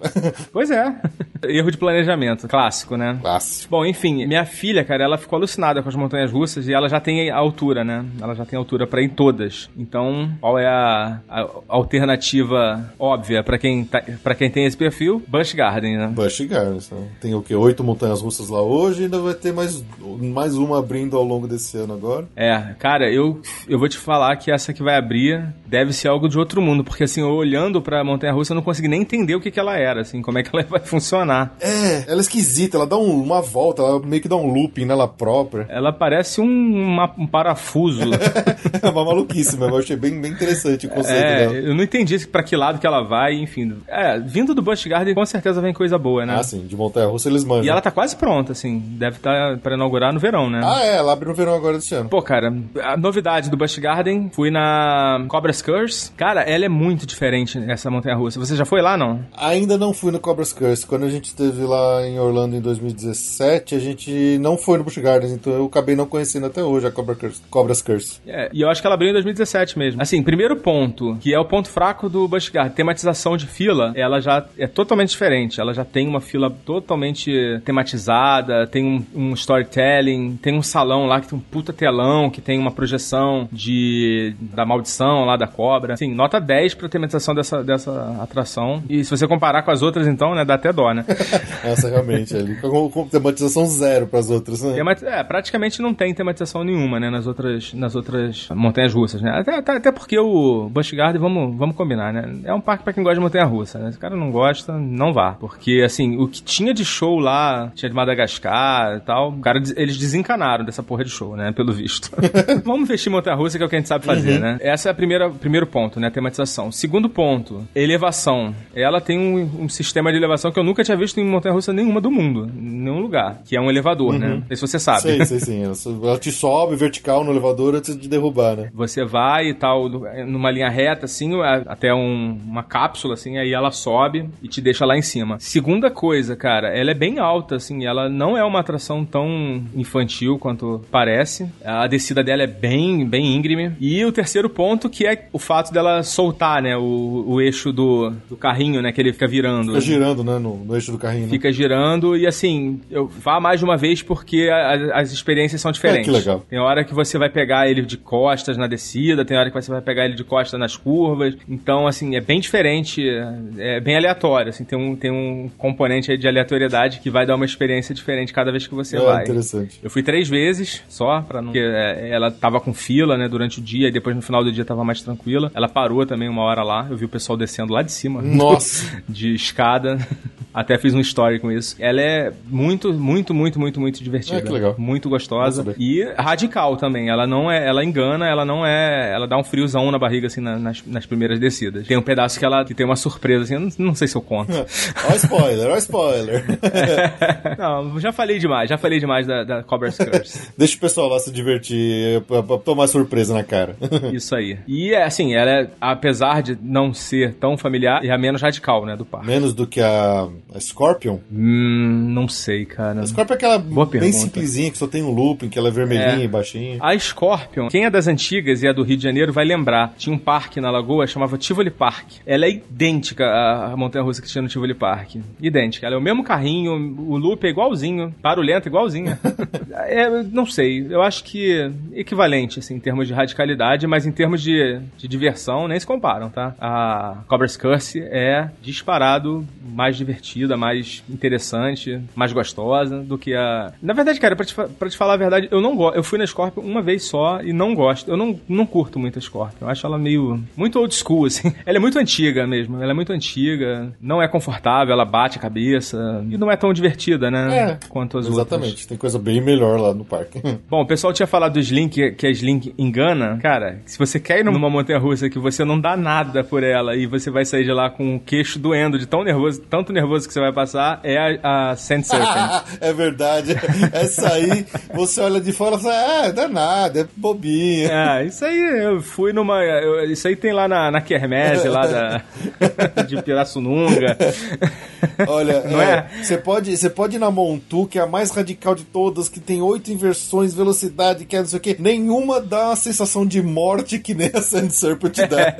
Pois é. Erro de planejamento, clássico, né? Clássico. Bom, enfim, minha filha filha, cara, ela ficou alucinada com as montanhas russas e ela já tem a altura, né? Ela já tem altura pra ir em todas. Então, qual é a, a alternativa óbvia pra quem, tá, pra quem tem esse perfil? Busch Garden, né? Busch Gardens. Então. Tem o quê? Oito montanhas russas lá hoje e ainda vai ter mais, mais uma abrindo ao longo desse ano agora. É, cara, eu, eu vou te falar que essa que vai abrir deve ser algo de outro mundo, porque assim, olhando pra montanha russa, eu não consegui nem entender o que, que ela era, assim, como é que ela vai funcionar. É, ela é esquisita, ela dá um- uma volta, ela meio que dá um looping nela própria. Ela parece um, uma- um parafuso. É uma maluquice mesmo, eu achei bem, bem interessante o conceito é, dela. eu não entendi pra que lado que ela vai, enfim. É, vindo do Busch Garden, com certeza vem coisa boa, né? Ah, sim, de montanha russa eles mandam. E ela tá quase pronta, assim. Deve estar pra inaugurar no verão, né? Ah, é, ela abre no verão agora desse ano. Pô, cara, a novidade do Busch Garden, fui na Cobra's Curse. Cara, ela é muito diferente, essa montanha-russa. Você já foi lá, não? Ainda não fui no Cobra's Curse. Quando a gente esteve lá em Orlando em 2017, a gente não foi no Busch Gardens, então eu acabei não conhecendo até hoje a Cobra Curse, Cobra's Curse. É, e eu acho que ela abriu em 2017 mesmo. Assim, primeiro ponto, que é o ponto fraco do Busch Garden, tematização de fila, ela já é totalmente diferente. Ela já tem uma fila totalmente tematizada, tem um, um storytelling, tem um salão lá que tem um puta telão, que tem uma projeção de da maldição lá da cobra. Assim, nota 10 pra tematização dessa, dessa atração. E se você comparar com as outras, então, né, dá até dó, né? Essa realmente, ali, com, com tematização zero pras outras, né? É, praticamente não tem tematização nenhuma, né, nas outras, nas outras montanhas russas, né? Até, até, até porque o Busch Garden, vamos, vamos combinar, né? É um parque pra quem gosta de montanha russa, né? Se o cara não gosta, não vá. Porque, assim, o que tinha de show lá, tinha de Madagascar e tal, cara, eles desencanaram dessa porra de show, né? Pelo visto. vamos investir em montanha russa, que é o que a gente sabe fazer, né? Essa é a primeira, primeiro ponto, né? Tematização. Segundo ponto, elevação. Ela tem um, um sistema de elevação que eu nunca tinha visto em montanha russa nenhuma do mundo, em nenhum lugar, que é um elevador, né? Não sei se você sabe. Sei, sei sim. Ela, te sobe vertical no elevador antes de derrubar, né? Você vai e tal, numa linha reta, assim, até um- uma cápsula, assim, aí ela sobe e te deixa lá em cima. Segunda coisa, cara, ela é bem alta, assim, ela não é uma atração tão infantil quanto parece. A descida dela é bem, bem íngreme. E o terceiro ponto, que é o fato dela soltar, né, o, o eixo do, do carrinho, né, que ele fica virando. Fica girando, né? No, no eixo do carrinho. né? Fica girando e assim, eu vá mais de uma vez porque a- a- as experiências são diferentes. É, que legal. Tem hora que você vai pegar ele de costas na descida, tem hora que você vai pegar ele de costas nas curvas. Então, assim, é bem diferente, é bem aleatório. Assim, tem um, tem um componente aí de aleatoriedade que vai dar uma experiência diferente cada vez que você É, vai. interessante. Eu fui três vezes só, pra não. Porque é, ela tava com fila, né, durante o dia, e depois no final do dia tava mais tranquila. Ela parou também uma hora lá, eu vi o pessoal descendo lá de cima Nossa! de escada. Até fiz um story com isso. Ela é muito, muito, muito, muito, muito divertida. Ah, que legal. Muito gostosa. E radical também. Ela não é. Ela engana, ela não é. Ela dá um friozão na barriga, assim, na- nas, nas primeiras descidas. Tem um pedaço que ela que tem uma surpresa, assim, eu não, não sei se eu conto. Ó spoiler, ó spoiler. não, já falei demais, já falei demais da, da Cobra's Curse. Deixa o pessoal lá se divertir, pra, pra tomar surpresa na cara. Isso aí. E é assim, ela é, apesar de não ser tão familiar, é a menos radical, né, do parque. Menos do que a, a Scorpion. Hum, não sei, cara. A Scorpion é aquela Boa bem pergunta. simplesinha, que só tem um looping, que ela é vermelhinha É. e baixinha. A Scorpion, quem é das antigas e é do Rio de Janeiro vai lembrar. Tinha um parque na Lagoa, chamava Tivoli Park. Ela é idêntica à à montanha-russa que tinha no Tivoli Park. Idêntica. Ela é o mesmo carrinho, o loop é igualzinho, barulhento igualzinho. é, não sei, eu acho que equivalente, assim, em termos de radicalidade, mas em termos de, de diversão, nem se comparam, tá? A Cobra's Curse é disparado mais divertida, mais interessante, mais gostosa do que a... Na verdade, cara, pra te, pra te falar a verdade, eu não gosto. Eu fui na Scorpion uma vez só e não gosto. Eu não, não curto muito a Scorpion. Eu acho ela meio... Muito old school, assim. Ela é muito antiga mesmo. Ela é muito antiga. Não é confortável, ela bate a cabeça. E não é tão divertida, né? É, Quanto as outras. Exatamente, tem coisa bem melhor lá no parque. Bom, o pessoal tinha falado do Slink, que a Slink engana. Cara, se você quer ir numa montanha russa que você não dá nada por ela e você vai sair de lá com o queixo doendo de tão nervoso, tanto nervoso que você vai passar, é a, a Sand Serpent. é verdade. Essa aí, você olha de fora e fala, ah, dá nada, é bobinha. É, isso aí eu fui numa. eu- isso aí tem lá na, na Quermesse, lá da, de Pirassununga. Olha, Não é? Você pode, você pode ir na Montu, que é a mais radical de todas, que tem oito inversões, velocidade, que é não sei o quê. Nenhuma dá uma sensação de morte que nem a Sand Serpent dá.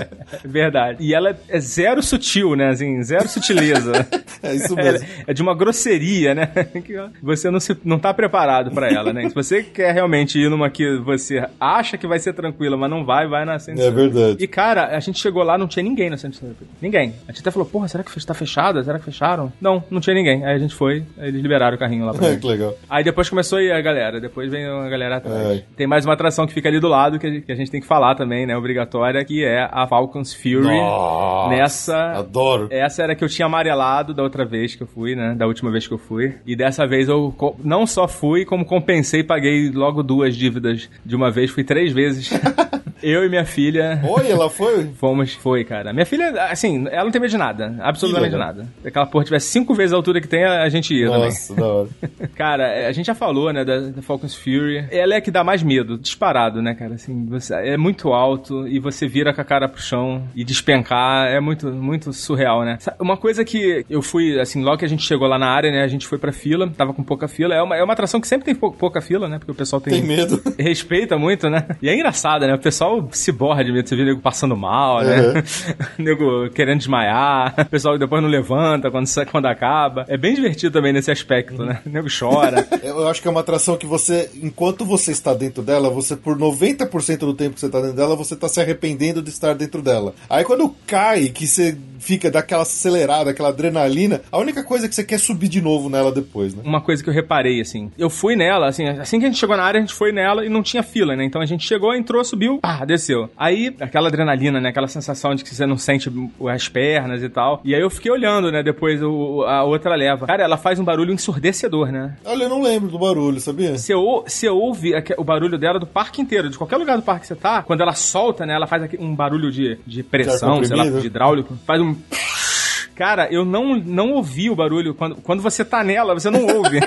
Verdade. E ela é zero sutil, né? Assim, zero sutileza. É isso É, mesmo. é de uma grosseria, né? Que Você não, se, não tá preparado pra ela, né? Se você quer realmente ir numa que você acha que vai ser tranquila, mas não vai, vai na Centro É verdade. E, cara, a gente chegou lá, não tinha ninguém na Centro. Ninguém. A gente até falou, porra, será que tá fechada? Será que fecharam? Não, não tinha ninguém. Aí a gente foi, eles liberaram o carrinho lá pra É, gente. que legal. Aí depois começou a ir a galera, depois vem a galera atrás. Ai. Tem mais uma atração que fica ali do lado que a gente tem que falar também, né? Obrigatória, que é a Falcon's Fury. Nossa, Nessa. Adoro. Essa era a que eu tinha amarelado da outra vez que eu fui, né? Da última vez que eu fui. E dessa vez eu não só fui, como compensei, paguei logo duas dívidas de uma vez. Fui três vezes. eu e minha filha. Oi, ela foi? Fomos, foi, cara. Minha filha, assim, ela não tem medo de nada. Absolutamente legal. nada. Se aquela porra tivesse cinco vezes a altura que tem, a gente ia também. Nossa, da hora. Cara, a gente já falou, né, da, da Falcon's Fury. Ela é a que dá mais medo, disparado, né, cara? Assim, você, é muito alto e você vira com a cara pro chão e despencar. É muito, muito surreal, né? Uma coisa que eu fui, assim, logo que a gente chegou lá na área, né, a gente foi pra fila, tava com pouca fila. É uma, é uma atração que sempre tem pou- pouca fila, né? Porque o pessoal tem. Tem medo. Respeita muito, né? E é engraçado, né? O pessoal se borra de medo. Você vê o nego passando mal, né? nego querendo desmaiar. O pessoal depois não levanta quando, quando acaba. É bem divertido também nesse aspecto, né? O nego chora. Eu acho que é uma atração que você, enquanto você está dentro dela, você por 90% do tempo que você está dentro dela, você está se arrependendo de estar dentro dela. Aí quando cai, que você fica daquela acelerada, aquela adrenalina, a única coisa é que você quer subir de novo nela depois, né? Uma coisa que eu reparei, assim. Eu fui nela, assim, assim que a gente chegou na área, a gente foi nela e não tinha fila, né? Então a gente chegou, entrou, subiu, pá, desceu. Aí, aquela adrenalina, né? Aquela sensação de que você não sente as pernas e tal. E aí eu fiquei olhando, né? Depois o, a outra leva. Cara, ela faz um barulho ensurdecedor, né? Olha, eu não lembro do barulho, sabia? Você, ou, você ouve o barulho dela do parque inteiro, de qualquer lugar do parque que você tá, quando ela solta, né, ela faz aqui um barulho de, de pressão, sei lá, de hidráulico, faz um. Cara, eu não, não ouvi o barulho. Quando, quando você tá nela, você não ouve.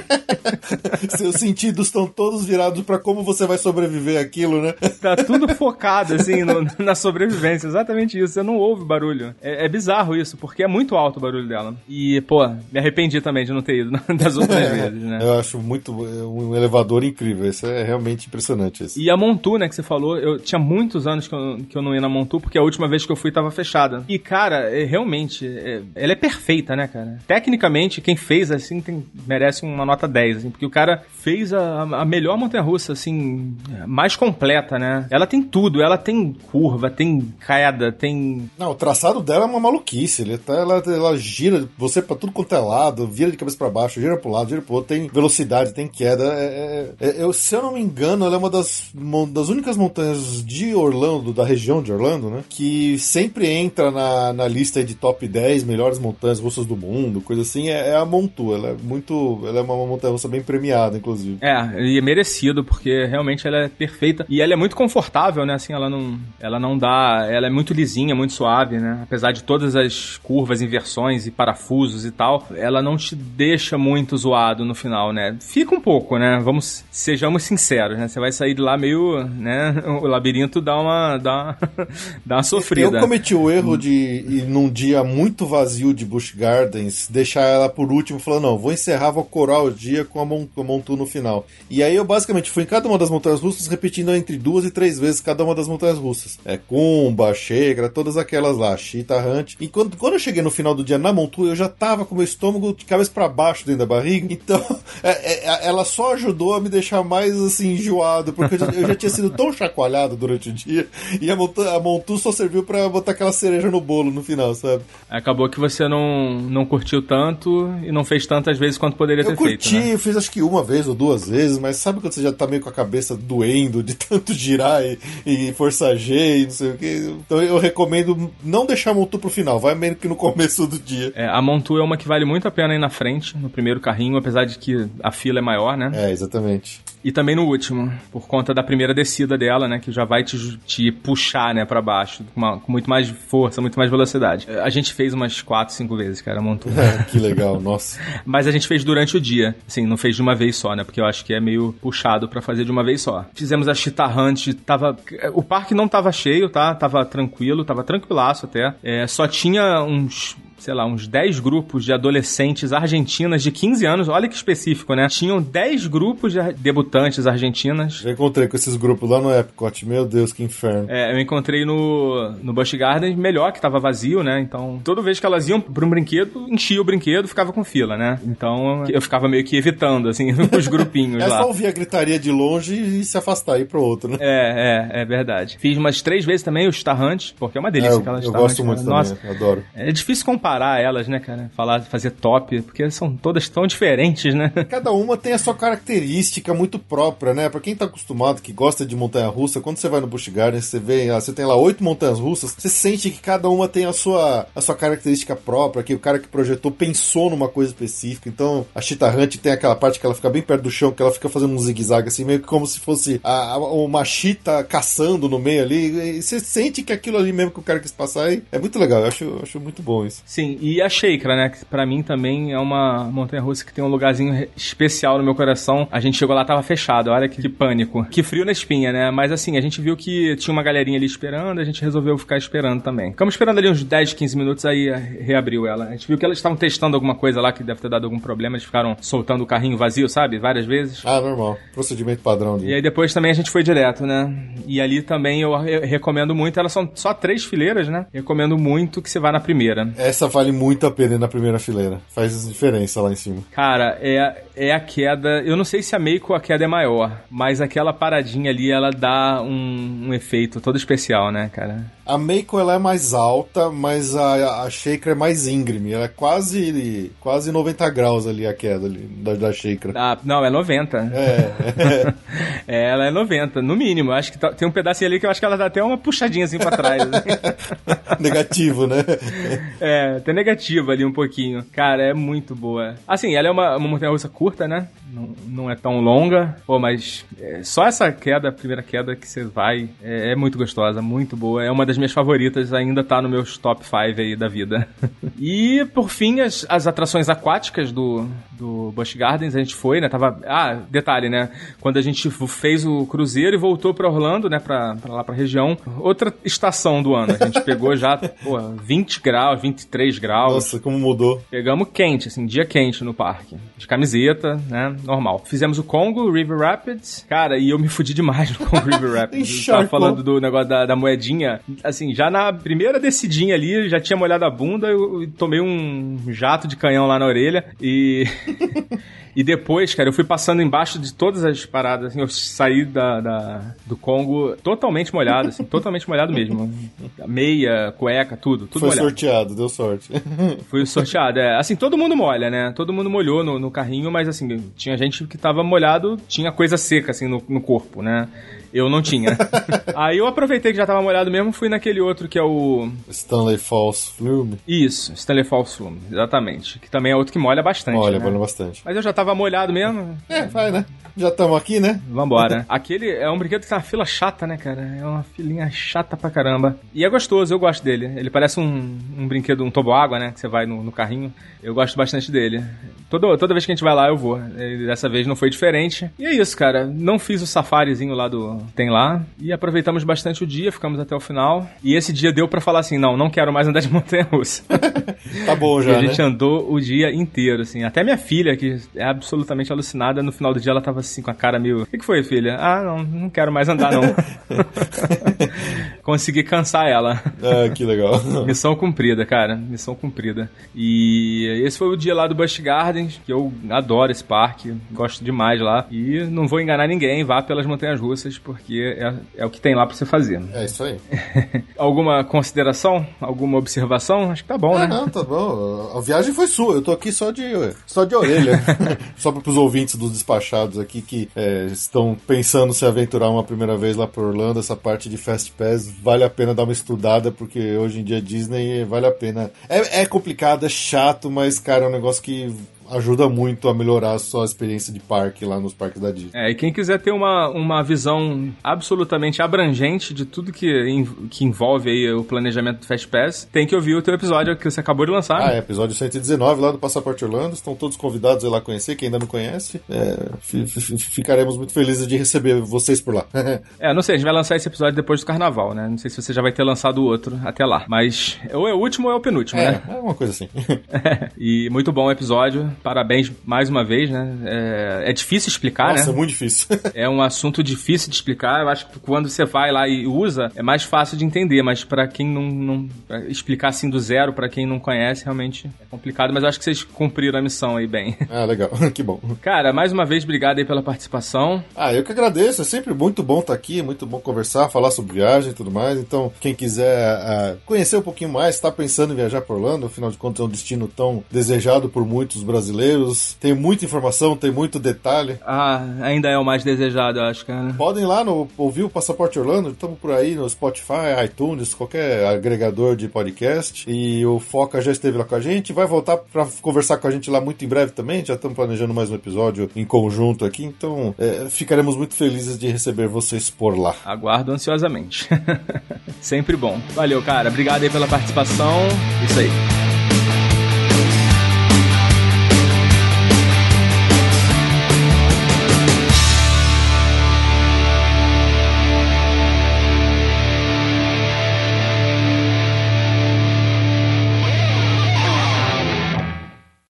Seus sentidos estão todos virados pra como você vai sobreviver àquilo, né? tá tudo focado, assim, no- na sobrevivência. Exatamente isso. Você não ouve barulho. É, é bizarro isso, porque é muito alto o barulho dela. E, pô, me arrependi também de não ter ido das outras vezes, né? Eu acho muito é um elevador incrível. Isso é realmente impressionante. Esse. E a Montu, né, que você falou, eu tinha muitos anos que eu, que eu não ia na Montu, porque a última vez que eu fui tava fechada. E, cara, é, realmente, é- ela é perfeita, né, cara? Tecnicamente, quem fez, assim, tem- merece uma nota 10, assim, porque o cara fez a, a melhor montanha-russa, assim, mais completa, né? Ela tem tudo, ela tem curva, tem queda, tem... Não, o traçado dela é uma maluquice. Ele tá, ela, ela gira você pra tudo quanto é lado, vira de cabeça pra baixo, gira pro lado, gira pro outro, tem velocidade, tem queda. É, é- é- se eu não me engano, ela é uma das, das únicas montanhas de Orlando, da região de Orlando, né? Que sempre entra na, na lista de top 10 melhores montanhas russas do mundo, coisa assim. É, é a Montu. Ela é muito. Ela é uma montanha russa bem premiada, inclusive. É, e é merecido, porque realmente ela é perfeita. E ela é muito confortável, né? Assim, ela não, ela não dá. Ela é muito lisinha, muito suave, né? Apesar de todas as curvas, inversões e parafusos e tal, ela não te deixa muito zoado no final, né? Fica um pouco, né? Vamos, sejamos sinceros, né? Você vai sair de lá meio, né? O labirinto dá uma, dá uma, dá uma sofrida. Eu cometi o erro de ir num dia muito vazio de Busch Gardens, deixar ela por último, falando, não, vou encerrar, vou corar o dia com a, a Montu no final. E aí eu basicamente fui em cada uma das montanhas russas, repetindo entre duas e três vezes cada uma das montanhas russas. É Kumba, Shegra, todas aquelas lá, Chita, Hunt. E quando, quando eu cheguei no final do dia na Montu, eu já tava com o meu estômago de cabeça para baixo dentro da barriga, então é- é- ela só ajudou a me deixar mais assim enjoado, porque eu já, eu já tinha sido tão chacoalhado durante o dia, e a Montu, a Montu só serviu pra botar aquela cereja no bolo no final, sabe? Acabou que você não, não curtiu tanto e não fez tantas vezes quanto poderia Eu ter curti, feito, né? eu fiz acho que uma vez ou duas vezes, mas sabe quando você já tá meio com a cabeça doendo de tanto girar e, e forçar G e não sei o que? Então eu recomendo não deixar a Montu pro final, vai meio que no começo do dia. É, a Montu é uma que vale muito a pena ir na frente, no primeiro carrinho, apesar de que a fila é maior, né? É, exatamente. E também no último, por conta da primeira descida dela, né? Que já vai te, te puxar, né, pra baixo, com, uma- com muito mais força, muito mais velocidade. A gente fez umas quatro, cinco vezes, cara, a Montu. É, que legal, nossa. Mas a gente fez durante o dia. Assim, não fez de uma vez só, né? Porque eu acho que é meio puxado pra fazer de uma vez só. Fizemos a Cheetah Hunt, tava... O parque não tava cheio, tá? Tava tranquilo, tava tranquilaço até. É, só tinha uns sei lá, uns 10 grupos de adolescentes argentinas de 15 anos, olha que específico, né? Tinham 10 grupos de debutantes argentinas. Já encontrei com esses grupos lá no Epcot, meu Deus, que inferno. É, eu encontrei no, no Busch Garden, melhor que tava vazio, né? Então, toda vez que elas iam pra um brinquedo, enchia o brinquedo, ficava com fila, né? Então, eu ficava meio que evitando, assim, os grupinhos É lá. só ouvir a gritaria de longe e se afastar ir pro outro, né? É, é, é verdade. Fiz umas três vezes também os Star Hunt, porque é uma delícia É, eu, aquelas eu Star gosto Hunt, muito cara. também, Nossa, eu adoro. é difícil comparar elas, né, cara? Falar, fazer top, porque são todas tão diferentes, né? Cada uma tem a sua característica muito própria, né? Pra quem tá acostumado, que gosta de montanha-russa, quando você vai no Busch Garden, você vê, ah, você tem lá oito montanhas-russas, você sente que cada uma tem a sua, a sua característica própria, que o cara que projetou pensou numa coisa específica. Então, a Cheetah Hunt tem aquela parte que ela fica bem perto do chão, que ela fica fazendo um zigue-zague, assim, meio que como se fosse a, a- uma chita caçando no meio ali. Você sente que aquilo ali mesmo que o cara quis passar é muito legal. Eu acho, eu acho muito bom isso. Sim, e a Sheikra, né? Que pra mim também é uma montanha-russa que tem um lugarzinho especial no meu coração. A gente chegou lá, tava fechado, olha que, que pânico. Que frio na espinha, né? Mas assim, a gente viu que tinha uma galerinha ali esperando, a gente resolveu ficar esperando também. Ficamos esperando ali uns 10, 15 minutos, aí reabriu ela. A gente viu que elas estavam testando alguma coisa lá que deve ter dado algum problema, eles ficaram soltando o carrinho vazio, sabe? Várias vezes. Ah, normal. Procedimento padrão de. E aí depois também a gente foi direto, né? E ali também eu re- recomendo muito, elas são só três fileiras, né? Recomendo muito que você vá na primeira. Essa vale muito a pena na primeira fileira. Faz diferença lá em cima. Cara, é, é a queda. Eu não sei se a Meiko a queda é maior, mas aquela paradinha ali ela dá um, um efeito todo especial, né, cara? A Meiko ela é mais alta, mas a, a Shaker é mais íngreme. Ela é quase quase 90 graus ali a queda ali, da, da Shaker. Ah, não, é 90. É, É, ela é 90, no mínimo. Acho que tá- tem um pedacinho ali que eu acho que ela dá até uma puxadinha assim pra trás. assim. negativo, né? É, tem negativa ali um pouquinho. Cara, é muito boa. Assim, ela é uma, uma montanha-russa curta, né? Não, não é tão longa. Pô, mas é, só essa queda, a primeira queda que você vai, é, é muito gostosa, muito boa. É uma das minhas favoritas, ainda tá no meus top 5 aí da vida. e, por fim, as, as atrações aquáticas do, do Busch Gardens, a gente foi, né? Tava... Ah, detalhe, né? Quando a gente fez o cruzeiro e voltou pra Orlando, né? Pra, pra lá pra região, outra estação do ano. A gente pegou já, pô, 20 graus, 23 graus. Nossa, como mudou. Pegamos quente, assim, dia quente no parque. De camiseta, né? Normal. Fizemos o Congo, River Rapids. Cara, e eu me fudi demais no Congo River Rapids. Tava falando do negócio da, da moedinha. Assim, já na primeira descidinha ali, já tinha molhado a bunda, eu, eu tomei um jato de canhão lá na orelha e. E depois, cara, eu fui passando embaixo de todas as paradas, assim, eu saí da, da- do Congo totalmente molhado, assim, totalmente molhado mesmo. Meia, cueca, tudo, tudo Foi molhado. sorteado, deu sorte. Fui sorteado, é. Assim, todo mundo molha, né? Todo mundo molhou no, no carrinho, mas assim, tinha gente que tava molhado, tinha coisa seca, assim, no, no corpo, né? Eu não tinha. Aí eu aproveitei que já tava molhado mesmo, fui naquele outro que é o. Stanley Falls Flume. Isso, Stanley Falls Flume, exatamente. Que também é outro que molha bastante. Olha, né? valeu bastante. Mas eu já tava molhado mesmo. É, vai, né? Já estamos aqui, né? Vambora. Aquele é um brinquedo que tem uma fila chata, né, cara? É uma filinha chata pra caramba. E é gostoso, eu gosto dele. Ele parece um, um brinquedo, um toboágua, né? Que você vai no, no carrinho. Eu gosto bastante dele. Toda, toda vez que a gente vai lá, eu vou. E dessa vez não foi diferente. E é isso, cara. Não fiz o safarizinho lá do. Tem lá. E aproveitamos bastante o dia, ficamos até o final. E esse dia deu pra falar assim: não, não quero mais andar de montanha russa. Tá bom E já, a gente né? andou o dia inteiro, assim. Até minha filha, que é absolutamente alucinada, no final do dia ela tava assim com a cara meio. O que, que foi, filha? Ah, não, não quero mais andar, não. Consegui cansar ela. Ah, que legal. Missão cumprida, cara. Missão cumprida. E esse foi o dia lá do Busch Gardens, que eu adoro esse parque, gosto demais lá. E não vou enganar ninguém, vá pelas montanhas russas, porque é, é o que tem lá pra você fazer. É isso aí. Alguma consideração? Alguma observação? Acho que tá bom, Ah, né? não, tá bom. A viagem foi sua. Eu tô aqui só de, só de orelha. só para os ouvintes dos despachados aqui que é, estão pensando se aventurar uma primeira vez lá por Orlando, essa parte de Fast Pass vale a pena dar uma estudada, porque hoje em dia Disney vale a pena. É, é complicado, é chato, mas, cara, é um negócio que ajuda muito a melhorar a sua experiência de parque lá nos parques da Disney. É, e quem quiser ter uma, uma visão absolutamente abrangente de tudo que, em- que envolve aí o planejamento do Fast Pass, tem que ouvir o teu episódio que você acabou de lançar. Ah, é, episódio 119 lá do Passaporte Orlando. Estão todos convidados a ir lá conhecer, quem ainda não conhece. É, fi- fi- ficaremos muito felizes de receber vocês por lá. É, não sei, a gente vai lançar esse episódio depois do carnaval, né? Não sei se você já vai ter lançado o outro até lá. Mas ou é o último ou é o penúltimo, é, né? é uma coisa assim. e muito bom o episódio. Parabéns mais uma vez, né? É, é difícil explicar, Nossa, é né? muito difícil. É um assunto difícil de explicar. Eu acho que quando você vai lá e usa, é mais fácil de entender. Mas pra quem não, não explicar assim do zero, pra quem não conhece, realmente é complicado. Mas eu acho que vocês cumpriram a missão aí bem. ah, legal. que bom. Cara, mais uma vez, obrigado aí pela participação. Ah, eu que agradeço. É sempre muito bom estar aqui, muito bom conversar, falar sobre viagem e tudo mais. Então, quem quiser ah, conhecer um pouquinho mais, está pensando em viajar por Orlando, afinal de contas é um destino tão desejado por muitos brasileiros. Tem muita informação, tem muito detalhe. Ah, ainda é o mais desejado, eu acho, cara. Podem ir lá no, ouvir o Passaporte Orlando, estamos por aí no Spotify, iTunes, qualquer agregador de podcast. E o Foca já esteve lá com a gente, vai voltar para conversar com a gente lá muito em breve também. Já estamos planejando mais um episódio em conjunto aqui, então é, ficaremos muito felizes de receber vocês por lá. Aguardo ansiosamente. Sempre bom. Valeu, cara. Obrigado aí pela participação. Isso aí.